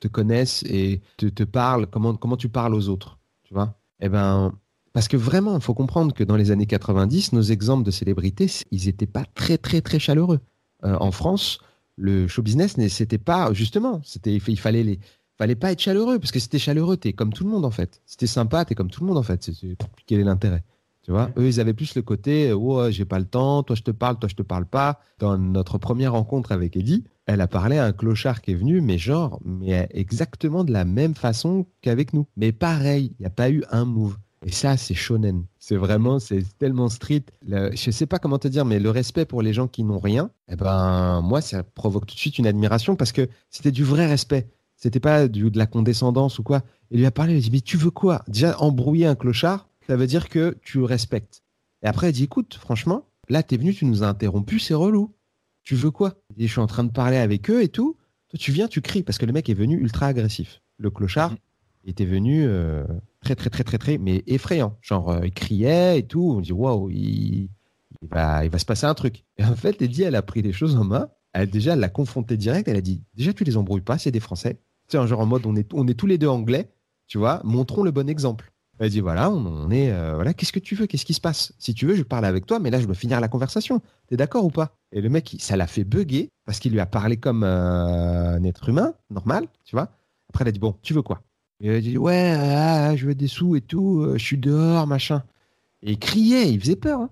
te connaissent et te, te, parlent? Comment, comment tu parles aux autres? Tu vois? Eh ben. Parce que vraiment, il faut comprendre que dans les années 90, nos exemples de célébrités, ils n'étaient pas très, très, très chaleureux. en France, le show business, c'était pas justement, c'était il fallait les fallait pas être chaleureux parce que c'était chaleureux, t'es comme tout le monde en fait. C'était sympa, t'es comme tout le monde en fait. C'est quel est l'intérêt Tu vois, eux, ils avaient plus le côté, oh, j'ai pas le temps, toi je te parle, toi je te parle pas. Dans notre première rencontre avec Eddie, elle a parlé à un clochard qui est venu, mais genre, mais exactement de la même façon qu'avec nous. Mais pareil, il n'y a pas eu un move. Et ça, c'est shonen. C'est vraiment, c'est tellement street. Je je sais pas comment te dire, mais le respect pour les gens qui n'ont rien, eh ben, moi, ça provoque tout de suite une admiration parce que c'était du vrai respect. C'était pas du, de la condescendance ou quoi. Il lui a parlé, il a dit, mais tu veux quoi? Déjà, embrouiller un clochard, ça veut dire que tu respectes. Et après, il dit écoute, franchement, là, tu es venu, tu nous as interrompu, c'est relou. Tu veux quoi? Il dit je suis en train de parler avec eux et tout. Toi, tu viens, tu cries, parce que le mec est venu ultra agressif. Le clochard mhm. était venu euh, très, très, très, très, très, mais effrayant. Genre, euh, il criait et tout. On dit waouh, il, va, il va se passer un truc. Et en fait, Eddie, elle a pris les choses en main. Elle, déjà, elle l'a confronté direct. Elle a dit déjà, tu les embrouilles pas, c'est des Français. C'est un genre en mode on est, on est tous les deux anglais, tu vois, montrons le bon exemple. Elle dit voilà, on, est euh, voilà, qu'est-ce que tu veux, qu'est-ce qui se passe? Si tu veux, je parle avec toi, mais là je dois finir la conversation. T'es d'accord ou pas? Et le mec, ça l'a fait bugger parce qu'il lui a parlé comme euh, un être humain normal, tu vois. Après, elle a dit bon, tu veux quoi? Et il dit ouais, ah, je veux des sous et tout, euh, je suis dehors, machin. Et il criait, il faisait peur. Hein.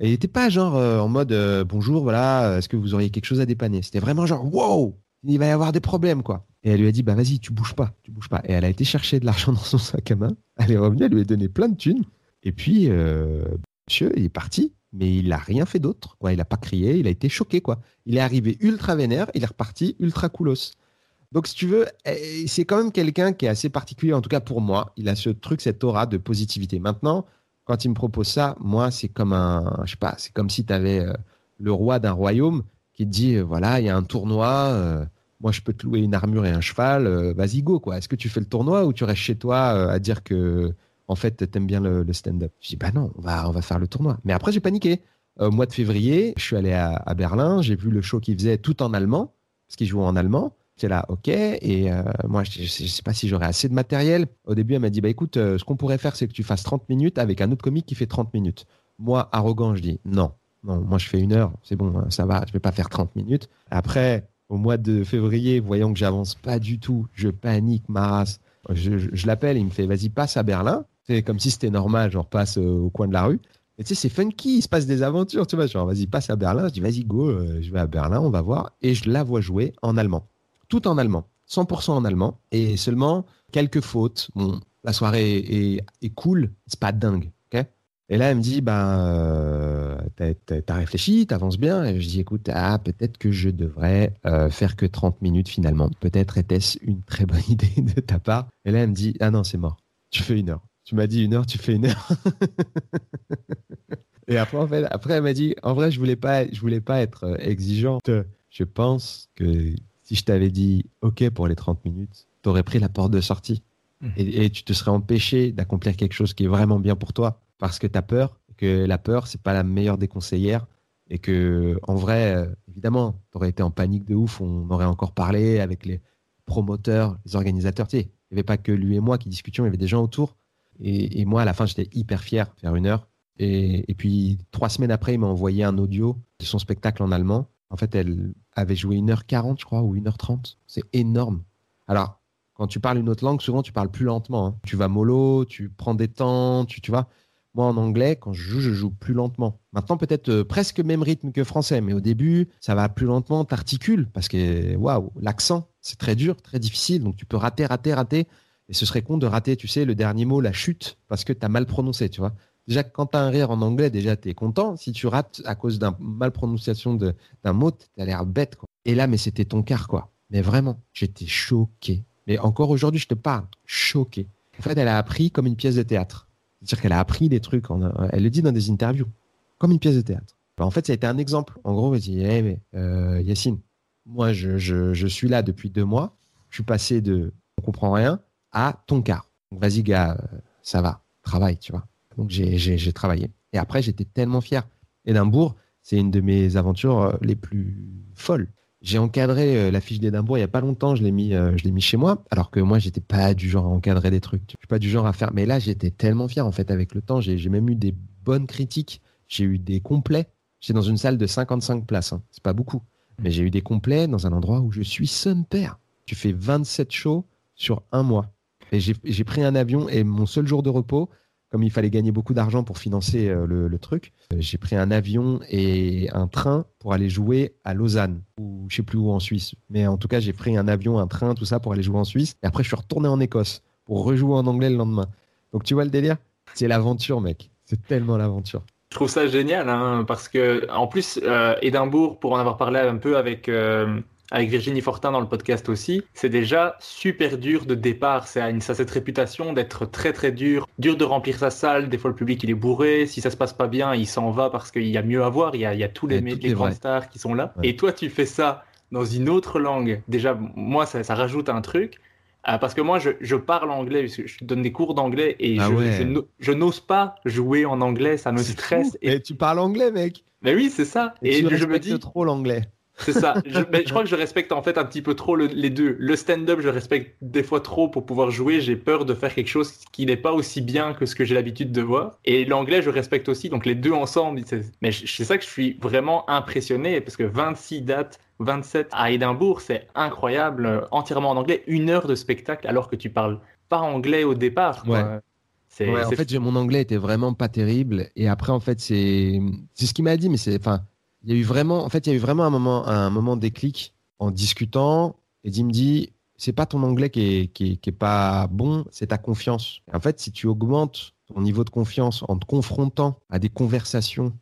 Il n'était pas genre en mode bonjour, voilà, est-ce que vous auriez quelque chose à dépanner? C'était vraiment genre wow, il va y avoir des problèmes quoi. Et elle lui a dit, bah vas-y, tu bouges pas, tu bouges pas. Et elle a été chercher de l'argent [LAUGHS] dans son sac à main. Elle est revenue, elle lui a donné plein de thunes. Et puis, euh, monsieur, il est parti, mais il n'a rien fait d'autre. Quoi. Il n'a pas crié, il a été choqué. quoi. Il est arrivé ultra vénère, il est reparti ultra coolos. Donc, si tu veux, eh, c'est quand même quelqu'un qui est assez particulier, en tout cas pour moi. Il a ce truc, cette aura de positivité. Maintenant, quand il me propose ça, moi, c'est comme un, je c'est comme si tu avais euh, le roi d'un royaume qui te dit, euh, voilà, il y a un tournoi moi je peux te louer une armure et un cheval, euh, vas-y go quoi. Est-ce que tu fais le tournoi ou tu restes chez toi euh, à dire que en fait t'aimes bien le, stand-up? Je dis bah non, on va faire le tournoi. Mais après j'ai paniqué. Au mois de février, je suis allé à, Berlin, j'ai vu le show qu'il faisait tout en allemand parce qu'il jouait en allemand. C'est là, ok. Et euh, moi, je ne sais pas si j'aurais assez de matériel. Au début, elle m'a dit, bah écoute, ce qu'on pourrait faire, c'est que tu fasses 30 minutes avec un autre comique qui fait 30 minutes. Moi, arrogant, je dis, non, non, moi je fais une heure, c'est bon, hein, ça va, je vais pas faire 30 minutes. Après, au mois de février, voyant que j'avance pas du tout, je panique ma race. Je, l'appelle, il me fait vas-y, passe à Berlin. C'est comme si c'était normal, genre passe euh, au coin de la rue. Et tu sais, c'est funky, il se passe des aventures, tu vois. Genre, vas-y, passe à Berlin. Je dis, vas-y, go, euh, je vais à Berlin, on va voir. Et je la vois jouer en allemand. Tout en allemand. 100% en allemand. Et seulement quelques fautes. La soirée est, est, est cool, c'est pas dingue. Et là, elle me dit, ben, euh, t'as réfléchi, t'avances bien. Et je dis, écoute, ah, peut-être que je devrais euh, faire que 30 minutes finalement. Peut-être était-ce une très bonne [LAUGHS] idée de ta part. Et là, elle me dit, ah non, c'est mort. Tu fais une heure. Tu m'as dit une heure, tu fais une heure. [LAUGHS] et après, en fait, après, elle m'a dit, en vrai, je voulais pas, je voulais pas être euh, exigeante. Je pense que si je t'avais dit, OK pour les 30 minutes, t'aurais pris la porte de sortie. Mmh. Et, et tu te serais empêché d'accomplir quelque chose qui est vraiment bien pour toi parce que tu as peur, que la peur, c'est pas la meilleure des conseillères, et que en vrai, euh, évidemment, tu aurais été en panique de ouf, on aurait encore parlé avec les promoteurs, les organisateurs, tu sais, il n'y avait pas que lui et moi qui discutions, il y avait des gens autour, et, moi, à la fin, j'étais hyper fier faire une heure, et, puis trois semaines après, il m'a envoyé un audio de son spectacle en allemand, en fait, elle avait joué 1h40, je crois, ou 1h30, c'est énorme. Alors, quand tu parles une autre langue, souvent tu parles plus lentement. Hein. Tu vas mollo, tu prends des temps, tu, tu vois. Moi, en anglais, quand je joue, je joue plus lentement. Maintenant, peut-être euh, presque même rythme que français, mais au début, ça va plus lentement, t'articules, parce que, waouh, l'accent, c'est très dur, très difficile, donc tu peux rater, rater, rater, et ce serait con de rater, tu sais, le dernier mot, la chute, parce que tu as mal prononcé, tu vois. Déjà, quand tu un rire en anglais, déjà, tu es content. Si tu rates à cause d'une mal prononciation d'un mot, tu as l'air bête, quoi. Et là, mais c'était ton quart, quoi. Mais vraiment, j'étais choqué. Mais encore aujourd'hui, je te parle, choqué. En fait, elle a appris comme une pièce de théâtre. C'est-à-dire qu'elle a appris des trucs, elle le dit dans des interviews, comme une pièce de théâtre. Bah, en fait, ça a été un exemple. En gros, elle dit hey, mais, euh, Yacine, moi, je, suis là depuis deux mois. Je suis passé de on comprend rien à ton quart. Vas-y, gars, euh, ça va, travaille, tu vois. Donc, j'ai travaillé. Et après, j'étais tellement fier. Édimbourg, c'est une de mes aventures euh, les plus folles. J'ai encadré euh, la fiche d'Édimbourg il n'y a pas longtemps, je l'ai mis, euh, mis chez moi, alors que moi, j'étais pas du genre à encadrer des trucs. Je suis pas du genre à faire. Mais là, j'étais tellement fier, en fait, avec le temps. J'ai même eu des bonnes critiques. J'ai eu des complets. J'étais dans une salle de 55 places. Hein. C'est pas beaucoup. Mais j'ai eu des complets dans un endroit où je suis son père. Tu fais 27 shows sur un mois. Et j'ai pris un avion et mon seul jour de repos, comme il fallait gagner beaucoup d'argent pour financer euh, le, truc, euh, j'ai pris un avion et un train pour aller jouer à Lausanne, ou je sais plus où en Suisse. Mais en tout cas, j'ai pris un avion, un train, tout ça pour aller jouer en Suisse. Et après, je suis retourné en Écosse pour rejouer en anglais le lendemain. Donc tu vois le délire? C'est l'aventure, mec. C'est tellement l'aventure. Je trouve ça génial, hein, parce que en plus, euh, Édimbourg, pour en avoir parlé un peu avec, avec Virginie Fortin dans le podcast aussi, c'est déjà super dur de départ. Ça a, une, ça a cette réputation d'être très très dur, dur de remplir sa salle. Des fois, le public il est bourré. Si ça se passe pas bien, il s'en va parce qu'il y a mieux à voir. Il y a, il y a tous les, les est grandes stars qui sont là. Ouais. Et toi, tu fais ça dans une autre langue. Déjà, moi, ça, ça rajoute un truc. Euh, parce que moi, je, je parle anglais, parce que je donne des cours d'anglais et Ah je, ouais. n'ose pas jouer en anglais, ça me stresse. fou. Et... Et tu parles anglais, mec. Mais oui, c'est ça. Et, Et, tu je me dis, trop l'anglais. C'est ça. Je, mais je crois que je respecte en fait un petit peu trop le- les deux. Le stand-up, je respecte des fois trop pour pouvoir jouer. J'ai peur de faire quelque chose qui n'est pas aussi bien que ce que j'ai l'habitude de voir. Et l'anglais, je respecte aussi. Donc les deux ensemble. Mais c'est ça que je suis vraiment impressionné parce que 26 dates, 27 à Édimbourg, c'est incroyable. euh, Entièrement en anglais, une heure de spectacle alors que tu parles pas anglais au départ. quoi. Ouais. C'est, Ouais, en fait, mon anglais était vraiment pas terrible. Et après, en fait, c'est c'est ce qu'il m'a dit, mais c'est, enfin, il y a eu vraiment, en fait, il y a eu vraiment un moment, un moment déclic en discutant. Il me dit, c'est pas ton anglais qui est, qui est, qui est pas bon, c'est ta confiance. En fait, si tu augmentes ton niveau de confiance en te confrontant à des conversations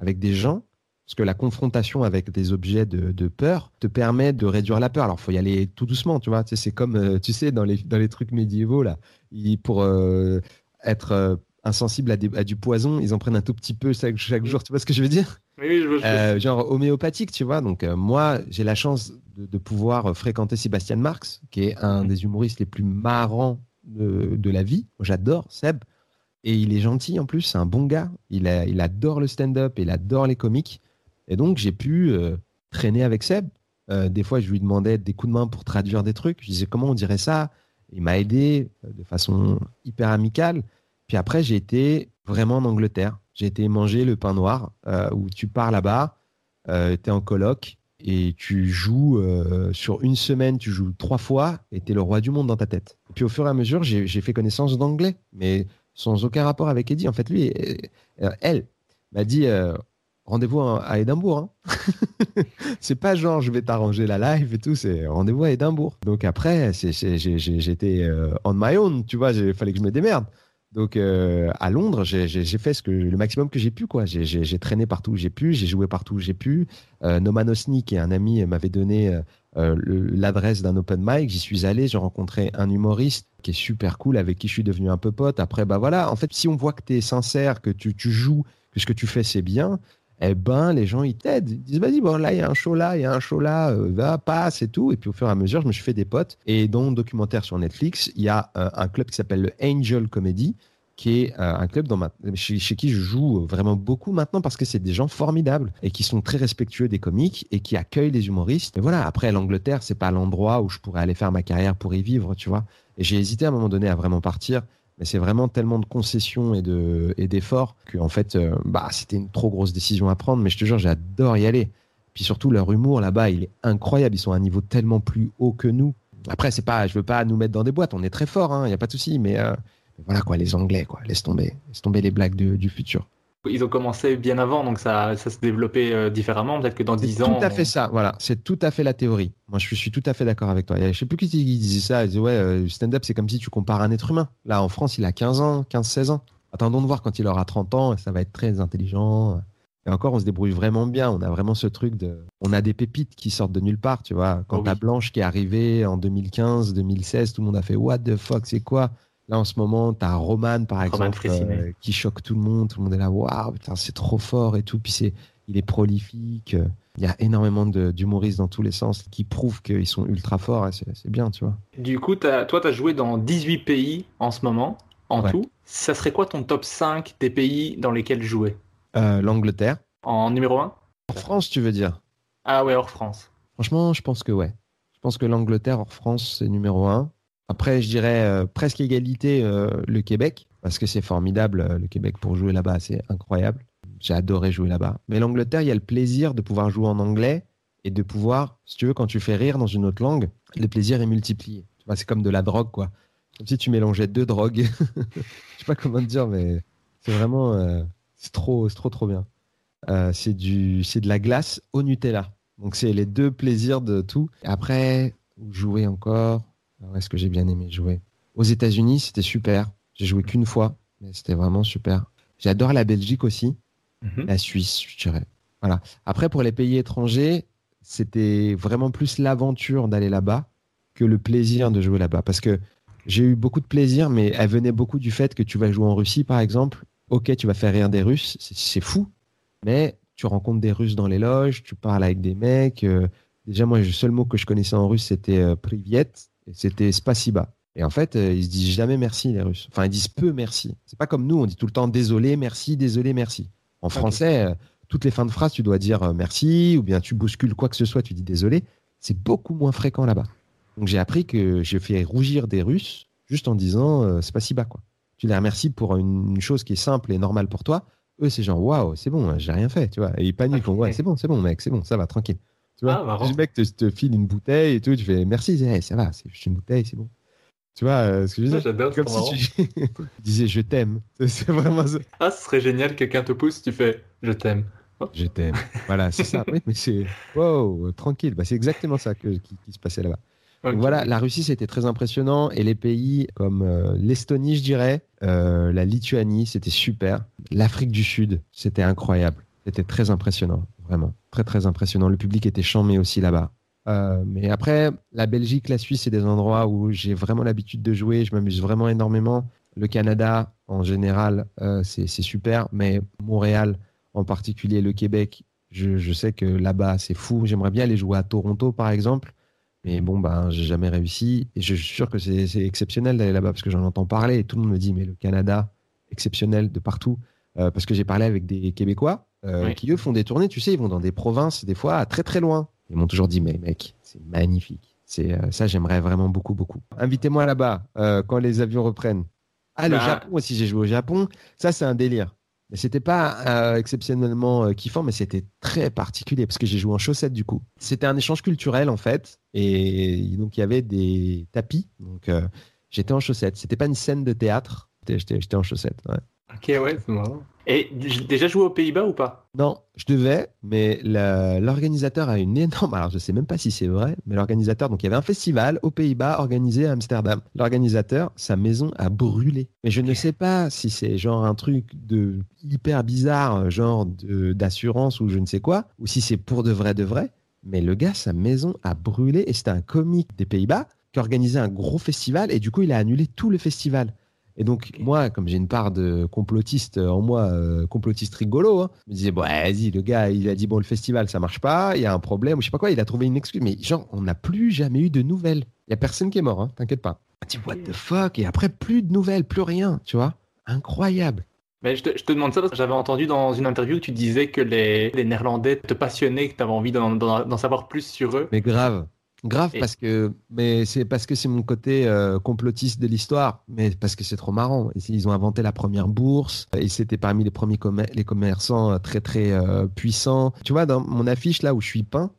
avec des gens, parce que la confrontation avec des objets de, peur te permet de réduire la peur. Alors, faut y aller tout doucement, tu vois. C'est comme, euh, tu sais, dans les, dans les trucs médiévaux, là, pour euh, être euh, insensible à, des- à du poison, ils en prennent un tout petit peu chaque, chaque jour. Tu vois ce que je veux dire? Oui, je veux- je veux- Euh, Genre homéopathique, tu vois. Donc, euh, moi, j'ai la chance de, de pouvoir fréquenter Sébastien Marx, qui est un Mhm. des humoristes les plus marrants de, de la vie. J'adore Seb. Et il est gentil en plus, c'est un bon gars. Il, a- il adore le stand-up, il adore les comiques. Et donc, j'ai pu euh, traîner avec Seb. Euh, des fois, je lui demandais des coups de main pour traduire des trucs. Je disais comment on dirait ça? Il m'a aidé euh, de façon hyper amicale. Puis après, j'ai été vraiment en Angleterre. J'ai été manger le pain noir euh, où tu pars là-bas, euh, tu es en coloc et tu joues euh, sur une semaine, tu joues trois fois et tu es le roi du monde dans ta tête. Puis au fur et à mesure, j'ai fait connaissance d'anglais, mais sans aucun rapport avec Eddie. En fait, lui, euh, elle m'a dit rendez-vous à Édimbourg. hein. [LAUGHS] c'est pas genre je vais t'arranger la live et tout, c'est rendez-vous à Édimbourg. Donc après, j'étais on my own, tu vois, il fallait que je me démerde. Donc euh, à Londres, j'ai fait ce que, le maximum que j'ai pu. quoi. J'ai- traîné partout où j'ai pu, j'ai joué partout où j'ai pu. Euh, Noman Osni, qui est un ami, m'avait donné euh, euh, l'adresse d'un open mic. J'y suis allé, j'ai rencontré un humoriste qui est super cool, avec qui je suis devenu un peu pote. Après, bah voilà, en fait, si on voit que tu es sincère, que tu, tu joues, que ce que tu fais c'est bien, eh ben les gens ils t'aident. Ils disent vas-y, bon là il y a un show là, il y a un show là, euh, va, passe et tout. Et puis au fur et à mesure, je me suis fait des potes. Et dans mon documentaire sur Netflix, il y a euh, un club qui s'appelle le Angel Comedy qui est euh, un club dans ma- chez, qui je joue vraiment beaucoup maintenant parce que c'est des gens formidables et qui sont très respectueux des comiques et qui accueillent les humoristes. Et voilà, après l'Angleterre, c'est pas l'endroit où je pourrais aller faire ma carrière pour y vivre, tu vois. Et j'ai hésité à un moment donné à vraiment partir, mais c'est vraiment tellement de concessions et de et d'efforts que en fait, euh, bah c'était une trop grosse décision à prendre. Mais je te jure, j'adore y aller. Puis surtout leur humour là-bas, il est incroyable. Ils sont à un niveau tellement plus haut que nous. Après, c'est pas, je veux pas nous mettre dans des boîtes. On est très fort, il y a pas de souci. Mais euh, voilà quoi, les Anglais, quoi, laisse tomber, laisse tomber les blagues du futur. Ils ont commencé bien avant, donc ça, ça se développait euh, différemment. Peut-être que dans C'est 10 tout ans. à fait ça, voilà, c'est tout à fait la théorie. Moi, je suis tout à fait d'accord avec toi. Je sais plus qui disait ça. Il disait, ouais, euh, stand-up, c'est comme si tu compares un être humain. Là, en France, il a 15 ans, 15-16 ans. Attendons de voir quand il aura 30 ans, ça va être très intelligent. Et encore, on se débrouille vraiment bien. On a vraiment ce truc de. On a des pépites qui sortent de nulle part, tu vois. Quand Oh oui. t'as Blanche qui est arrivée en 2015, 2016, tout le monde a fait What the fuck, c'est quoi? Là, en ce moment, t'as Roman, par Roman exemple, euh, qui choque tout le monde. Tout le monde est là, waouh, putain, c'est trop fort et tout. Puis c'est, il est prolifique. Il y a énormément d'humoristes dans tous les sens qui prouvent qu'ils sont ultra forts. et c'est, bien, tu vois. Du coup, t'as- toi, tu as joué dans 18 pays en ce moment, en Ouais. tout. Ça serait quoi ton top 5 des pays dans lesquels jouer? Euh, L'Angleterre. En numéro 1 En France, tu veux dire? Ah ouais, hors France. Franchement, je pense que ouais. Je pense que l'Angleterre hors France, c'est numéro un. Après, je dirais euh, presque égalité euh, le Québec, parce que c'est formidable, euh, le Québec pour jouer là-bas, c'est incroyable. J'ai adoré jouer là-bas. Mais l'Angleterre, il y a le plaisir de pouvoir jouer en anglais et de pouvoir, si tu veux, quand tu fais rire dans une autre langue, le plaisir est multiplié. Tu vois, c'est comme de la drogue, quoi. Comme si tu mélangeais deux drogues. [LAUGHS] Je sais pas comment te dire, mais c'est vraiment. euh, c'est trop, c'est trop, trop bien. Euh, c'est du, c'est de la glace au Nutella. Donc c'est les deux plaisirs de tout. Après, jouer encore. Est-ce que j'ai bien aimé jouer? Aux États-Unis, c'était super. J'ai joué qu'une fois, mais c'était vraiment super. J'adore la Belgique aussi, Mhm. la Suisse, je dirais. Voilà. Après, pour les pays étrangers, c'était vraiment plus l'aventure d'aller là-bas que le plaisir de jouer là-bas. Parce que j'ai eu beaucoup de plaisir, mais elle venait beaucoup du fait que tu vas jouer en Russie, par exemple. Ok, tu vas faire rire des Russes, c'est- fou, mais tu rencontres des Russes dans les loges, tu parles avec des mecs. euh, déjà, moi, le seul mot que je connaissais en russe, c'était euh, privyet, et c'était spasiba. Et en fait, euh, ils se disent jamais merci, les Russes. Enfin, ils disent peu merci. C'est pas comme nous, on dit tout le temps désolé, merci, désolé, merci. En français, euh, toutes les fins de phrase, tu dois dire euh, merci, ou bien tu bouscules quoi que ce soit, tu dis désolé. C'est beaucoup moins fréquent là-bas. Donc j'ai appris que j'ai fait rougir des Russes juste en disant euh, c'est pas si bas quoi. Tu les remercies pour une, une chose qui est simple et normale pour toi. Eux c'est genre waouh c'est bon j'ai rien fait tu vois et ils paniquent [LAUGHS] ouais c'est bon c'est bon mec c'est bon ça va tranquille. Tu vois Ah, le mec te, te file une bouteille et tout tu fais merci Eh, ça va c'est juste une bouteille c'est bon. Tu vois euh, ce que je veux Ah, dire c'est Comme si [LAUGHS] tu disais je t'aime. [LAUGHS] C'est- vraiment ça. Ah, ce serait génial, quelqu'un te pousse, tu fais je t'aime. Je t'aime. Voilà, c'est ça. Oui, mais c'est wow, tranquille. Bah, c'est exactement ça que- qui, qui se passait là-bas. Voilà, la Russie, c'était très impressionnant. Et les pays comme euh, l'Estonie, je dirais, euh, la Lituanie, c'était super. L'Afrique du Sud, c'était incroyable. C'était très impressionnant, vraiment. Très, très impressionnant. Le public était chambé aussi là-bas. Euh, mais après, la Belgique, la Suisse, c'est des endroits où j'ai vraiment l'habitude de jouer. Je m'amuse vraiment énormément. Le Canada, en général, euh, c'est super. Mais Montréal, en particulier le Québec, je, je sais que là-bas, c'est fou. J'aimerais bien aller jouer à Toronto, par exemple. Mais bon, ben, j'ai jamais réussi. Je suis sûr que c'est exceptionnel d'aller là-bas parce que j'en entends parler tout le monde me dit, mais le Canada, exceptionnel de partout. Euh, parce que j'ai parlé avec des Québécois euh, Oui. qui, eux, font des tournées. Tu sais, ils vont dans des provinces, des fois, à très très loin. Ils m'ont toujours dit, mais mec, c'est magnifique. C'est euh, Ça, j'aimerais vraiment beaucoup, beaucoup. Invitez-moi là-bas quand les avions reprennent. Ah, le Bah. Japon aussi, j'ai joué au Japon. Ça, c'est un délire. Mais c'était pas euh, exceptionnellement euh, kiffant, mais c'était très particulier parce que j'ai joué en chaussettes du coup. C'était un échange culturel en fait, et donc il y avait des tapis. Donc euh, j'étais en chaussettes. C'était pas une scène de théâtre. J'étais- en chaussettes. ouais. Ok, ouais, c'est marrant. Et j'ai déjà joué aux Pays-Bas ou pas? Non, je devais, mais l'organisateur a une énorme. Alors, je sais même pas si c'est vrai, mais l'organisateur, donc il y avait un festival aux Pays-Bas organisé à Amsterdam. L'organisateur, sa maison a brûlé. Mais je ne sais pas si c'est genre un truc de hyper bizarre, genre de- d'assurance ou je ne sais quoi, ou si c'est pour de vrai de vrai. Mais le gars, sa maison a brûlé et c'était un comique des Pays-Bas qui organisait un gros festival et du coup, il a annulé tout le festival. Et donc, moi, comme j'ai une part de complotiste en moi, euh, complotiste rigolo, hein, je me disais, bon, vas-y, le gars, il a dit, bon, le festival, ça marche pas, il y a un problème, ou je sais pas quoi, il a trouvé une excuse. Mais genre, on n'a plus jamais eu de nouvelles. Il y a personne qui est mort, hein, t'inquiète pas. On dit, what the fuck Et après, plus de nouvelles, plus rien, tu vois Incroyable. Mais je te, je te demande ça parce que j'avais entendu dans une interview que tu disais que les, les Néerlandais te passionnaient, que tu avais envie d'en d'en- d'en savoir plus sur eux. Mais grave. Grave Et- parce que mais c'est parce que c'est mon côté euh, complotiste de l'histoire, mais parce que c'est trop marrant. Ils ont inventé la première bourse et c'était parmi les premiers les commerçants euh, très très euh, puissants. Tu vois dans mon affiche là où je suis peint,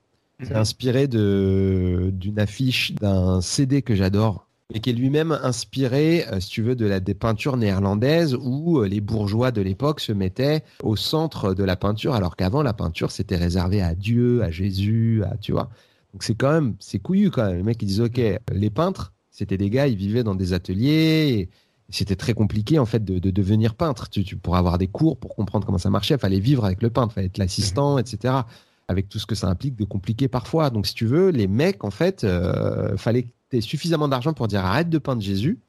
c'est Mhm. inspiré de d'une affiche d'un CD que j'adore et qui est lui-même inspiré, euh, si tu veux, de la des peintures néerlandaises où euh, les bourgeois de l'époque se mettaient au centre de la peinture, alors qu'avant la peinture c'était réservé à Dieu, à Jésus, à tu vois. Donc c'est quand même, c'est couillu quand même. Les mecs ils disent ok, les peintres, c'était des gars, ils vivaient dans des ateliers. C'était très compliqué en fait de, de devenir peintre. Tu, tu pour avoir des cours, pour comprendre comment ça marchait, il fallait vivre avec le peintre, il fallait être l'assistant, etc. Avec tout ce que ça implique de compliqué parfois. Donc si tu veux, les mecs en fait, euh, fallait que tu aies suffisamment d'argent pour dire arrête de peindre Jésus,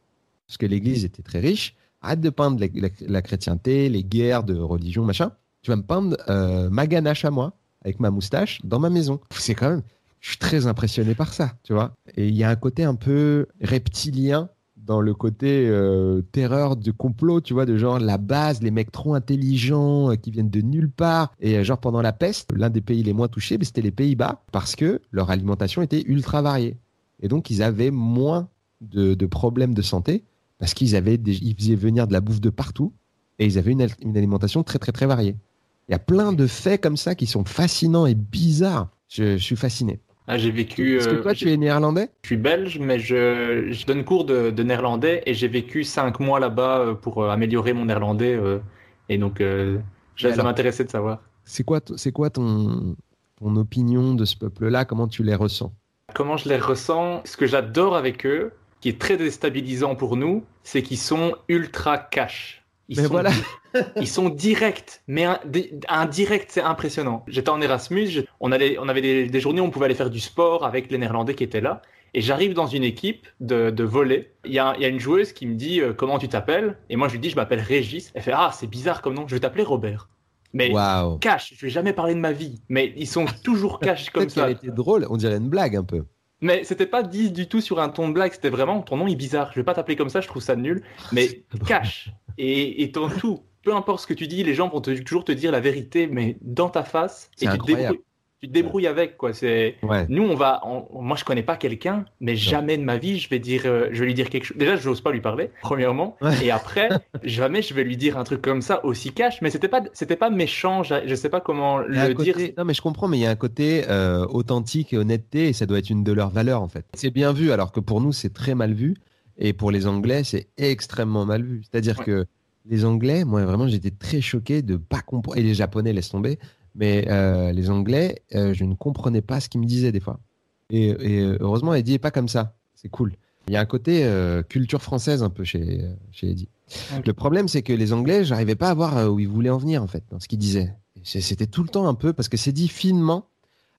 parce que l'Église était très riche. Arrête de peindre la, la- la chrétienté, les guerres de religion, machin. Tu vas me peindre euh, ma ganache à moi, avec ma moustache, dans ma maison. C'est quand même je suis très impressionné par ça, tu vois. Et il y a un côté un peu reptilien dans le côté euh, terreur de complot, tu vois, de genre la base, les mecs trop intelligents euh, qui viennent de nulle part. Et euh, genre pendant la peste, l'un des pays les moins touchés, ben, c'était les Pays-Bas parce que leur alimentation était ultra variée. Et donc ils avaient moins de, problèmes de santé parce qu'ils avaient ils faisaient venir de la bouffe de partout et ils avaient une, al- une alimentation très très très variée. Il y a plein de faits comme ça qui sont fascinants et bizarres. Je suis fasciné. Ah, j'ai vécu. Parce que euh, toi, tu es néerlandais? Je suis belge, mais je, je donne cours de, de néerlandais et j'ai vécu cinq mois là-bas euh, pour euh, améliorer mon néerlandais. et donc, ça m'intéressait de savoir. C'est quoi, c'est quoi ton, ton opinion de ce peuple-là? Comment tu les ressens? Comment je les ressens? Ce que j'adore avec eux, qui est très déstabilisant pour nous, c'est qu'ils sont ultra cash. Ils Mais sont, voilà. ils sont directs, mais un, direct, c'est impressionnant. J'étais en Erasmus, je- on, allait, on avait des, des journées où on pouvait aller faire du sport avec les Néerlandais qui étaient là. Et j'arrive dans une équipe de, de volley. Il y, a, il y a une joueuse qui me dit euh, comment tu t'appelles? Et moi je lui dis je m'appelle Régis. Elle fait ah c'est bizarre comme nom, je vais t'appeler Robert. Mais Waouh cash, je vais jamais parler de ma vie. Mais ils sont toujours [LAUGHS] cash comme ça. qu'elle était drôle, on dirait une blague un peu. Mais c'était pas dit du tout sur un ton de blague, c'était vraiment ton nom est bizarre. Je vais pas t'appeler comme ça, je trouve ça nul. Mais [LAUGHS] cash et, et ton tout. Peu importe ce que tu dis, les gens vont te- toujours te dire la vérité, mais dans ta face. Et tu te, débrouilles, tu te débrouilles avec quoi. C'est Ouais. nous on va. on- moi je connais pas quelqu'un, mais jamais de ma vie je vais dire, euh, je vais lui dire quelque chose. Déjà je n'ose pas lui parler premièrement, Ouais. et après [LAUGHS] jamais je vais lui dire un truc comme ça aussi cash. Mais c'était pas c'était pas méchant. Je, je sais pas comment le dire. Non, mais je comprends, mais il y a un côté euh, authentique et honnêteté, et ça doit être une de leurs valeurs, en fait. C'est bien vu, alors que pour nous, c'est très mal vu, et pour les Anglais, c'est extrêmement mal vu. C'est-à-dire Ouais. que les Anglais, moi, vraiment, j'étais très choqué de pas comprendre, et les Japonais, laisse tomber, mais euh, les Anglais, euh, je ne comprenais pas ce qu'ils me disaient des fois. Et, et, euh, heureusement, Eddie est pas comme ça. C'est cool. Il y a un côté euh, culture française un peu chez, chez Eddie. Le problème, c'est que les Anglais, j'arrivais pas à voir où ils voulaient en venir, en fait, dans ce qu'ils disaient. C'était tout le temps un peu, parce que c'est dit finement.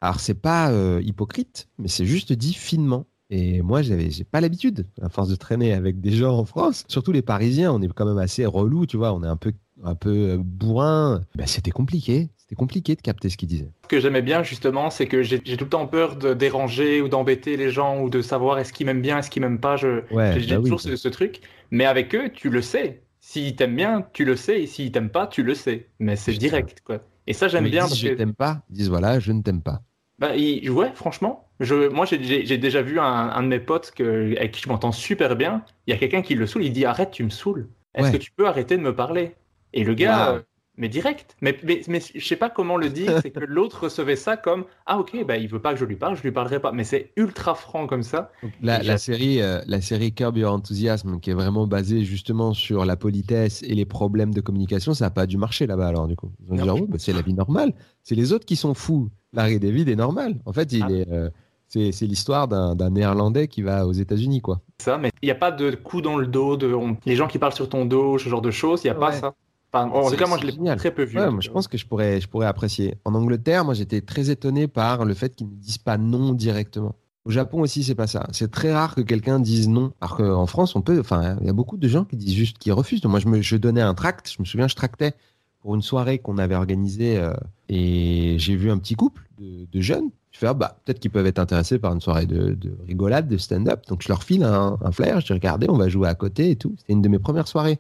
Alors, c'est pas hypocrite, mais c'est juste dit finement. Et moi, j'avais, j'ai pas l'habitude, à force de traîner avec des gens en France, surtout les Parisiens, on est quand même assez relous, tu vois, on est un peu, un peu euh, bourrin. Ben, c'était compliqué, c'était compliqué de capter ce qu'ils disaient. Ce que j'aimais bien justement, c'est que j'ai tout le temps peur de déranger ou d'embêter les gens ou de savoir est-ce qu'ils m'aiment bien, est-ce qu'ils m'aiment pas. Je, Ouais, j'ai bah oui. toujours ce, ce truc. Mais avec eux, tu le sais. S'ils t'aiment bien, tu le sais. Et s'ils t'aiment pas, tu le sais. Mais c'est direct, quoi. Et ça, j'aime bien disent, parce je que, t'aime pas, ils disent voilà, je ne t'aime pas. Bah, ils- ouais, franchement, je, moi, j'ai- déjà vu un, un de mes potes que, avec qui je m'entends super bien. Il y a quelqu'un qui le saoule. Il dit arrête, tu me saoules. Est-ce Ouais. que tu peux arrêter de me parler? Et le gars. Mais direct. Mais, mais, mais je sais pas comment le dire. c'est que l'autre recevait ça comme ah ok, bah il veut pas que je lui parle, je lui parlerai pas. Mais c'est ultra franc comme ça. La, la série, euh, la série Curb Your Enthusiasm, qui est vraiment basée justement sur la politesse et les problèmes de communication, ça n'a pas dû marcher là-bas alors du coup. Ils ont dit Non. oh, bah, c'est la vie normale. C'est les autres qui sont fous. Larry David est normal. En fait, il Ah. est, euh, c'est, c'est l'histoire d'un, d'un Néerlandais qui va aux États-Unis quoi. ça, mais il n'y a pas de coup dans le dos, de on- les gens qui parlent sur ton dos, ce genre de choses, il n'y a pas ça. Enfin, en C'est- tout cas, moi, je l'ai très peu vu. Ouais, en moi, tout je pense que je pourrais, je pourrais apprécier. En Angleterre, moi, j'étais très étonné par le fait qu'ils ne disent pas non directement. Au Japon aussi, c'est pas ça. C'est très rare que quelqu'un dise non. Alors qu'en France, on peut. Enfin, il y a beaucoup de gens qui disent juste, qui refusent. Moi, je, me, je donnais un tract. Je me souviens, je tractais pour une soirée qu'on avait organisée euh, et j'ai vu un petit couple de, de jeunes. Je fais, ah, bah, peut-être qu'ils peuvent être intéressés par une soirée de, de rigolade, de stand-up. Donc, je leur file un, un flyer. Je dis, regardez, on va jouer à côté et tout. C'était une de mes premières soirées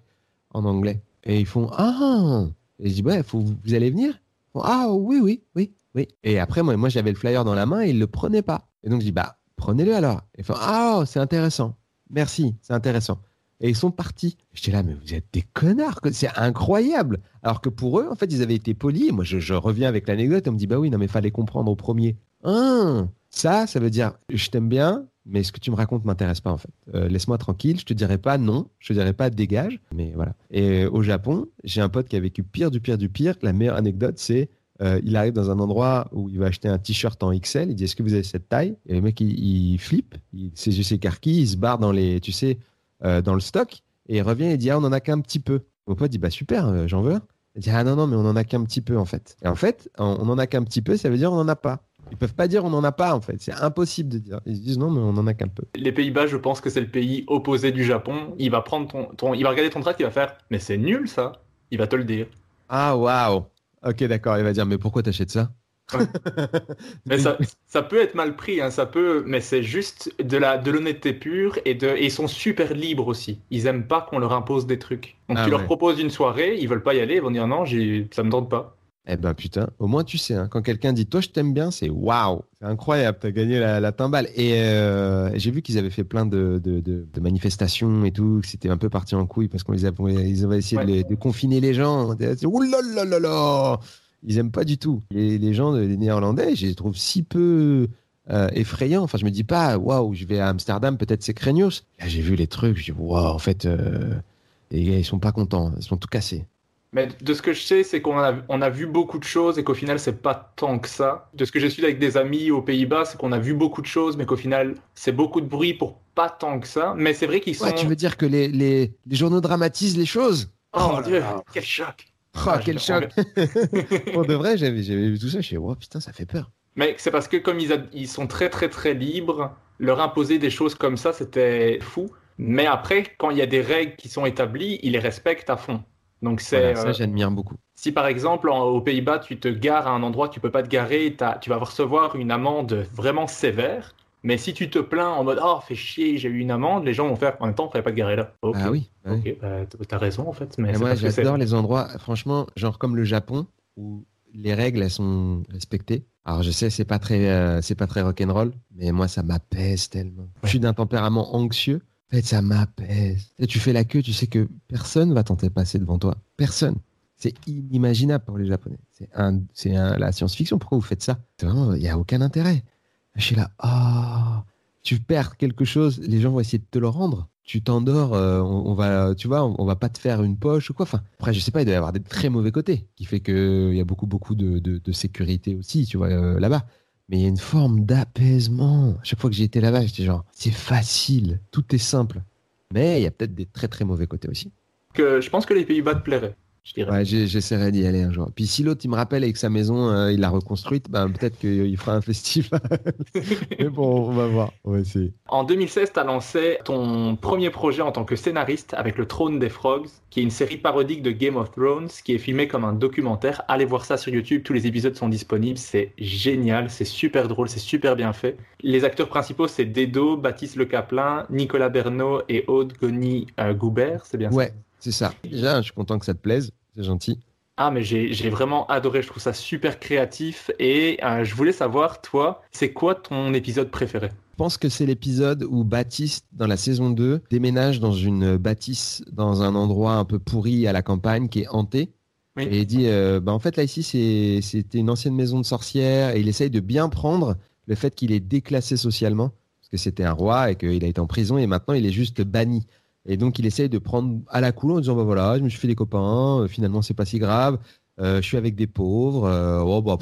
en anglais. Et ils font, ah Et je dis, ouais, vous allez venir? Ah oui, oui, oui, oui. Et après, moi, j'avais le flyer dans la main et ils le prenaient pas. Et donc, je dis, bah, prenez-le alors. Ils font, ah, c'est intéressant. Merci, c'est intéressant. Et ils sont partis. J'étais là, mais vous êtes des connards, c'est incroyable. Alors que pour eux, en fait, ils avaient été polis. Moi, je, reviens avec l'anecdote. On me dit, bah oui, non, mais fallait comprendre au premier. Ah, ça, ça veut dire, je t'aime bien, mais ce que tu me racontes m'intéresse pas, en fait. Euh, Laisse-moi tranquille. Je te dirai pas non. Je te dirai pas dégage. Mais voilà. Et au Japon, j'ai un pote qui a vécu pire du pire du pire. La meilleure anecdote, c'est euh, il arrive dans un endroit où il va acheter un t-shirt en XL. Il dit Est-ce que vous avez cette taille? Et le mec, il, flippe. Il, ses yeux. Il se barre dans les, tu sais, euh, dans le stock. Et il revient et dit Ah, on en a qu'un petit peu. Mon pote dit Bah super, euh, j'en veux un. Il dit Ah non, non, mais on en a qu'un petit peu en fait. Et en fait, on on en a qu'un petit peu, ça veut dire on en a pas. Ils peuvent pas dire on en a pas en fait. C'est impossible de dire. Ils se disent non, mais on en a qu'un peu. Les Pays-Bas, je pense que c'est le pays opposé du Japon. Il va prendre ton, ton- il va regarder ton tract, il va faire, mais c'est nul ça. Il va te le dire. Ah waouh. Ok, d'accord. Il va dire mais pourquoi t'achètes ça? [LAUGHS] Mais ça, ça peut être mal pris, hein, ça peut, mais c'est juste de la, de l'honnêteté pure et de, et ils sont super libres aussi. Ils aiment pas qu'on leur impose des trucs. Donc Ah tu leur proposes une soirée, ils veulent pas y aller, ils vont dire non, ça me tente pas. Eh ben putain, au moins tu sais, hein, quand quelqu'un dit toi je t'aime bien, c'est waouh, c'est incroyable, t'as gagné la, la timbale. Et euh, j'ai vu qu'ils avaient fait plein de, de, de- de manifestations et tout, que c'était un peu parti en couille parce qu'on les avait, ils avaient essayé de, Ouais. les- de confiner les gens. Là Ils aiment pas du tout. Les, les gens, les Néerlandais, je les trouve si peu euh, effrayant. Enfin, je me dis pas, waouh, je vais à Amsterdam, peut-être c'est craignos. Là, j'ai vu les trucs, je dis, waouh, en fait, euh, les gars, ils sont pas contents, ils sont tout cassés. Mais de ce que je sais, c'est qu'on a, on a vu beaucoup de choses et qu'au final, c'est pas tant que ça. De ce que j'ai su avec des amis aux Pays-Bas, c'est qu'on a vu beaucoup de choses, mais qu'au final, c'est beaucoup de bruit pour pas tant que ça. Mais c'est vrai qu'ils sont. Ouais, tu veux dire que les, les, les journaux dramatisent les choses? Oh, mon là dieu, là. quel choc! Oh, Ah, quel choc [LAUGHS] Pour de vrai, j'avais j'avais vu tout ça, je suis oh putain, ça fait peur. Mais c'est parce que comme ils, a- ils sont très très très libres, leur imposer des choses comme ça, c'était fou. Mais après, quand il y a des règles qui sont établies, ils les respectent à fond. Donc c'est Voilà, ça, euh, j'admire beaucoup. si par exemple en- aux Pays-Bas tu te gares à un endroit que tu peux pas te garer, tu vas recevoir une amende vraiment sévère. Mais si tu te plains en mode oh fais chier j'ai eu une amende, les gens vont faire en même temps fallait pas te garer là. Ah oui, bah oui. Ok, bah, t'as raison en fait. Mais moi, j'adore les endroits, franchement, genre comme le Japon, où les règles, elles sont respectées. Alors, je sais, c'est pas très, euh, c'est pas très rock'n'roll, mais moi, ça m'apaise tellement. Je suis d'un tempérament anxieux. Fait, ça m'apaise. Tu fais la queue, tu sais que personne va tenter de passer devant toi. Personne. C'est inimaginable pour les Japonais. C'est un, c'est un, la science-fiction. Pourquoi vous faites ça? Il y a aucun intérêt. Je suis là, ah, tu perds quelque chose, les gens vont essayer de te le rendre. Tu t'endors, euh, on, on va, tu vois, on, va pas te faire une poche ou quoi. Enfin, après, je sais pas, il doit y avoir des très mauvais côtés, qui fait que il y a beaucoup, beaucoup de, de, de sécurité aussi, tu vois, euh, là-bas. Mais il y a une forme d'apaisement. Chaque fois que j'ai été là-bas, j'étais genre, c'est facile, tout est simple. Mais il y a peut-être des très, très mauvais côtés aussi. que je pense que les Pays-Bas te plairaient. Je dirais. Ouais, j'ai- j'essaierai d'y aller un jour. Puis si l'autre, il me rappelle avec sa maison, euh, il l'a reconstruite, ben, peut-être qu'il fera un [LAUGHS] festival. Mais bon, on va voir. On va essayer. En 2016, tu as lancé ton premier projet en tant que scénariste avec Le Trône des Frogs, qui est une série parodique de Game of Thrones, qui est filmée comme un documentaire. Allez voir ça sur YouTube, tous les épisodes sont disponibles, c'est génial, c'est super drôle, c'est super bien fait. Les acteurs principaux, c'est Dedo, Baptiste Le Caplin, Nicolas Bernot et Aude Goni euh, Goubert, c'est bien ça? Ouais, c'est ça. Déjà, je suis content que ça te plaise. C'est gentil. Ah, mais j'ai vraiment adoré, je trouve ça super créatif. Et euh, je voulais savoir, toi, c'est quoi ton épisode préféré? Je pense que c'est l'épisode où Baptiste, dans la saison 2, déménage dans une bâtisse, dans un endroit un peu pourri à la campagne, qui est hanté. Oui. Et il dit, euh, bah, en fait, là, ici, c'était une ancienne maison de sorcières. Et il essaye de bien prendre le fait qu'il est déclassé socialement, parce que c'était un roi et qu'il a été en prison, et maintenant, il est juste banni. Et donc, il essaye de prendre à la cool en disant, bah voilà, je me suis fait des copains, euh, finalement, c'est pas si grave. Euh, je suis avec des pauvres. euh, oh, bah,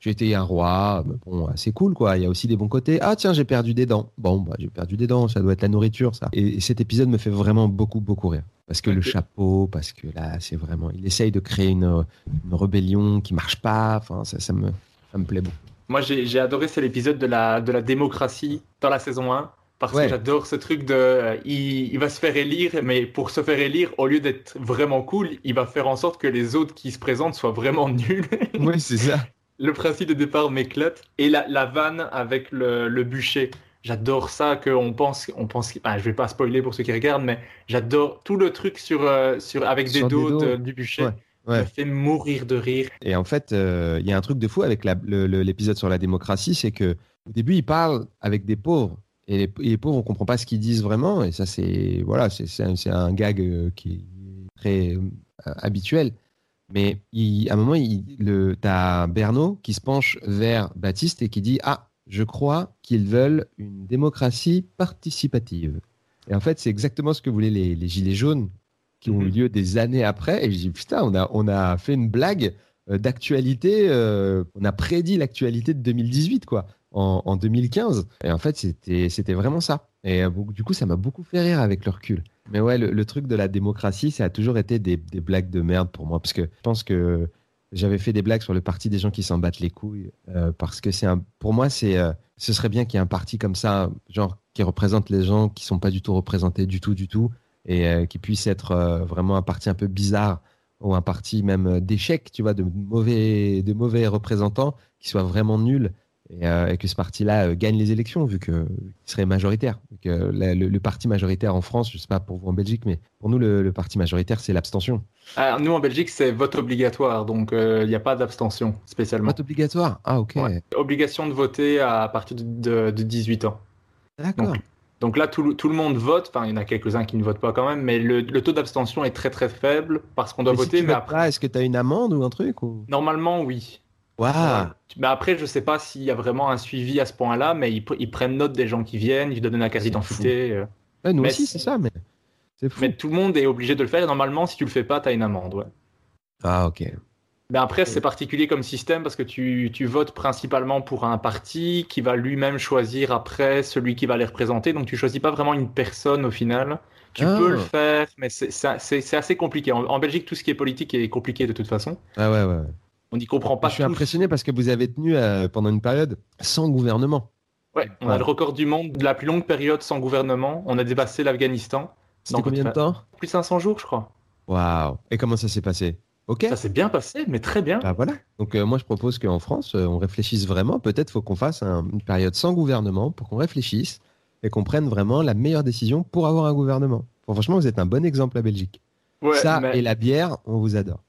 j'ai été un roi. Bon, c'est cool, quoi. Il y a aussi des bons côtés. Ah, tiens, j'ai perdu des dents. Bon, bah, j'ai perdu des dents. Ça doit être la nourriture, ça. Et, et cet épisode me fait vraiment beaucoup, beaucoup rire. Parce que le chapeau, parce que là, c'est vraiment. Il essaye de créer une, une rébellion qui marche pas. Enfin, ça, ça me, ça me plaît beaucoup. Moi, j'ai j'ai adoré, c'est l'épisode de la, de la démocratie dans la saison 1. Parce Ouais. que j'adore ce truc de. euh, il, il va se faire élire, mais pour se faire élire, au lieu d'être vraiment cool, il va faire en sorte que les autres qui se présentent soient vraiment nuls. [LAUGHS] Oui, c'est ça. le principe de départ m'éclate. Et la, la vanne avec le, le bûcher. J'adore ça, qu'on pense. On pense ah, je vais pas spoiler pour ceux qui regardent, mais j'adore tout le truc sur, euh, sur, avec des Sur des dos dos. de- du bûcher. Ouais, Ça ouais. me fait mourir de rire. Et en fait, euh, il y a un truc de fou avec l'épisode sur la démocratie, c'est que au début, il parle avec des pauvres. Et les, et les pauvres, on comprend pas ce qu'ils disent vraiment. Et ça, c'est voilà, c'est un, gag euh, qui est très euh, habituel. Mais il- à un moment, le, as Bernot qui se penche vers Baptiste et qui dit Ah, je crois qu'ils veulent une démocratie participative. Et en fait, c'est exactement ce que voulaient les, les Gilets jaunes qui ont eu Mhm. lieu des années après. Et je dis Putain, on a, on a fait une blague euh, d'actualité. euh, on a prédit l'actualité de 2018, quoi, en, en 2015. Et en fait, c'était vraiment ça. Et euh, du coup, ça m'a beaucoup fait rire avec le recul. Mais ouais, le, truc de la démocratie, ça a toujours été des, des blagues de merde pour moi. Parce que je pense que j'avais fait des blagues sur le parti des gens qui s'en battent les couilles. euh, parce que un, pour moi, euh, ce serait bien qu'il y ait un parti comme ça, genre, qui représente les gens qui sont pas du tout représentés du tout, du tout. Et qui puisse être vraiment un parti un peu bizarre ou un parti même d'échec, tu vois, de mauvais, de mauvais représentants qui soient vraiment nuls et, euh, et que ce parti-là euh, gagne les élections vu que il serait majoritaire. Donc, la- le, le parti majoritaire en France, je sais pas pour vous en Belgique, mais pour nous le, le parti majoritaire c'est l'abstention. Ah, nous, en Belgique, c'est vote obligatoire, donc euh, il n'y a pas d'abstention spécialement. Vote obligatoire? Ah ok. Ouais. Obligation de voter à partir de, de- de 18 ans. D'accord. Donc, donc là, tout, le- tout le monde vote. Enfin, il y en a quelques-uns qui ne votent pas quand même, mais le, le taux d'abstention est très très faible parce qu'on doit Mais si voter. tu mais après, est-ce que tu as une amende ou un truc ou... normalement, oui. Waouh Mais après, je sais pas s'il y a vraiment un suivi à ce point-là, mais ils, ils prennent note des gens qui viennent, ils donnent la carte d'identité. euh. Ouais, Nous Mais aussi, c'est- ça, mais c'est fou. Mais tout le monde est obligé de le faire et normalement, si tu le fais pas, tu as une amende. Ouais. Ah, ok. Mais après, c'est particulier comme système parce que tu, tu votes principalement pour un parti qui va lui-même choisir après celui qui va les représenter. Donc, tu choisis pas vraiment une personne au final. Tu Ah. peux le faire, mais c'est assez compliqué. En, en Belgique, tout ce qui est politique est compliqué de toute façon. Ah ouais, ouais. ouais. On n'y comprend pas Je suis tous. impressionné parce que vous avez tenu euh, pendant une période sans gouvernement. Ouais, on Ouais. a le record du monde de la plus longue période sans gouvernement. On a dépassé l'Afghanistan. C'était combien de temps? Plus de 500 jours, je crois. Waouh Et comment ça s'est passé? Ok Ça s'est bien passé, mais très bien. Bah voilà. Donc euh, moi je propose qu'en France, euh, on réfléchisse vraiment. Peut-être faut qu'on fasse un- une période sans gouvernement pour qu'on réfléchisse et qu'on prenne vraiment la meilleure décision pour avoir un gouvernement. Bon, franchement, vous êtes un bon exemple à Belgique. Ouais, ça mais- et la bière, on vous adore.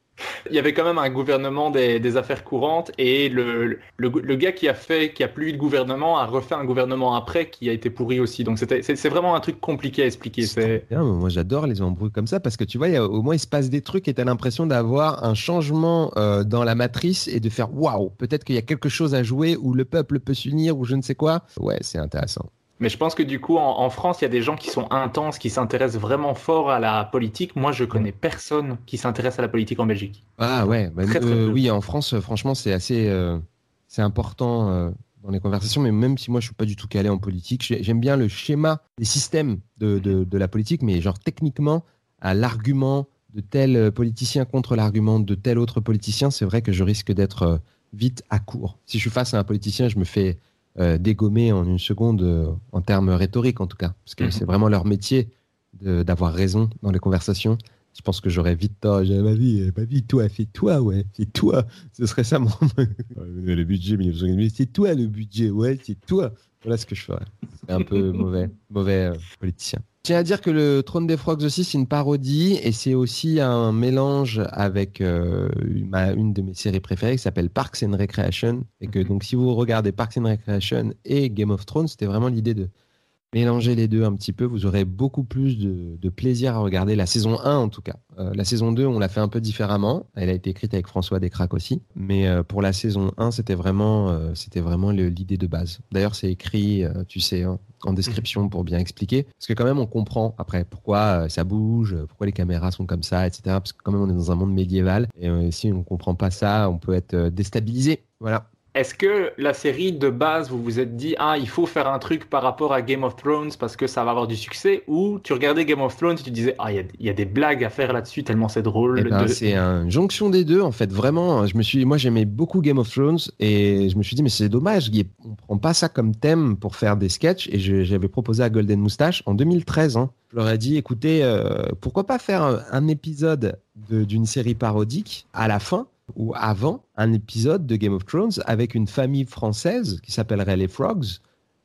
Il y avait quand même un gouvernement des, affaires courantes et le, le, gars qui a fait, qui a plus eu de gouvernement a refait un gouvernement après qui a été pourri aussi. Donc c'est, vraiment un truc compliqué à expliquer. C'est, moi j'adore les embrouilles comme ça parce que tu vois, au moins il se passe des trucs et tu as l'impression d'avoir un changement euh, dans la matrice et de faire waouh, peut-être qu'il y a quelque chose à jouer où le peuple peut s'unir ou je ne sais quoi. Ouais, c'est intéressant. Mais je pense que du coup, en, en France, il y a des gens qui sont intenses, qui s'intéressent vraiment fort à la politique. Moi, je connais personne qui s'intéresse à la politique en Belgique. Ah ouais, bah, Très, très euh, oui, en France, euh, franchement, c'est assez, euh, c'est important dans les conversations. Mais même si moi, je suis pas du tout calé en politique, j'ai- j'aime bien le schéma des systèmes de, de, de la politique, mais genre techniquement, à l'argument de tel politicien contre l'argument de tel autre politicien, c'est vrai que je risque d'être vite à court. Si je suis face à un politicien, je me fais euh, dégommer en une seconde, euh, en termes rhétoriques en tout cas, parce que Mhm. c'est vraiment leur métier d'avoir raison dans les conversations. Je pense que j'aurais vite tort. J'ai ma vie, ma vie, toi, fais-toi, ouais, fais-toi. Ce serait ça mon. [LAUGHS] Le budget, 1980, c'est toi le budget, ouais, c'est toi. Voilà ce que je ferais. C'est un peu [LAUGHS] mauvais, mauvais euh, politicien. Tiens à dire que le Trône des Frogs aussi, c'est une parodie et c'est aussi un mélange avec euh, ma- une de mes séries préférées qui s'appelle Parks and Recreation. Et que donc, si vous regardez Parks and Recreation et Game of Thrones, c'était vraiment l'idée de mélanger les deux un petit peu, vous aurez beaucoup plus de, plaisir à regarder la saison 1 en tout cas. Euh, la saison 2, on l'a fait un peu différemment. Elle a été écrite avec François Descraques aussi. Mais euh, pour la saison 1, c'était vraiment, euh, l'idée de base. D'ailleurs, c'est écrit, tu sais, en, en description pour bien expliquer. Parce que quand même, on comprend après pourquoi ça bouge, pourquoi les caméras sont comme ça, etc. Parce que quand même, on est dans un monde médiéval. Et si on comprend pas ça, on peut être déstabilisé. Voilà. Est-ce que la série de base, vous vous êtes dit, ah, il faut faire un truc par rapport à Game of Thrones parce que ça va avoir du succès Ou tu regardais Game of Thrones et tu disais, ah, il y a- il y, a des blagues à faire là-dessus tellement c'est drôle. Eh ben, de- C'est une jonction des deux, en fait. Vraiment, je me suis, moi, j'aimais beaucoup Game of Thrones et je me suis dit, mais c'est dommage, on prend pas ça comme thème pour faire des sketchs. Et j'avais proposé à Golden Moustache en 2013. hein. Je leur ai dit, écoutez, euh, pourquoi pas faire un, un épisode de- d'une série parodique à la fin ou avant un épisode de Game of Thrones avec une famille française qui s'appellerait les Frogs.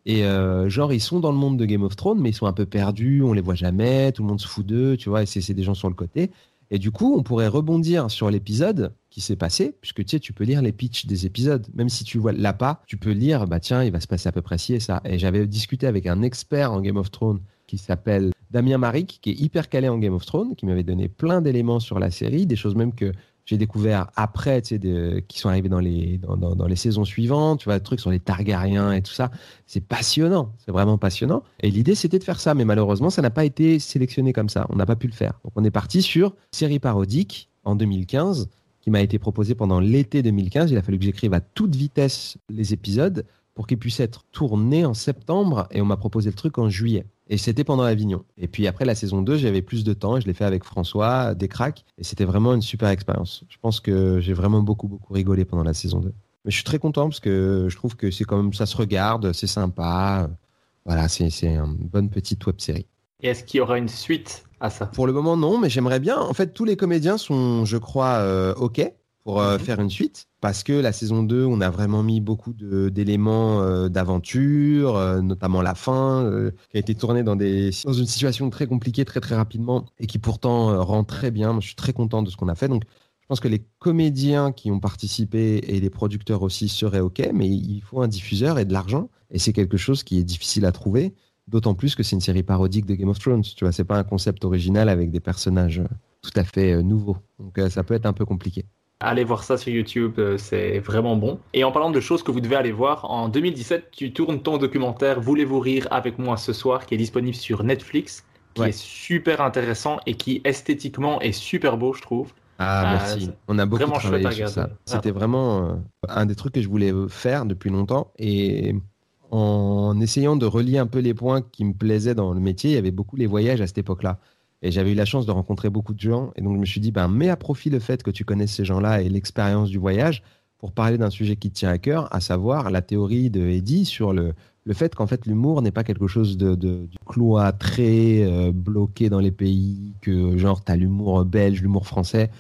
Et euh, genre, ils sont dans le monde de Game of Thrones, mais ils sont un peu perdus, on les voit jamais, tout le monde se fout d'eux, tu vois, et c'est des gens sur le côté. Et du coup, on pourrait rebondir sur l'épisode qui s'est passé, puisque tu tu peux lire les pitchs des épisodes. Même si tu vois l'as pas, tu peux lire, bah tiens, il va se passer à peu près ci et ça. Et j'avais discuté avec un expert en Game of Thrones qui s'appelle Damien Maric, qui est hyper calé en Game of Thrones, qui m'avait donné plein d'éléments sur la série, des choses même que j'ai découvert après, tu sais, qui sont arrivés dans les, dans, dans- les saisons suivantes, tu vois, des trucs sur les Targaryens et tout ça. C'est passionnant, c'est vraiment passionnant. Et l'idée, c'était de faire ça, mais malheureusement, ça n'a pas été sélectionné comme ça. On n'a pas pu le faire. Donc, on est parti sur série parodique en 2015, qui m'a été proposée pendant l'été 2015. Il a fallu que j'écrive à toute vitesse les épisodes pour qu'ils puissent être tournés en septembre, et on m'a proposé le truc en juillet. Et c'était pendant Avignon. Et puis après la saison 2, j'avais plus de temps et je l'ai fait avec François, des cracks. Et c'était vraiment une super expérience. Je pense que j'ai vraiment beaucoup, beaucoup rigolé pendant la saison 2. Mais je suis très content parce que je trouve que c'est quand même, ça se regarde, c'est sympa. Voilà, c'est c'est une bonne petite web série. Et est-ce qu'il y aura une suite à ça? Pour le moment, non, mais j'aimerais bien. En fait, tous les comédiens sont, je crois, euh, OK pour euh, faire une suite. Parce que la saison 2, on a vraiment mis beaucoup d'éléments euh, d'aventure, euh, notamment la fin, qui a été tournée dans, des, dans une situation très compliquée, très très rapidement, et qui pourtant rend très bien. Moi, je suis très content de ce qu'on a fait. Donc, je pense que les comédiens qui ont participé et les producteurs aussi seraient OK, mais il faut un diffuseur et de l'argent. Et c'est quelque chose qui est difficile à trouver. D'autant plus que c'est une série parodique de Game of Thrones. Tu vois, c'est pas un concept original avec des personnages tout à fait nouveaux. Donc ça peut être un peu compliqué. Allez voir ça sur YouTube, euh, c'est vraiment bon. Et en parlant de choses que vous devez aller voir, en 2017, tu tournes ton documentaire Voulez-vous rire avec moi ce soir, qui est disponible sur Netflix, qui Ouais. est super intéressant et qui esthétiquement est super beau, je trouve. Ah, Ah, merci. On a beaucoup vraiment travaillé sur ça. regarder. C'était vraiment euh, un des trucs que je voulais faire depuis longtemps. Et en essayant de relier un peu les points qui me plaisaient dans le métier, il y avait beaucoup les voyages à cette époque-là. Et j'avais eu la chance de rencontrer beaucoup de gens. Et donc, je me suis dit, ben, mets à profit le fait que tu connaisses ces gens-là et l'expérience du voyage pour parler d'un sujet qui te tient à cœur, à savoir la théorie de Eddie sur le, le fait qu'en fait, l'humour n'est pas quelque chose de, de, du cloîtré, euh, bloqué dans les pays, que genre, tu as l'humour belge, l'humour français.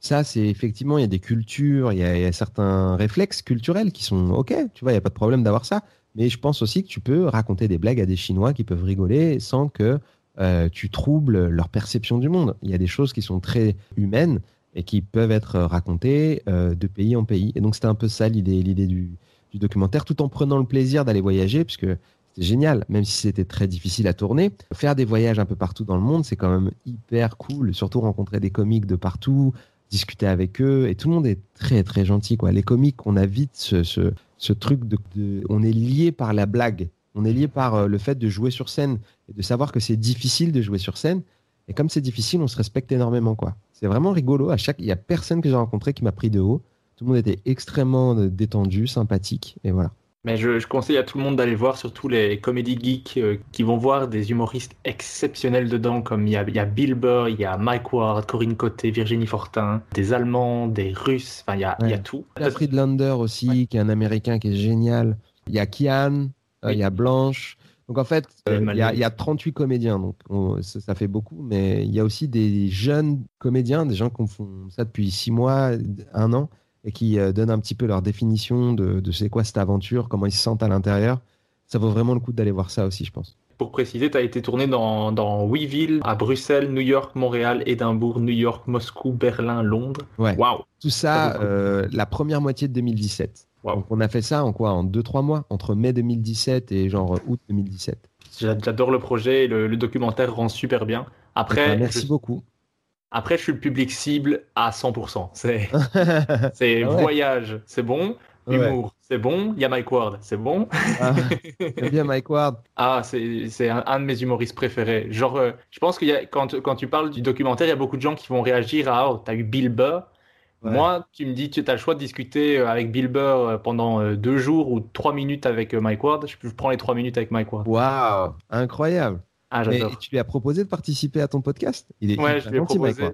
Ça, c'est effectivement, il y a des cultures, il y y a certains réflexes culturels qui sont OK, tu vois, il n'y a pas de problème d'avoir ça. Mais je pense aussi que tu peux raconter des blagues à des Chinois qui peuvent rigoler sans que euh, tu troubles leur perception du monde. Il y a des choses qui sont très humaines et qui peuvent être racontées euh, de pays en pays. Et donc, c'était un peu ça l'idée, l'idée du, documentaire, tout en prenant le plaisir d'aller voyager, puisque c'était génial, même si c'était très difficile à tourner. Faire des voyages un peu partout dans le monde, c'est quand même hyper cool, surtout rencontrer des comiques de partout, discuter avec eux, et tout le monde est très très gentil. Quoi. Les comiques, on a vite ce, truc de, de- On est lié par la blague, on est lié par euh, le fait de jouer sur scène, et de savoir que c'est difficile de jouer sur scène. Et comme c'est difficile, on se respecte énormément. quoi. C'est vraiment rigolo. À chaque... Il n'y a personne que j'ai rencontré qui m'a pris de haut. Tout le monde était extrêmement euh, détendu, sympathique, et voilà. Mais je, je conseille à tout le monde d'aller voir, surtout les comédies geeks euh, qui vont voir des humoristes exceptionnels dedans, comme il y a, il y a Bill Burr, il y a Mike Ward, Corinne Côté, Virginie Fortin, des Allemands, des Russes, enfin il y a, il y a tout. Il y a Friedlander aussi, qui est un Américain qui est génial. Il y a Kian, euh, il y a Blanche. Donc en fait, Euh, il, y a, Malloy. il y a 38 comédiens, donc on- ça, ça fait beaucoup, mais il y a aussi des jeunes comédiens, des gens qui font ça depuis six mois, un an, et qui euh, donnent un petit peu leur définition de, de c'est quoi cette aventure, comment ils se sentent à l'intérieur. Ça vaut vraiment le coup d'aller voir ça aussi, je pense. Pour préciser, tu as été tourné dans, dans huit villes, à Bruxelles, New York, Montréal, Édimbourg, New York, Moscou, Berlin, Londres. Ouais. Waouh Tout Ça euh, la première moitié de 2017. Donc on a fait ça en quoi? En 2-3 mois, entre mai 2017 et genre août 2017. J'a- J'adore le projet, et le, le documentaire rend super bien. Après, Bah, merci je, beaucoup. après, je suis le public cible à 100%. C'est [LAUGHS] c'est Ah ouais. voyage, c'est bon. Ouais. Humour, c'est bon. Il y a Mike Ward, c'est bon. Ah, bien Mike Ward. [LAUGHS] Ah, c'est c'est un, un de mes humoristes préférés. Genre, euh, je pense que quand, quand tu parles du documentaire, il y a beaucoup de gens qui vont réagir à Oh, t'as eu Bill Burr. Ouais. Moi, tu me dis, tu as le choix de discuter euh, avec Bill Burr euh, pendant euh, deux jours ou trois minutes avec Mike Ward. Je, prends les trois minutes avec Mike Ward. Waouh, incroyable. Ah, Mais tu lui as proposé de participer à ton podcast? Il est Ouais, je lui ai Mike proposé.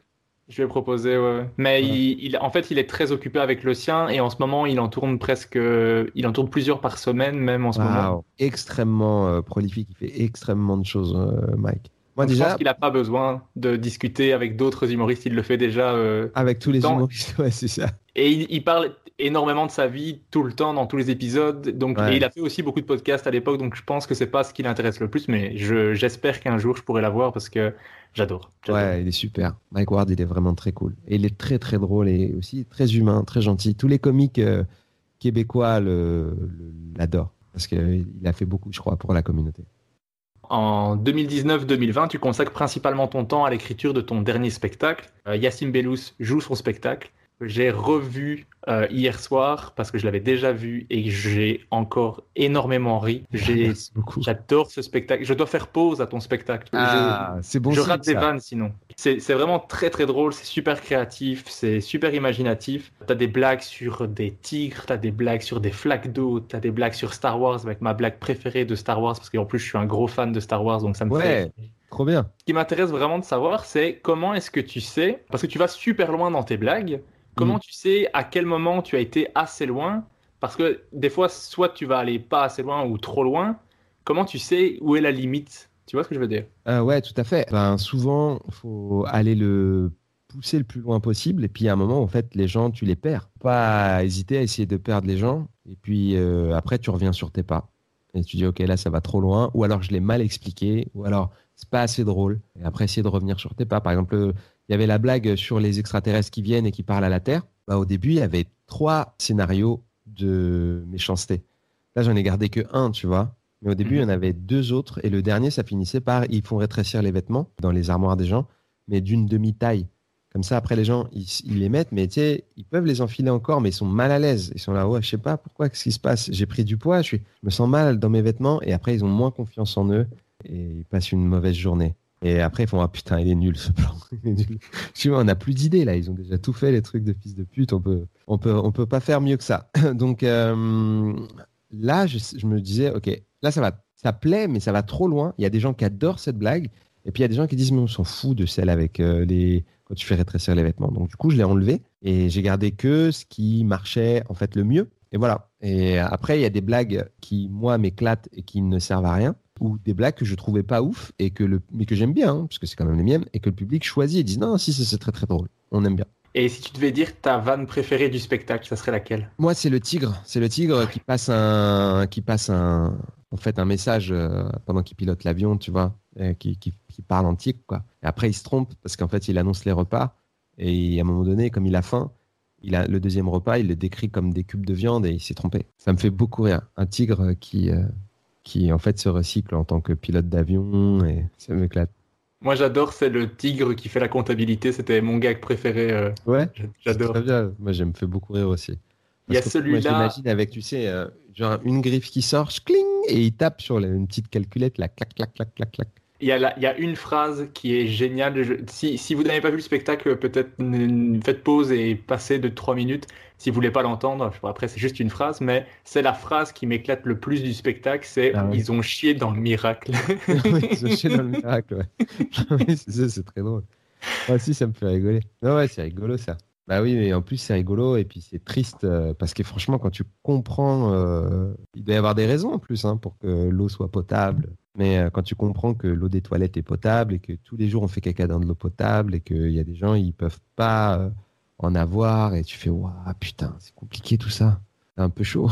Je lui ai proposé, ouais. Mais Ouais. il, il- en fait, il est très occupé avec le sien et en ce moment, il en tourne presque, il en tourne plusieurs par semaine, même en ce moment. Waouh, extrêmement euh, prolifique. Il fait extrêmement de choses, euh, Mike. Moi Donc, je déjà, pense qu'il n'a pas besoin de discuter avec d'autres humoristes. Il le fait déjà. euh, avec tous les Dans- humoristes, [LAUGHS] ouais, c'est ça. Et il, il parle énormément de sa vie tout le temps dans tous les épisodes. Donc, Ouais. et il a fait aussi beaucoup de podcasts à l'époque. Donc, je pense que c'est pas ce qui l'intéresse le plus. Mais je, j'espère qu'un jour, je pourrai l'avoir parce que j'adore. Ouais, il est super. Mike Ward, il est vraiment très cool. Et il est très très drôle et aussi très humain, très gentil. Tous les comiques euh, québécois le- le- l'adorent parce qu'il a fait beaucoup, je crois, pour la communauté. En 2019-2020, tu consacres principalement ton temps à l'écriture de ton dernier spectacle. Euh, Yacine Bellous joue son spectacle. J'ai revu euh, hier soir parce que je l'avais déjà vu et j'ai encore énormément ri. Beaucoup. J'adore ce spectacle. Je dois faire pause à ton spectacle. Ah, c'est bon. je rate des vannes sinon. C'est c'est vraiment très très drôle, c'est super créatif, c'est super imaginatif. T'as des blagues sur des tigres, t'as des blagues sur des flaques d'eau, t'as des blagues sur Star Wars avec ma blague préférée de Star Wars parce qu'en plus je suis un gros fan de Star Wars donc ça me Ouais. fait. Trop bien. Ce qui m'intéresse vraiment de savoir c'est comment est-ce que tu sais, parce que tu vas super loin dans tes blagues, comment Mhm. tu sais à quel moment tu as été assez loin? Parce que des fois soit tu vas aller pas assez loin ou trop loin, comment tu sais où est la limite? Tu vois ce que je veux dire? Euh, ouais, tout à fait. Ben, souvent, faut aller le pousser le plus loin possible. Et puis, à un moment, en fait, les gens, tu les perds. Pas hésiter à essayer de perdre les gens. Et puis, euh, après, tu reviens sur tes pas. Et tu dis, OK, là, ça va trop loin. Ou alors, je l'ai mal expliqué. Ou alors, c'est pas assez drôle. Et après, essayer de revenir sur tes pas. Par exemple, il y avait la blague sur les extraterrestres qui viennent et qui parlent à la Terre. Bah, au début, il y avait trois scénarios de méchanceté. Là, j'en ai gardé que un, tu vois. Mais au début, il y en avait deux autres. Et le dernier, ça finissait par ils font rétrécir les vêtements dans les armoires des gens, mais d'une demi-taille. Comme ça, après, les gens, ils, ils les mettent, mais tu sais, ils peuvent les enfiler encore, mais ils sont mal à l'aise. Ils sont là, ouais, je sais pas pourquoi, qu'est-ce qui se passe? J'ai pris du poids, je, suis, je me sens mal dans mes vêtements, et après, ils ont moins confiance en eux, et ils passent une mauvaise journée. Et après, ils font, ah putain, il est nul ce plan. [LAUGHS] Tu vois, on n'a plus d'idées là. Ils ont déjà tout fait, les trucs de fils de pute. On peut, on peut, on peut pas faire mieux que ça. [COUGHS] Donc euh, là, je, je me disais, ok, là, ça va, ça plaît, mais ça va trop loin. Il y a des gens qui adorent cette blague. Et puis il y a des gens qui disent, mais on s'en fout de celle avec euh, les. quand tu fais rétrécir les vêtements. Donc du coup, je l'ai enlevé et j'ai gardé que ce qui marchait en fait le mieux. Et voilà. Et après, il y a des blagues qui, moi, m'éclatent et qui ne servent à rien ou des blagues que je trouvais pas ouf et que le mais que j'aime bien hein, parce que c'est quand même les miennes et que le public choisit et dit non si c'est très très drôle. On aime bien. Et si tu devais dire ta vanne préférée du spectacle, ça serait laquelle? Moi c'est le tigre. C'est le tigre qui passe un qui passe un en fait un message euh, pendant qu'il pilote l'avion tu vois euh, qui, qui, qui parle en tigre quoi. Et après il se trompe parce qu'en fait il annonce les repas et à un moment donné comme il a faim il a le deuxième repas il le décrit comme des cubes de viande et il s'est trompé. Ça me fait beaucoup rire. Un tigre qui euh, qui en fait se recycle en tant que pilote d'avion et ça m'éclate. Moi, j'adore, c'est le tigre qui fait la comptabilité. C'était mon gag préféré. euh, Ouais, J'adore. Très bien. Moi, je me fais beaucoup rire aussi. Il y a celui-là. je l'imagine avec, tu sais, euh, genre une griffe qui sort, cling, et il tape sur la- une petite calculette, là, clac, clac, clac, clac, clac. Il y, a la- il y a une phrase qui est géniale. Je- si, si vous n'avez pas vu le spectacle, peut-être faites pause et passez de 3 minutes. Si vous voulez pas l'entendre, après c'est juste une phrase, mais c'est la phrase qui m'éclate le plus du spectacle, c'est Ah ouais. ils ont chié dans le miracle. [LAUGHS] Oui, Ils ont [LAUGHS] chié dans le miracle, ouais. [LAUGHS] C'est très drôle. Moi aussi, ça me fait rigoler. Non, ouais, c'est rigolo ça. Bah oui, mais en plus, c'est rigolo et puis c'est triste euh, parce que franchement, quand tu comprends, euh, il doit y avoir des raisons en plus hein, pour que l'eau soit potable. Mais euh, quand tu comprends que l'eau des toilettes est potable et que tous les jours on fait caca dans de l'eau potable et qu'il y a des gens, ils peuvent pas euh, en avoir et tu fais, waouh, putain, c'est compliqué tout ça. C'est un peu chaud.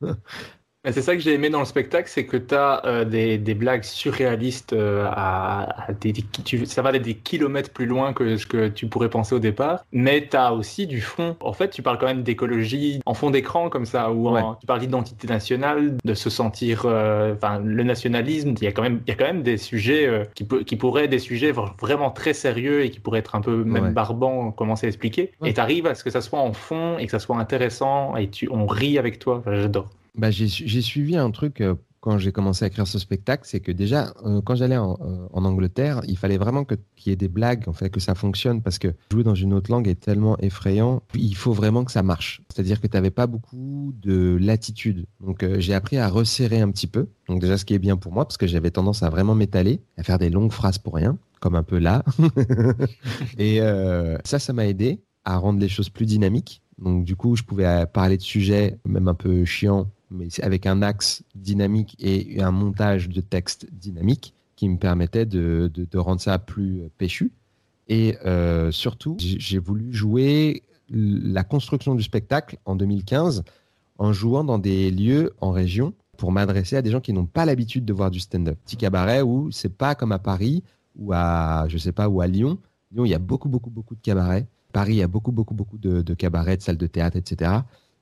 [LAUGHS] C'est ça que j'ai aimé dans le spectacle, c'est que tu as des, des blagues surréalistes euh, à, à des, tu- ça va aller des kilomètres plus loin que ce que tu pourrais penser au départ, mais tu as aussi du fond. En fait, tu parles quand même d'écologie en fond d'écran comme ça, ou tu parles d'identité nationale, de se sentir, euh, enfin, le nationalisme. Il y a quand même, il y a quand même des sujets euh, qui, qui pourraient être des sujets vr- vraiment très sérieux et qui pourraient être un peu même Ouais. barbants, commencer à expliquer. Ouais. Et tu arrives à ce que ça soit en fond et que ça soit intéressant et tu, on rit avec toi. Enfin, J'adore. Bah, j'ai su- j'ai suivi un truc euh, quand j'ai commencé à écrire ce spectacle, c'est que déjà, euh, quand j'allais en, euh, en Angleterre, il fallait vraiment qu'il y ait des blagues, en fait, que ça fonctionne, parce que jouer dans une autre langue est tellement effrayant, il faut vraiment que ça marche. C'est-à-dire que tu n'avais pas beaucoup de latitude. Donc j'ai appris à resserrer un petit peu. Donc déjà, ce qui est bien pour moi, parce que j'avais tendance à vraiment m'étaler, à faire des longues phrases pour rien, comme un peu là. [LAUGHS] Et ça, ça m'a aidé à rendre les choses plus dynamiques. Donc du coup, je pouvais parler de sujets même un peu chiants, mais avec un axe dynamique et un montage de texte dynamique qui me permettait de, de- rendre ça plus péchu. Et euh, surtout, j'ai voulu jouer la construction du spectacle en 2015 en jouant dans des lieux en région pour m'adresser à des gens qui n'ont pas l'habitude de voir du stand-up. Petit cabaret où c'est pas comme à Paris ou à, je sais pas, ou à Lyon. Lyon, il y a beaucoup, beaucoup, beaucoup de cabarets. Paris, il y a beaucoup, beaucoup, beaucoup de cabarets, de salles de théâtre, etc.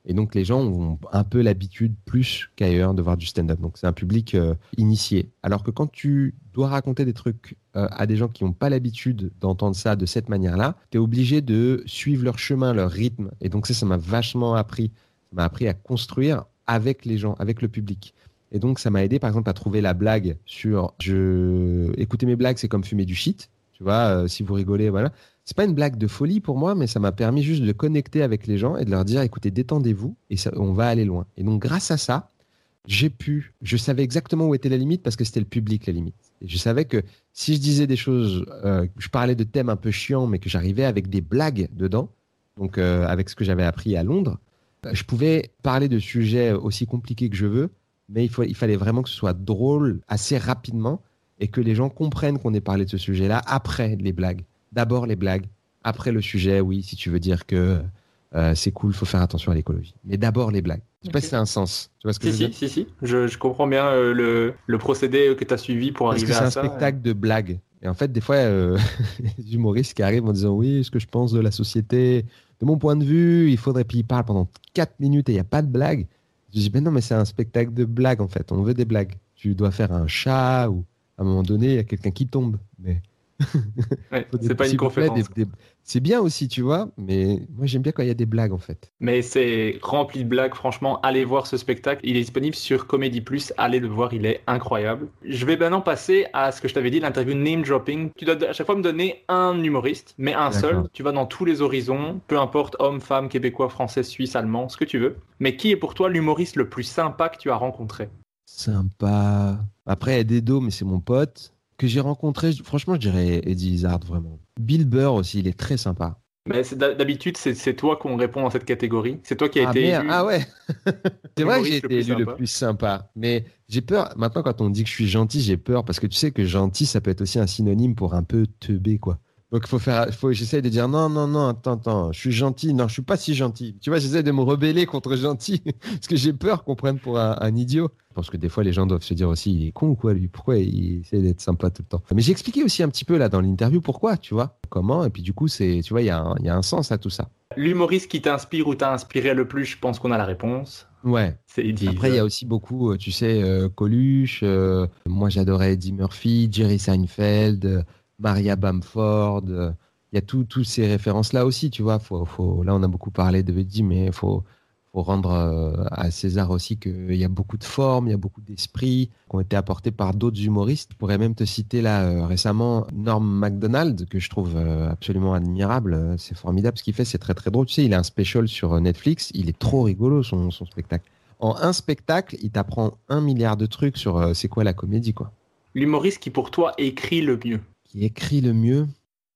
Et donc, les gens ont un peu l'habitude, plus qu'ailleurs, de voir du stand-up. Donc, c'est un public euh, initié. Alors que quand tu dois raconter des trucs euh, à des gens qui n'ont pas l'habitude d'entendre ça de cette manière-là, tu es obligé de suivre leur chemin, leur rythme. Et donc, ça, ça m'a vachement appris. Ça m'a appris à construire avec les gens, avec le public. Et donc, ça m'a aidé, par exemple, à trouver la blague sur je... écouter mes blagues, c'est comme fumer du shit. Tu vois, euh, si vous rigolez, voilà. C'est pas une blague de folie pour moi, mais ça m'a permis juste de connecter avec les gens et de leur dire écoutez, détendez-vous et ça, on va aller loin. Et donc, grâce à ça, j'ai pu, je savais exactement où était la limite parce que c'était le public la limite. Et je savais que si je disais des choses, euh, je parlais de thèmes un peu chiants, mais que j'arrivais avec des blagues dedans, donc euh, avec ce que j'avais appris à Londres, je pouvais parler de sujets aussi compliqués que je veux, mais il, il fallait vraiment que ce soit drôle assez rapidement et que les gens comprennent qu'on ait parlé de ce sujet-là après les blagues. D'abord les blagues, après le sujet, oui, si tu veux dire que euh, c'est cool, faut faire attention à l'écologie. Mais d'abord les blagues. Je sais pas si c'est un sens. Tu vois ce que Si, je veux si, dire? si, si. Je, je comprends bien euh, le, le procédé que tu as suivi pour Parce que arriver c'est à un ça. spectacle de blagues. Et en fait, des fois, euh, [LAUGHS] des humoristes qui arrivent en disant oui, ce que je pense de la société, de mon point de vue, il faudrait. Puis ils parlent pendant 4 minutes et il n'y a pas de blague. Je dis, ben non, mais c'est un spectacle de blagues en fait. On veut des blagues. Tu dois faire un chat ou à un moment donné, il y a quelqu'un qui tombe. Mais [LAUGHS] Ouais, c'est pas une conférence. des- C'est bien aussi, tu vois, mais moi j'aime bien quand il y a des blagues en fait. Mais c'est rempli de blagues, franchement, allez voir ce spectacle. Il est disponible sur Comedy Plus, allez le voir, il est incroyable. Je vais maintenant passer à ce que je t'avais dit, l'interview name dropping. Tu dois à chaque fois me donner un humoriste, mais un seul. Tu vas dans tous les horizons, peu importe homme, femme, québécois, français, suisse, allemand, ce que tu veux. Mais qui est pour toi l'humoriste le plus sympa que tu as rencontré? Sympa. Après, il y a Dedo, mais c'est mon pote. Que j'ai rencontré, franchement, je dirais Eddie Izzard, vraiment. Bill Burr aussi, il est très sympa. Mais c'est- d'habitude, c'est toi qu'on répond dans cette catégorie. C'est toi qui as ah, été merde. élu. ah ouais [LAUGHS] C'est vrai que j'ai été élu le plus sympa. Mais j'ai peur, maintenant quand on dit que je suis gentil, j'ai peur parce que tu sais que gentil, ça peut être aussi un synonyme pour un peu teubé, quoi. Donc faut faire, faut, j'essaie de dire non, non, non, attends, attends, je suis gentil, non, je suis pas si gentil. Tu vois, j'essaie de me rebeller contre gentil [LAUGHS] parce que j'ai peur qu'on prenne pour un, un idiot. Je pense que des fois les gens doivent se dire aussi, il est con ou quoi lui? Pourquoi il essaie d'être sympa tout le temps? Mais j'ai expliqué aussi un petit peu là dans l'interview pourquoi, tu vois, comment. Et puis du coup, c'est, tu vois, il y, a un- il y a un sens à tout ça. L'humoriste qui t'inspire ou t'a inspiré le plus, je pense qu'on a la réponse. Ouais. C'est Eddie. Après, il y a aussi beaucoup, euh, tu sais, euh, Coluche. euh, moi, j'adorais Eddie Murphy, Jerry Seinfeld, Maria Bamford. euh, Il y a tout- toutes ces références-là aussi, tu vois. Faut, faut, là, on a beaucoup parlé de Eddie, mais il faut, faut rendre euh, à César aussi qu'il y a beaucoup de formes, il y a beaucoup d'esprit qui ont été apportés par d'autres humoristes. Je pourrais même te citer là euh, récemment Norm MacDonald, que je trouve absolument admirable. C'est formidable ce qu'il fait, c'est très très drôle. Tu sais, il a un special sur Netflix, il est trop rigolo son, son spectacle. En un spectacle, il t'apprend un milliard de trucs sur c'est quoi la comédie, quoi. L'humoriste qui pour toi écrit le mieux. Qui écrit le mieux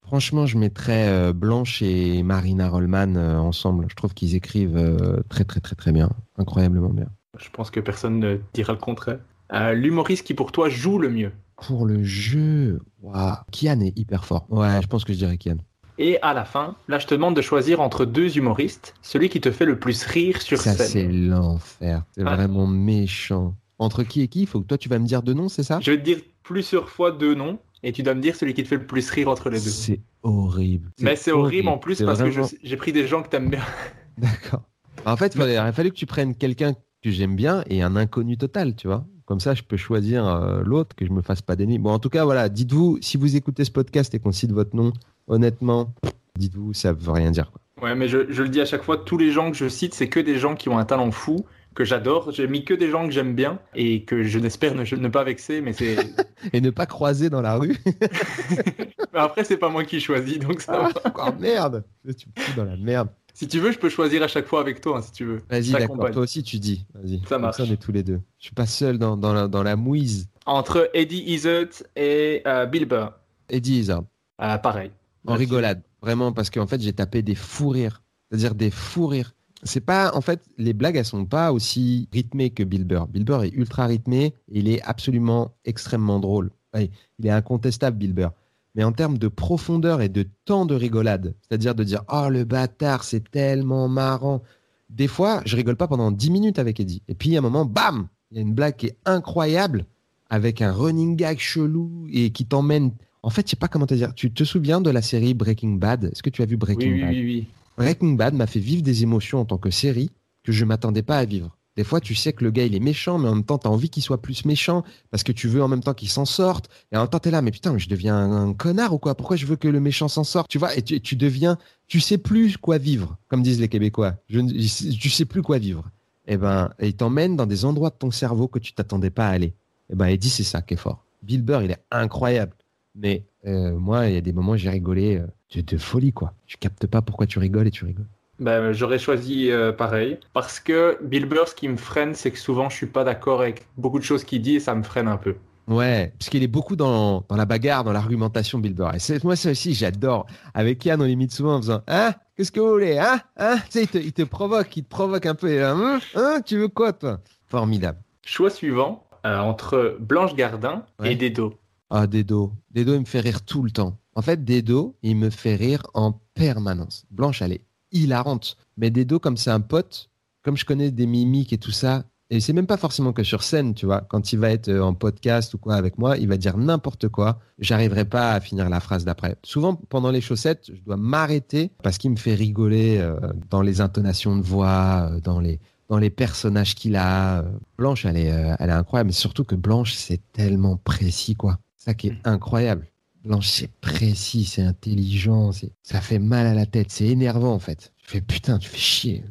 Franchement, je mettrais euh, Blanche et Marina Rollman euh, ensemble. Je trouve qu'ils écrivent euh, très très très très bien, incroyablement bien. Je pense que personne ne dira le contraire. Euh, L'humoriste qui pour toi joue le mieux. Pour le jeu, waouh, Kian est hyper fort. Ouais, je pense que je dirais Kian. Et à la fin, là je te demande de choisir entre deux humoristes, celui qui te fait le plus rire sur Ça, c'est scène. l'enfer. C'est Ah. vraiment méchant. Entre qui et qui? Faut que toi, tu vas me dire deux noms, c'est ça? Je vais te dire plusieurs fois deux noms et tu dois me dire celui qui te fait le plus rire entre les deux. C'est horrible. Mais c'est horrible en plus parce que vraiment- j'ai pris des gens que t'aimes bien. [LAUGHS] D'accord. En fait, il aurait fallu que tu prennes quelqu'un que j'aime bien et un inconnu total, tu vois. Comme ça, je peux choisir euh, l'autre, que je me fasse pas d'ennemis. Bon, en tout cas, voilà, dites-vous, si vous écoutez ce podcast et qu'on cite votre nom, honnêtement, dites-vous, ça veut rien dire. quoi. Ouais, mais je, je le dis à chaque fois, tous les gens que je cite, c'est que des gens qui ont un talent fou, que j'adore. J'ai mis que des gens que j'aime bien et que je n'espère ne, ne pas vexer, mais c'est. [LAUGHS] Et ne pas croiser dans la rue. [LAUGHS] Mais après, c'est pas moi qui choisis, donc ça va. Encore merde. Tu me fous dans la merde. Si tu veux, je peux choisir à chaque fois avec toi, hein, si tu veux. Vas-y, d'accord. Toi aussi, tu dis. Vas-y. Ça Comme marche. Ça, on est tous les deux. Je suis pas seul dans, dans, la, dans la mouise. Entre Eddie Izzard et euh, Bill Burr. Eddie Izzard. Euh, pareil. En rigolade, vraiment, parce qu'en fait, j'ai tapé des fous rires. C'est-à-dire des fous rires. C'est pas, en fait, les blagues, elles sont pas aussi rythmées que Bill Burr. Bill Burr est ultra rythmé et il est absolument extrêmement drôle. Il est incontestable, Bill Burr. Mais en termes de profondeur et de temps de rigolade, c'est-à-dire de dire Oh le bâtard, c'est tellement marrant. Des fois, je rigole pas pendant 10 minutes avec Eddie. Et puis, à un moment, bam Il y a une blague qui est incroyable avec un running gag chelou et qui t'emmène. En fait, je sais pas comment te dire. Tu te souviens de la série Breaking Bad? Est-ce que tu as vu Breaking Oui, oui, Bad? oui, oui. Breaking Bad m'a fait vivre des émotions en tant que série que je m'attendais pas à vivre. Des fois, tu sais que le gars, il est méchant, mais en même temps, tu as envie qu'il soit plus méchant parce que tu veux en même temps qu'il s'en sorte. Et en même temps, tu es là, mais putain, je deviens un, connard ou quoi? Pourquoi je veux que le méchant s'en sorte? Tu vois, et tu, deviens, tu sais plus quoi vivre, comme disent les Québécois. Je, tu sais plus quoi vivre. Et ben, et il t'emmène dans des endroits de ton cerveau que tu t'attendais pas à aller. Et ben, Eddie, c'est ça qui est fort. Bill Burr, il est incroyable. Mais euh, moi, il y a des moments j'ai rigolé euh, de, de folie, quoi. Tu captes pas pourquoi tu rigoles et tu rigoles. Ben, j'aurais choisi euh, pareil. Parce que Bill Burr, ce qui me freine, c'est que souvent, je suis pas d'accord avec beaucoup de choses qu'il dit et ça me freine un peu. Ouais, parce qu'il est beaucoup dans, dans la bagarre, dans l'argumentation, Bill Burr. Et moi, ça aussi, j'adore. Avec Yann, on l'imite souvent en faisant Hein? Qu'est-ce que vous voulez Hein? Hein? Tu sais, il te, il te provoque, il te provoque un peu. Et là, Hein? Hein? Tu veux quoi, toi? Formidable. Choix suivant, euh, entre Blanche Gardin Ouais. et Dedo. Ah, Dedo. Dedo, il me fait rire tout le temps. En fait, Dedo, il me fait rire en permanence. Blanche, elle est hilarante. Mais Dedo, comme c'est un pote, comme je connais des mimiques et tout ça, et c'est même pas forcément que sur scène, tu vois. Quand il va être euh, en podcast ou quoi avec moi, il va dire n'importe quoi. J'arriverai pas à finir la phrase d'après. Souvent, pendant les chaussettes, je dois m'arrêter parce qu'il me fait rigoler euh, dans les intonations de voix, euh, dans les dans les personnages qu'il a. Blanche, elle est, elle est incroyable. Mais surtout que Blanche, c'est tellement précis, quoi. Ça qui est incroyable. Blanche, c'est précis, c'est intelligent, c'est- ça fait mal à la tête, c'est énervant en fait. Tu fais putain, tu fais chier.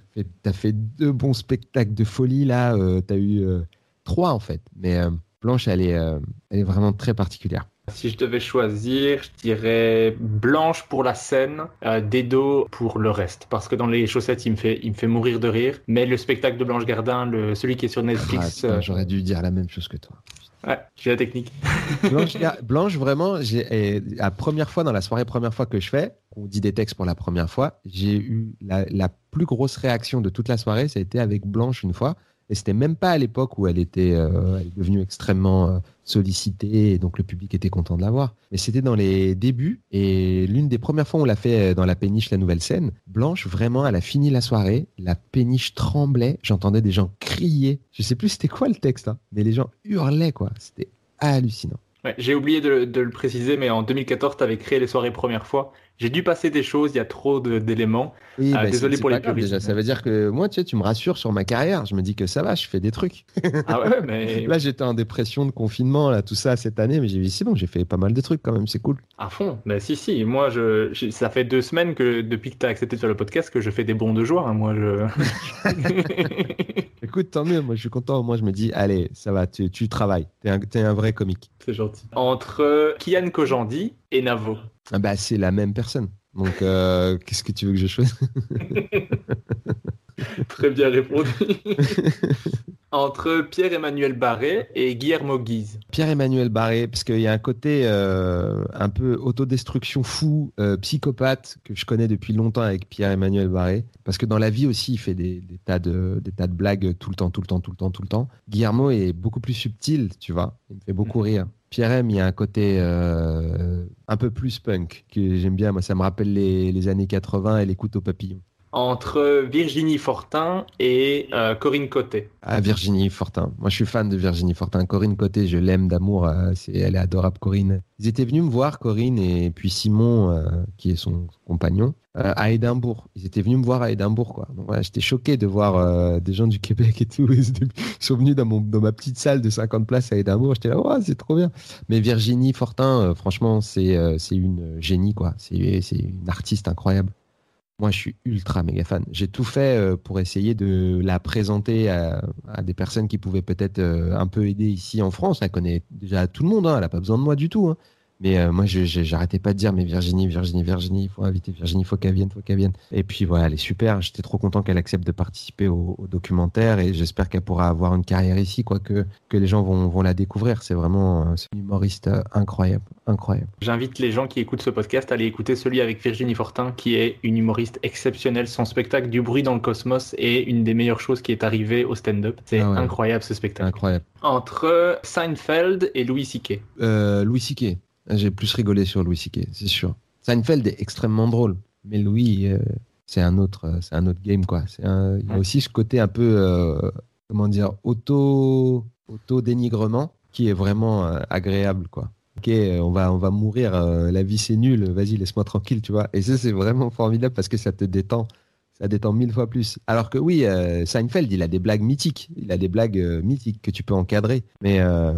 T'as fait deux bons spectacles de folie là, euh, t'as eu euh, trois en fait. Mais euh, Blanche, elle est, euh, elle est vraiment très particulière. Si je devais choisir, je dirais Blanche pour la scène, euh, Dedo pour le reste. Parce que dans les chaussettes, il me fait, il me fait mourir de rire. Mais le spectacle de Blanche Gardin, le, celui qui est sur Ah, Netflix, euh, J'aurais dû dire la même chose que toi. Ouais, j'ai la technique. [LAUGHS] Blanche, gars, Blanche, vraiment, et la première fois dans la soirée, première fois que je fais, on dit des textes pour la première fois, j'ai eu la, la plus grosse réaction de toute la soirée, ça a été avec Blanche une fois. Et c'était même pas à l'époque où elle était euh, est devenue extrêmement euh, sollicitée et donc le public était content de la voir. Mais c'était dans les débuts et l'une des premières fois où on l'a fait euh, dans la péniche La Nouvelle Scène, Blanche, vraiment, elle a fini la soirée, la péniche tremblait, j'entendais des gens crier. Je sais plus c'était quoi le texte, hein, mais les gens hurlaient quoi. C'était hallucinant. J'ai oublié de, de le préciser, mais en 2014, tu avais créé les soirées première fois. J'ai dû passer des choses, il y a trop d'éléments. Oui, Ah, bah, désolé pour les puristes. déjà. Ça veut dire que moi, tu sais, tu me rassures sur ma carrière. Je me dis que ça va, je fais des trucs. Ah ouais, mais [LAUGHS] Là, j'étais en dépression de confinement, là, tout ça cette année, mais j'ai dit, c'est bon, j'ai fait pas mal de trucs quand même, c'est cool. à fond. Mais si, si, moi, je, je- ça fait deux semaines que depuis que tu as accepté de faire le podcast que je fais des bons de joie. hein, moi, je. [LAUGHS] Écoute, tant mieux, moi, je suis content. Moi, je me dis, allez, ça va, tu, tu travailles. T'es un, t'es un vrai comique. C'est gentil. Entre Kian Kojandi et Navo. Ah bah, c'est la même personne. Donc, euh, [LAUGHS] qu'est-ce que tu veux que je choisisse? [LAUGHS] Très bien répondu. [LAUGHS] Entre Pierre-Emmanuel Barré et Guillermo Guise. Pierre-Emmanuel Barré, parce qu'il y a un côté euh, un peu autodestruction fou, euh, psychopathe, que je connais depuis longtemps avec Pierre-Emmanuel Barré. Parce que dans la vie aussi, il fait des, des tas de, des tas de blagues tout le temps, tout le temps, tout le temps, tout le temps. Guillermo est beaucoup plus subtil, tu vois. Il me fait beaucoup rire. Pierre M, il y a un côté euh, un peu plus punk que j'aime bien. Moi, ça me rappelle les, années 80 et les couteaux papillons. Entre Virginie Fortin et euh, Corinne Côté. Ah, Virginie Fortin. Moi, je suis fan de Virginie Fortin. Corinne Côté, je l'aime d'amour. euh, elle est adorable, Corinne. Ils étaient venus me voir, Corinne et puis Simon, euh, qui est son compagnon, euh, à Édimbourg. Ils étaient venus me voir à Édimbourg, quoi. Donc, voilà, j'étais choqué de voir des gens du Québec et tout. [LAUGHS] Ils sont venus dans, mon, dans ma petite salle de 50 places à Édimbourg. J'étais là, ouais, c'est trop bien. Mais Virginie Fortin, franchement, c'est, c'est une génie, quoi. C'est une artiste incroyable. Moi, je suis ultra méga fan. J'ai tout fait euh, pour essayer de la présenter à, des personnes qui pouvaient peut-être euh, un peu aider ici en France. Elle connaît déjà tout le monde, hein. elle n'a pas besoin de moi du tout. hein. Mais euh, moi, j'arrêtais pas de dire, mais Virginie, Virginie, Virginie, il faut inviter Virginie, il faut qu'elle vienne, il faut qu'elle vienne. Et puis voilà, elle est super. J'étais trop content qu'elle accepte de participer au, au documentaire et j'espère qu'elle pourra avoir une carrière ici, quoi, que, que les gens vont, vont la découvrir. C'est vraiment euh, une humoriste euh, incroyable, incroyable. J'invite les gens qui écoutent ce podcast à aller écouter celui avec Virginie Fortin, qui est une humoriste exceptionnelle. Son spectacle Du bruit dans le cosmos est une des meilleures choses qui est arrivée au stand-up. C'est Ah ouais. incroyable ce spectacle. Incroyable. Entre Seinfeld et Louis C.K. Euh, Louis C.K. J'ai plus rigolé sur Louis C.K., c'est sûr. Seinfeld est extrêmement drôle, mais Louis, euh, c'est un autre, euh, c'est un autre game quoi. C'est un- il y a aussi ce côté un peu, euh, comment dire, auto, auto dénigrement qui est vraiment euh, agréable quoi. Ok, on va, on va mourir, la vie c'est nul, vas-y laisse-moi tranquille, tu vois. Et ça c'est vraiment formidable parce que ça te détend. Ça détend mille fois plus. Alors que oui, euh, Seinfeld, il a des blagues mythiques. Il a des blagues euh, mythiques que tu peux encadrer. Mais, euh,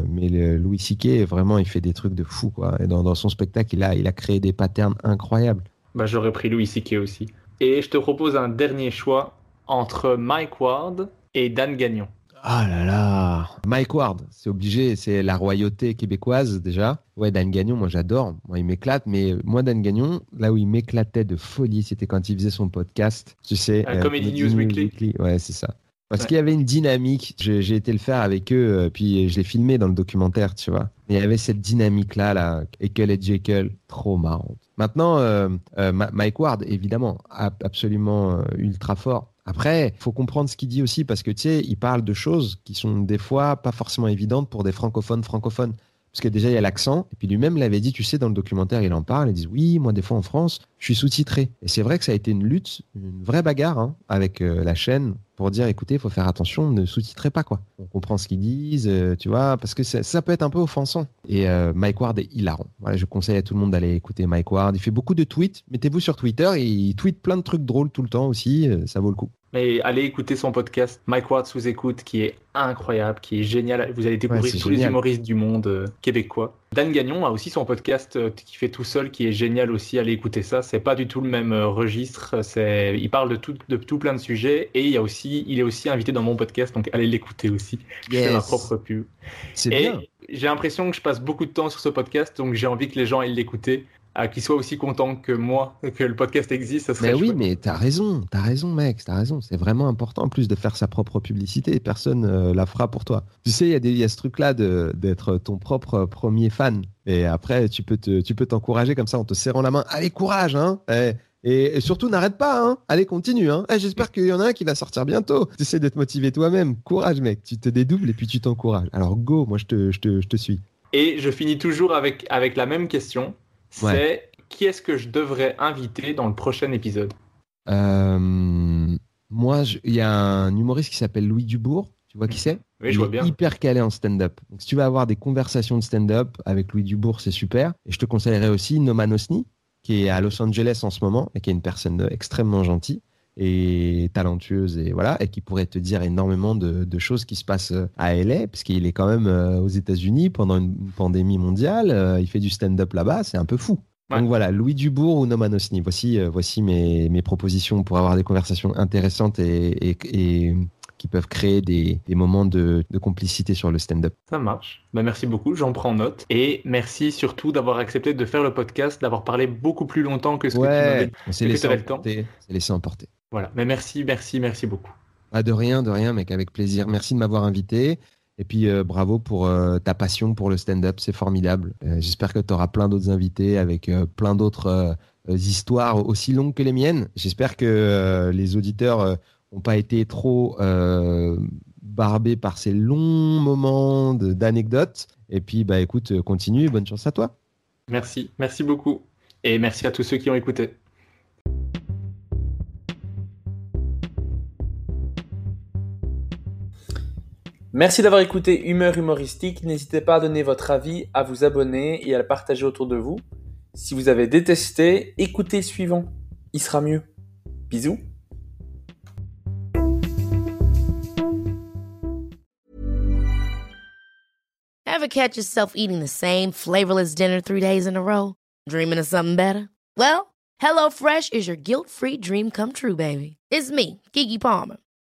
Louis C.K., vraiment, il fait des trucs de fou. Et dans, dans son spectacle, il a, il a créé des patterns incroyables. Bah, j'aurais pris Louis C.K. aussi. Et je te propose un dernier choix entre Mike Ward et Dan Gagnon. Ah là là Mike Ward, c'est obligé, c'est la royauté québécoise déjà. Ouais, Dan Gagnon, moi j'adore. Moi, il m'éclate. Mais moi, Dan Gagnon, là où il m'éclatait de folie, c'était quand il faisait son podcast. Tu sais, Ah, Comedy News Weekly. Ouais, c'est ça. Parce Ouais. qu'il y avait une dynamique. J'ai été le faire avec eux, euh, puis je l'ai filmé dans le documentaire, tu vois. Mais il y avait cette dynamique-là, là, Ekel et Jekyll, trop marrante. Maintenant, euh, euh, Mike Ward, évidemment, ab- absolument euh, ultra fort. Après, faut comprendre ce qu'il dit aussi parce que tu sais, il parle de choses qui sont des fois pas forcément évidentes pour des francophones francophones. Parce que déjà, il y a l'accent. Et puis lui-même l'avait dit, tu sais, dans le documentaire, il en parle. Il dit, oui, moi, des fois en France, je suis sous-titré. Et c'est vrai que ça a été une lutte, une vraie bagarre hein, avec euh, la chaîne pour dire, écoutez, il faut faire attention, ne sous-titrez pas, quoi. On comprend ce qu'ils disent, euh, tu vois, parce que ça, peut être un peu offensant. Et euh, Mike Ward est hilarant. Je conseille à tout le monde d'aller écouter Mike Ward. Il fait beaucoup de tweets. Mettez-vous sur Twitter il tweet plein de trucs drôles tout le temps aussi. ça vaut le coup. Mais allez écouter son podcast Mike Ward sous écoute qui est incroyable, qui est génial. Vous allez découvrir Ouais, tous les humoristes du monde euh, québécois. Dan Gagnon a aussi son podcast euh, qui fait tout seul, qui est génial aussi. Allez écouter ça. C'est pas du tout le même euh, registre. C'est, il parle de tout, de tout plein de sujets et il y a aussi, il est aussi invité dans mon podcast. Donc allez l'écouter aussi. Je fais ma propre pub. C'est Et bien. j'ai l'impression que je passe beaucoup de temps sur ce podcast, donc j'ai envie que les gens aillent l'écouter, euh, qu'ils soient aussi contents que moi que le podcast existe. Ça serait Mais oui, mais t'as raison, t'as raison, mec, t'as raison. C'est vraiment important en plus de faire sa propre publicité. Personne euh, la fera pour toi. Tu sais, il y, a y ce truc-là de- d'être ton propre premier fan. Et après, tu peux te, tu peux t'encourager comme ça en te serrant la main. Allez, courage, hein. Eh, Et, et surtout, n'arrête pas, hein. Allez, continue, hein. Eh, J'espère qu'il y en a un qui va sortir bientôt. Tu essaies d'être motivé toi-même. Courage, mec. Tu te dédoubles et puis tu t'encourages. Alors, go, moi, je te, je te, je te suis. Et je finis toujours avec, avec la même question. C'est qui est-ce que je devrais inviter dans le prochain épisode? Euh, moi, il y a un humoriste qui s'appelle Louis Dubourg. Tu vois qui c'est? Oui, Il je vois est bien. hyper calé en stand-up. Donc, si tu veux avoir des conversations de stand-up avec Louis Dubourg, c'est super. Et je te conseillerais aussi Noman Osni, qui est à Los Angeles en ce moment et qui est une personne extrêmement gentille et talentueuse et voilà et qui pourrait te dire énormément de, de choses qui se passent à LA parce qu'il est quand même euh, aux États-Unis pendant une pandémie mondiale. euh, il fait du stand-up là-bas, c'est un peu fou. Ouais. Donc voilà, Louis Dubourg ou Noman Osni. Voici, euh, voici mes, mes propositions pour avoir des conversations intéressantes et, et- et qui peuvent créer des, des moments de, de complicité sur le stand-up. Ça marche. Ben, merci beaucoup, j'en prends note. Et merci surtout d'avoir accepté de faire le podcast, d'avoir parlé beaucoup plus longtemps que ce que tu m'avais laissé laissé emporter. Voilà. Mais merci, merci, merci beaucoup. Ah, de rien, de rien, mec, avec plaisir. Merci de m'avoir invité. Et puis, euh, bravo pour euh, ta passion pour le stand-up, c'est formidable. Euh, J'espère que tu auras plein d'autres invités avec plein d'autres histoires aussi longues que les miennes. J'espère que les auditeurs n'ont pas été trop barbés par ces longs moments d'anecdotes. Et puis, bah écoute, continue bonne chance à toi. Merci, merci beaucoup. Et merci à tous ceux qui ont écouté. Merci d'avoir écouté Humeur humoristique. N'hésitez pas à donner votre avis, à vous abonner et à le partager autour de vous. Si vous avez détesté, écoutez le suivant. Il sera mieux. Bisous. Ever catch yourself eating the same flavorless dinner three days in a row? Dreaming of something better? Well, HelloFresh is your guilt-free dream come true, baby. It's me, Kiki Palmer.